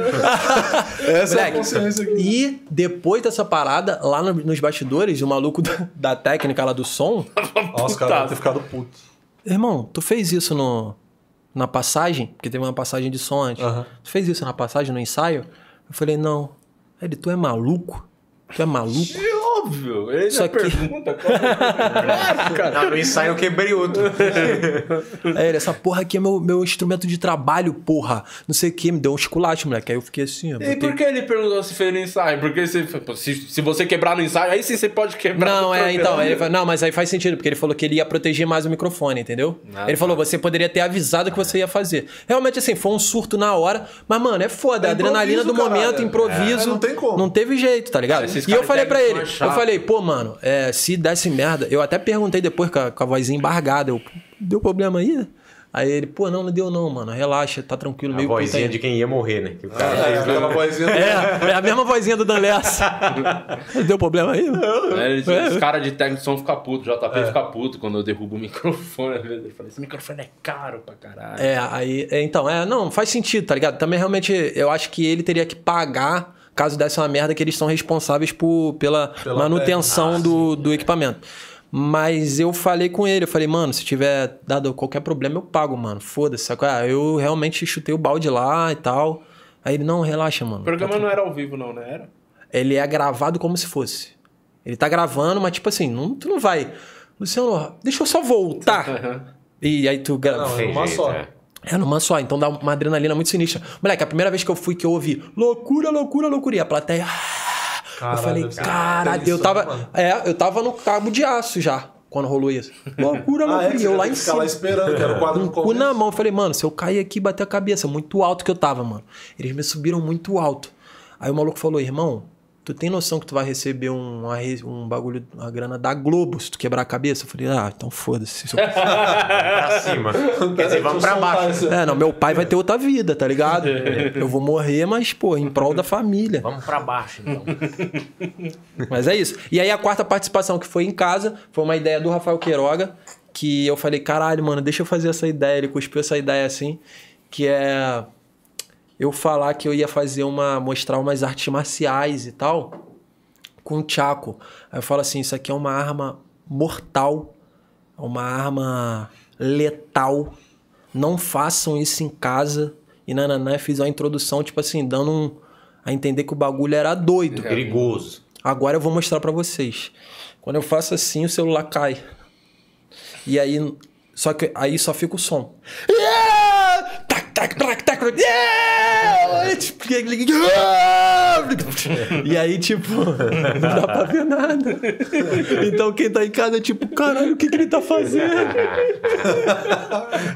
Essa é a consciência aqui.
E depois dessa parada, lá no- nos bastidores, o maluco da, da técnica lá do som.
Nossa, o cara deve ter ficado puto.
Irmão, tu fez isso no, na passagem? Porque teve uma passagem de som antes.
Aham.
Tu fez isso na passagem, no ensaio? Eu falei, não. Ele, tu é maluco? Tu é maluco?
Óbvio. Ele
Só
já
que-
pergunta. Claro, cara.
Não, no ensaio eu quebrei outro.
Aí ele, essa porra aqui é meu, meu instrumento de trabalho, porra. Não sei o que, me deu um esculacho, moleque. Aí eu fiquei assim, ó.
E
botei-
por que ele perguntou se fez no ensaio? Porque se, se, se você quebrar no ensaio, aí sim você pode quebrar
Não,
no
é, então, ele não, mas aí faz sentido, porque ele falou que ele ia proteger mais o microfone, entendeu?
Ah,
ele
tá.
falou, você poderia ter avisado que você ia fazer. Realmente, assim, foi um surto na hora, mas, mano, é foda,
É
a adrenalina do momento, improviso.
É, não tem como.
Não teve jeito, tá ligado?
Esses
E eu falei pra
devem
ele, eu falei, pô, mano, é, se desse merda, eu até perguntei depois com a, com a vozinha embargada, eu, deu problema aí? Aí ele, pô, não, não deu não, mano, relaxa, tá tranquilo,
A
meio
vozinha de quem ia morrer, né? Cara
É, aquela vozinha.
É, é a mesma vozinha do Dan Lessa. Deu problema aí?
É, eles-
É.
Os caras de técnico de som ficam putos, o JP fica puto quando eu derrubo o microfone. Ele fala, esse microfone é caro pra caralho.
É, aí. é, Então, é, não, faz sentido, tá ligado? Também realmente eu acho que ele teria que pagar caso desse uma merda que eles são responsáveis por, pela,
Pela
manutenção do, do equipamento. Mas eu falei com ele, eu falei, mano, se tiver dado qualquer problema, eu pago, mano. Foda-se. sacou? Ah, eu realmente chutei o balde lá e tal. Aí ele, não, relaxa, mano.
O programa não era ao vivo, não, né? Era?
Ele é gravado como se fosse. Ele tá gravando, mas tipo assim, não, tu não vai. Luciano, deixa eu só voltar. E aí tu grava.
Não,
Tem
uma só.
é.
É numa só, então dá uma adrenalina muito sinistra. Moleque, a primeira vez que eu fui que eu ouvi loucura, loucura, loucura, e a plateia. ah,
Caralho,
eu falei, caralho, eu tava.
mano?
É, eu tava no cabo de aço já. quando rolou isso. Loucura,
Ah, é,
loucura. E eu lá em cima.
lá esperando, que era o quadro
cu na mão. Eu falei, mano, se eu cair aqui e bater a cabeça, muito alto que eu tava, mano. Eles me subiram muito alto. Aí o maluco falou, irmão, tu tem noção que tu vai receber um, um bagulho, uma grana da Globo se tu quebrar a cabeça? Eu falei, ah, então foda-se. Se eu-
Pra cima. Quer dizer, vamos pra baixo.
É, não, meu pai vai ter outra vida, tá ligado? Eu vou morrer, mas, pô, em prol da família.
Vamos pra baixo, então.
Mas é isso. E aí a quarta participação que foi em casa foi uma ideia do Rafael Queiroga, que eu falei, caralho, mano, deixa eu fazer essa ideia. Ele cuspiu essa ideia assim, que é eu falar que eu ia fazer uma. mostrar umas artes marciais e tal com o Chaco. Aí eu falo assim, isso aqui é uma arma mortal, é uma arma letal. Não façam isso em casa. E nananã, eu fiz uma introdução, tipo assim, dando um, a entender que o bagulho era doido.
Perigoso.
Agora eu vou mostrar pra vocês. Quando eu faço assim, o celular cai. E aí. Só que aí só fica o som. Yeah! Tac, tac, tac, yeah! E aí, tipo, não dá pra ver nada. Então quem tá em casa é tipo, caralho, o que, que ele tá fazendo?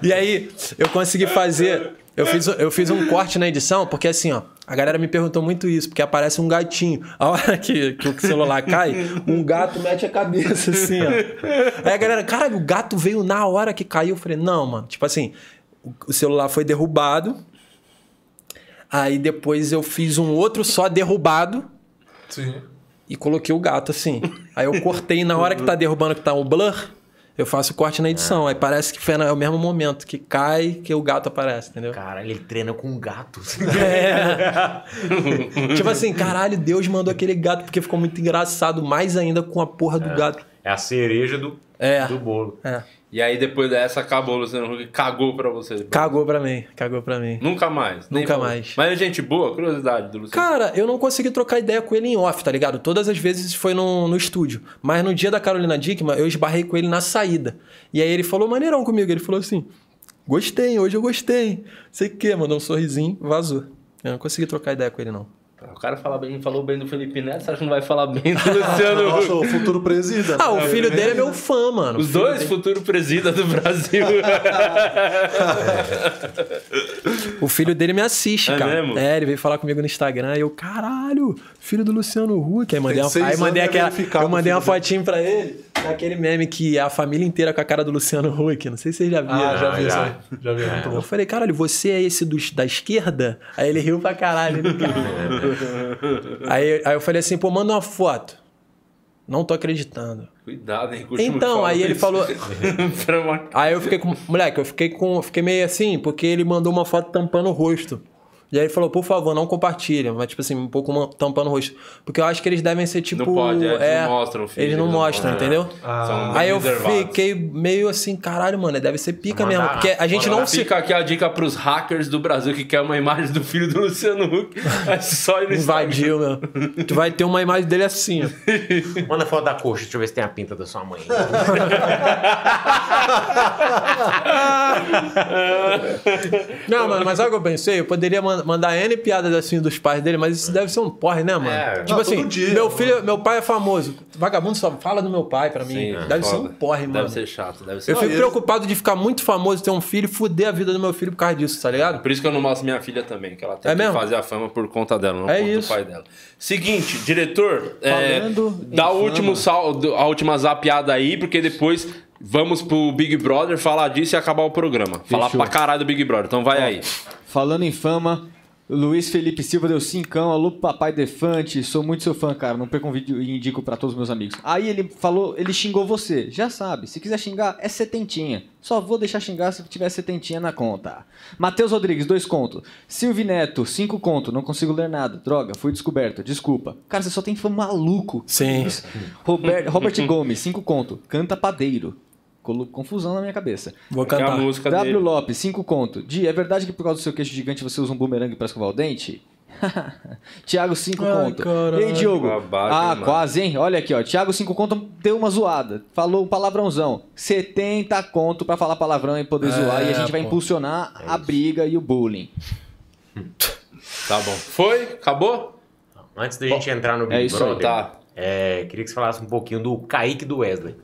E aí, eu consegui fazer. Eu fiz, eu fiz um corte na edição, porque assim, ó, a galera me perguntou muito isso, porque aparece um gatinho. A hora que, que o celular cai, um gato mete a cabeça, assim, ó. Aí a galera, caralho, o gato veio na hora que caiu. Eu falei, não, mano, tipo assim, o- celular foi derrubado. Aí depois eu fiz um outro só derrubado
Sim.
e coloquei o gato assim. Aí eu cortei na hora que tá derrubando que tá o blur, eu faço o corte na edição. Aí parece que foi no- é o mesmo momento que cai que o gato aparece, entendeu?
Caralho, ele treina com gatos.
É. tipo assim, caralho, Deus mandou aquele gato porque ficou muito engraçado, mais ainda com a porra do gato.
É a cereja do,
É.
do bolo.
É.
E aí depois dessa acabou o Luciano Huck, cagou pra você.
Cagou pra mim, cagou pra mim.
Nunca mais.
Nunca mais.
Mas é gente boa, curiosidade do Luciano.
Cara, eu não consegui trocar ideia com ele em off, tá ligado? Todas as vezes foi no, no estúdio. Mas no dia da Carolina Dickman, eu esbarrei com ele na saída. E aí ele falou maneirão comigo. Ele falou assim: Gostei, hoje eu gostei. Sei o quê, mandou um sorrisinho, vazou. Eu não consegui trocar ideia com ele, não.
O cara fala bem, falou bem do Felipe Neto, você acha que não vai falar bem do Luciano Huck?
Nossa, o futuro presida.
Ah, o filho dele é meu fã, mano.
Os dois futuro presida do Brasil.
O filho dele me assiste,
É
cara.
mesmo?
É, ele veio falar comigo no Instagram e eu, caralho, filho do Luciano Huck. Aí mandei, uma, aí mandei
é
aquela. Eu mandei uma fotinho pra ele, naquele meme que é a família inteira com a cara do Luciano Huck. Não sei se vocês já viram.
Ah, já vi
já.
aí. Já vi, muito
Eu falei, caralho, você é esse dos, da esquerda? Aí ele riu pra caralho. Ele riu. aí, aí eu falei assim, pô, manda uma foto. Não tô acreditando.
Cuidado, hein?
Então, aí ele
isso.
falou. Aí eu fiquei com. Moleque, eu fiquei com. Fiquei meio assim, porque ele mandou uma foto tampando o rosto. E aí ele falou, por favor, não compartilha. Mas, tipo assim, um pouco tampando o rosto. Porque eu acho que eles devem ser, tipo.
Não pode, é, eles não mostram o filho,
Eles não
eles não
mostram,
mostram,
entendeu?
São
Aí eu fiquei meio assim, caralho, mano, deve ser pica
Mandar-
mesmo. Porque a gente não se.
Fica aqui a dica pros hackers do Brasil que quer uma imagem do filho do Luciano Huck. É só ir no Instagram.
Invadiu, meu. Tu vai ter uma imagem dele assim, ó.
Manda foto da coxa, deixa eu ver se tem a pinta da sua mãe.
Não, mano, mas sabe o que eu pensei? Eu poderia man- mandar N piadas assim dos pais dele, mas isso deve ser um porre, né, mano?
É.
tipo
Não,
assim,
todo dia,
meu
mano.
filho, meu pai é famoso. Vagabundo só fala do meu pai pra mim.
Sim,
deve ser um porre, mano.
Deve ser chato, deve ser
Eu fico preocupado de ficar muito famoso, ter um filho e fuder a vida do meu filho por causa disso, tá ligado?
Por isso que eu não mostro minha filha também, que ela tem
É
que
mesmo?
fazer a fama por conta dela, não
É
por conta
isso.
do pai dela. Seguinte, diretor, é,
Falando
dá o último sal, a última zapiada aí, porque depois vamos pro Big Brother falar disso e acabar o programa. Falar
Fechou.
pra caralho do Big Brother. Então vai aí.
Falando em fama, Luiz Felipe Silva deu cincão, alô papai Defante, sou muito seu fã, cara, não perco um vídeo e indico pra todos os meus amigos. Aí ele falou, ele xingou você, já sabe, se quiser xingar é setentinha, só vou deixar xingar se tiver setentinha na conta. Matheus Rodrigues, dois contos. Silvio Neto, cinco conto, não consigo ler nada, droga, fui descoberto, desculpa. Cara, você só tem fã maluco.
Sim.
Robert, Robert Gomes, cinco conto, canta padeiro. Confusão na minha cabeça.
Vou
Que é a
cantar.
música
W.
dele.
Lopes, 5 conto. Di, é verdade que por causa do seu queixo gigante você usa um bumerangue pra escovar o dente? Tiago, 5
Ai,
conto.
caralho.
Ei, Diogo.
Babaca,
ah,
mano.
quase, hein? Olha aqui, ó. Tiago, 5 conto, deu uma zoada. Falou um palavrãozão. 70 conto pra falar palavrão e poder
É,
zoar. E a gente vai
pô.
impulsionar a briga e o bullying.
Tá bom. Foi? Acabou?
Antes da gente entrar no Big
é isso aí.
Brother,
Tá.
é, queria que você falasse um pouquinho do Kaique do Wesley.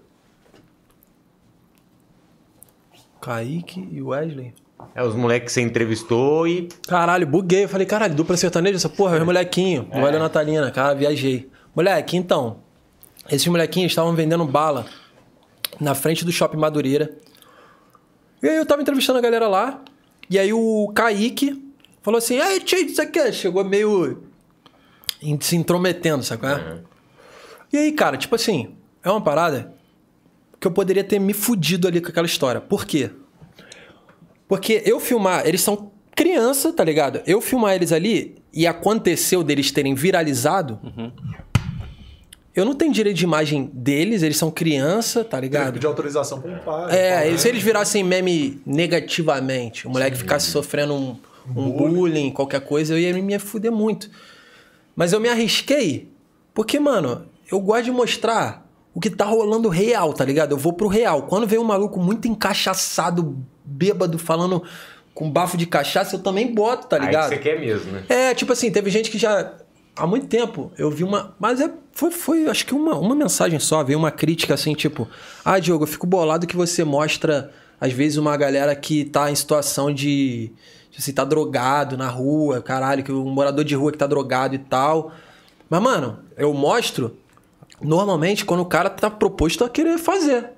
Kaique e Wesley.
É, os moleques que você entrevistou e.
Caralho, buguei. Eu falei, caralho, dupla sertaneja, essa porra, é molequinho. É. Olha Natalina, cara, viajei. Moleque, então, esses molequinhos estavam vendendo bala na frente do Shopping Madureira. E aí eu tava entrevistando a galera lá, e aí o Kaique falou assim, aí, tio, isso aqui chegou meio se intrometendo, sabe? Uhum. E aí, cara, tipo assim, é uma parada que eu poderia ter me fudido ali com aquela história. Por quê? Porque eu filmar, eles são criança, tá ligado? Eu filmar eles ali e aconteceu deles terem viralizado. Uhum. Eu não tenho direito de imagem deles, eles são criança, tá ligado?
De autorização pro pai.
É, se eles virassem meme negativamente, o moleque Sim. ficasse sofrendo um, um bullying. bullying, qualquer coisa, eu ia me fuder muito. Mas eu me arrisquei, porque, mano, eu gosto de mostrar o que tá rolando real, tá ligado? Eu vou pro real. Quando vem um maluco muito encaixaçado, bêbado, falando com bafo de cachaça, eu também boto, tá ligado?
Aí você quer mesmo, né?
É, tipo assim, teve gente que já. Há muito tempo eu vi uma. Mas é, foi, foi acho que uma, uma mensagem só, veio uma crítica assim, tipo: Ah, Diogo, eu fico bolado que você mostra, às vezes, uma galera que tá em situação de. Tipo assim, tá drogado na rua, caralho, que um morador de rua que tá drogado e tal. Mas, mano, eu mostro normalmente quando o cara tá proposto a querer fazer.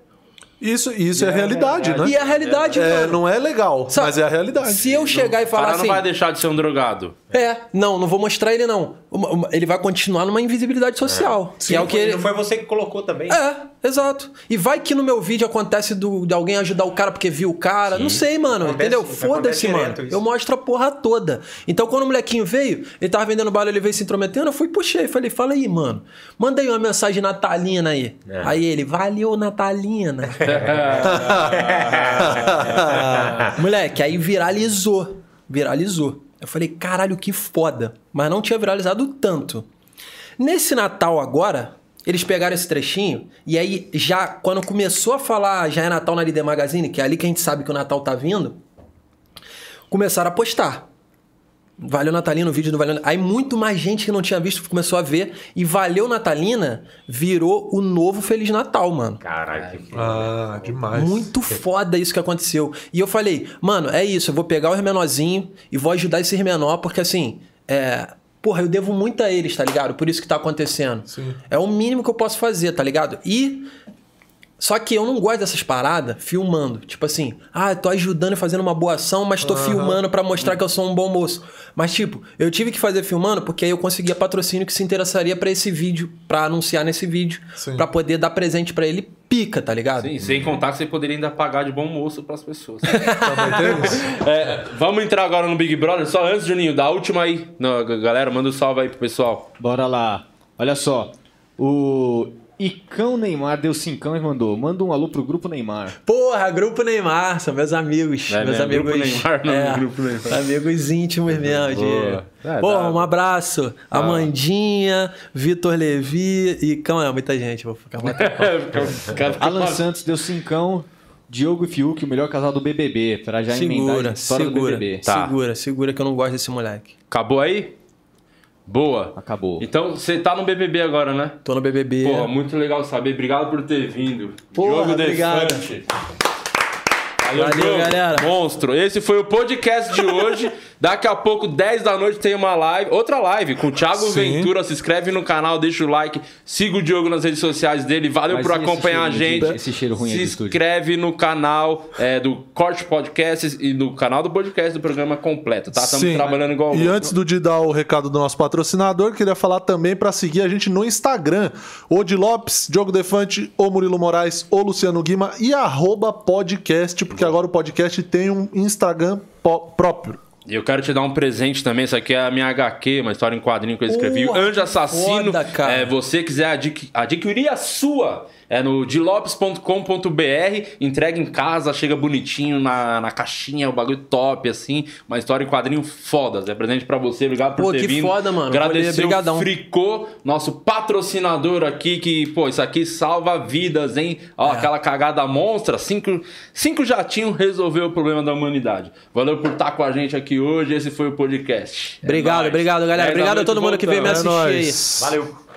Isso, isso é, a realidade,
né? E é a realidade,
é, é, Não é legal, Sabe, mas é a realidade.
Se eu chegar e falar
cara
assim...
não vai deixar de ser um drogado.
É, não, não vou mostrar ele não. Ele vai continuar numa invisibilidade social. É. Sim, que é o que ele...
Foi você que colocou também.
É, exato. E vai que no meu vídeo acontece do, de alguém ajudar o cara porque viu o cara. Sim. Não sei, mano. Acontece, entendeu? Foda-se, mano. Isso. Eu mostro a porra toda. Então, quando o molequinho veio, ele tava vendendo bala, ele veio se intrometendo, eu fui puxei. Falei, fala aí, mano. Manda aí uma mensagem natalina aí. É. Aí ele, valeu, natalina. Moleque, aí viralizou. Viralizou. Eu falei, caralho, que foda. Mas não tinha viralizado tanto. Nesse Natal agora, eles pegaram esse trechinho e aí já quando começou a falar já é Natal na Líder Magazine, que é ali que a gente sabe que o Natal tá vindo, começaram a postar. Valeu Natalina, o vídeo do Valeu. Aí muito mais gente que não tinha visto começou a ver. E Valeu Natalina virou o novo Feliz Natal, mano.
Caralho, que
Ah, demais.
Muito foda isso que aconteceu. E eu falei, mano, é isso, eu vou pegar os menorzinhos e vou ajudar esses menor, porque assim, é. Porra, eu devo muito a eles, tá ligado? Por isso que tá acontecendo.
Sim.
É o mínimo que eu posso fazer, tá ligado? E só que eu não gosto dessas paradas filmando. Tipo assim, ah, tô ajudando e fazendo uma boa ação, mas tô uhum. filmando para mostrar que eu sou um bom moço. Mas, tipo, eu tive que fazer filmando porque aí eu conseguia patrocínio que se interessaria para esse vídeo, para anunciar nesse vídeo, para poder dar presente para ele pica, tá ligado?
Sim, sem contar que você poderia ainda pagar de bom moço para as pessoas. é, vamos entrar agora no Big Brother. Só antes, Juninho, da última aí. Não, galera, manda um salve aí pro pessoal.
Bora lá. Olha só. O Icão Neymar deu cincão e mandou. Manda um alô pro grupo Neymar.
Porra, grupo Neymar, são meus amigos. É, meus
né?
amigos.
Grupo Neymar, não, é, grupo Neymar.
Amigos íntimos mesmo. De... É, Porra, um abraço. Ah. Amandinha, Vitor Levi e Cão, é muita gente. Vou ficar
Alan Santos deu cincão. Diogo e Fiuk, o melhor casal do BBB, pra já
segura,
emendar a história
segura,
do BBB.
Tá. Segura, segura que eu não gosto desse moleque.
Acabou aí? Boa.
Acabou.
Então você tá no BBB agora, né?
Tô no BBB.
Porra, muito legal saber. Obrigado por ter vindo.
Porra, Diogo obrigado.
Defante. Valeu, Valeu galera. Monstro. Esse foi o podcast de hoje. Daqui a pouco, 10 da noite, tem uma live, outra live com o Thiago Sim. Ventura. Se inscreve no canal, deixa o like, siga o Diogo nas redes sociais dele. Valeu Mas por acompanhar a gente.
De, esse cheiro ruim
Se inscreve no canal é, do Corte Podcasts e no canal do podcast do programa completo, tá? Estamos trabalhando igual.
E antes do de dar o recado do nosso patrocinador, queria falar também para seguir a gente no Instagram. O de Lopes, Diogo Defante, o Murilo Moraes, o Luciano Guima e arroba podcast, porque agora o podcast tem um Instagram próprio.
E eu quero te dar um presente também. Isso aqui é a minha HQ, uma história em quadrinho que eu escrevi. Uh, Anjo Assassino. Foda, é, você quiser adqu adquirir a sua é no dilopes.com.br, entrega em casa, chega bonitinho na, na caixinha, o bagulho top, assim. Uma história em quadrinho foda. É presente para você, obrigado por
pô,
ter
que
vindo.
foda, mano.
Agradecer o Fricô, nosso patrocinador aqui, que, pô, isso aqui salva vidas, hein? Ó, é. aquela cagada monstra, cinco, cinco jatinhos resolveu o problema da humanidade. Valeu por estar com a gente aqui hoje, esse foi o podcast.
Obrigado, é obrigado, galera. É obrigado a todo mundo que veio me assistir.
Valeu.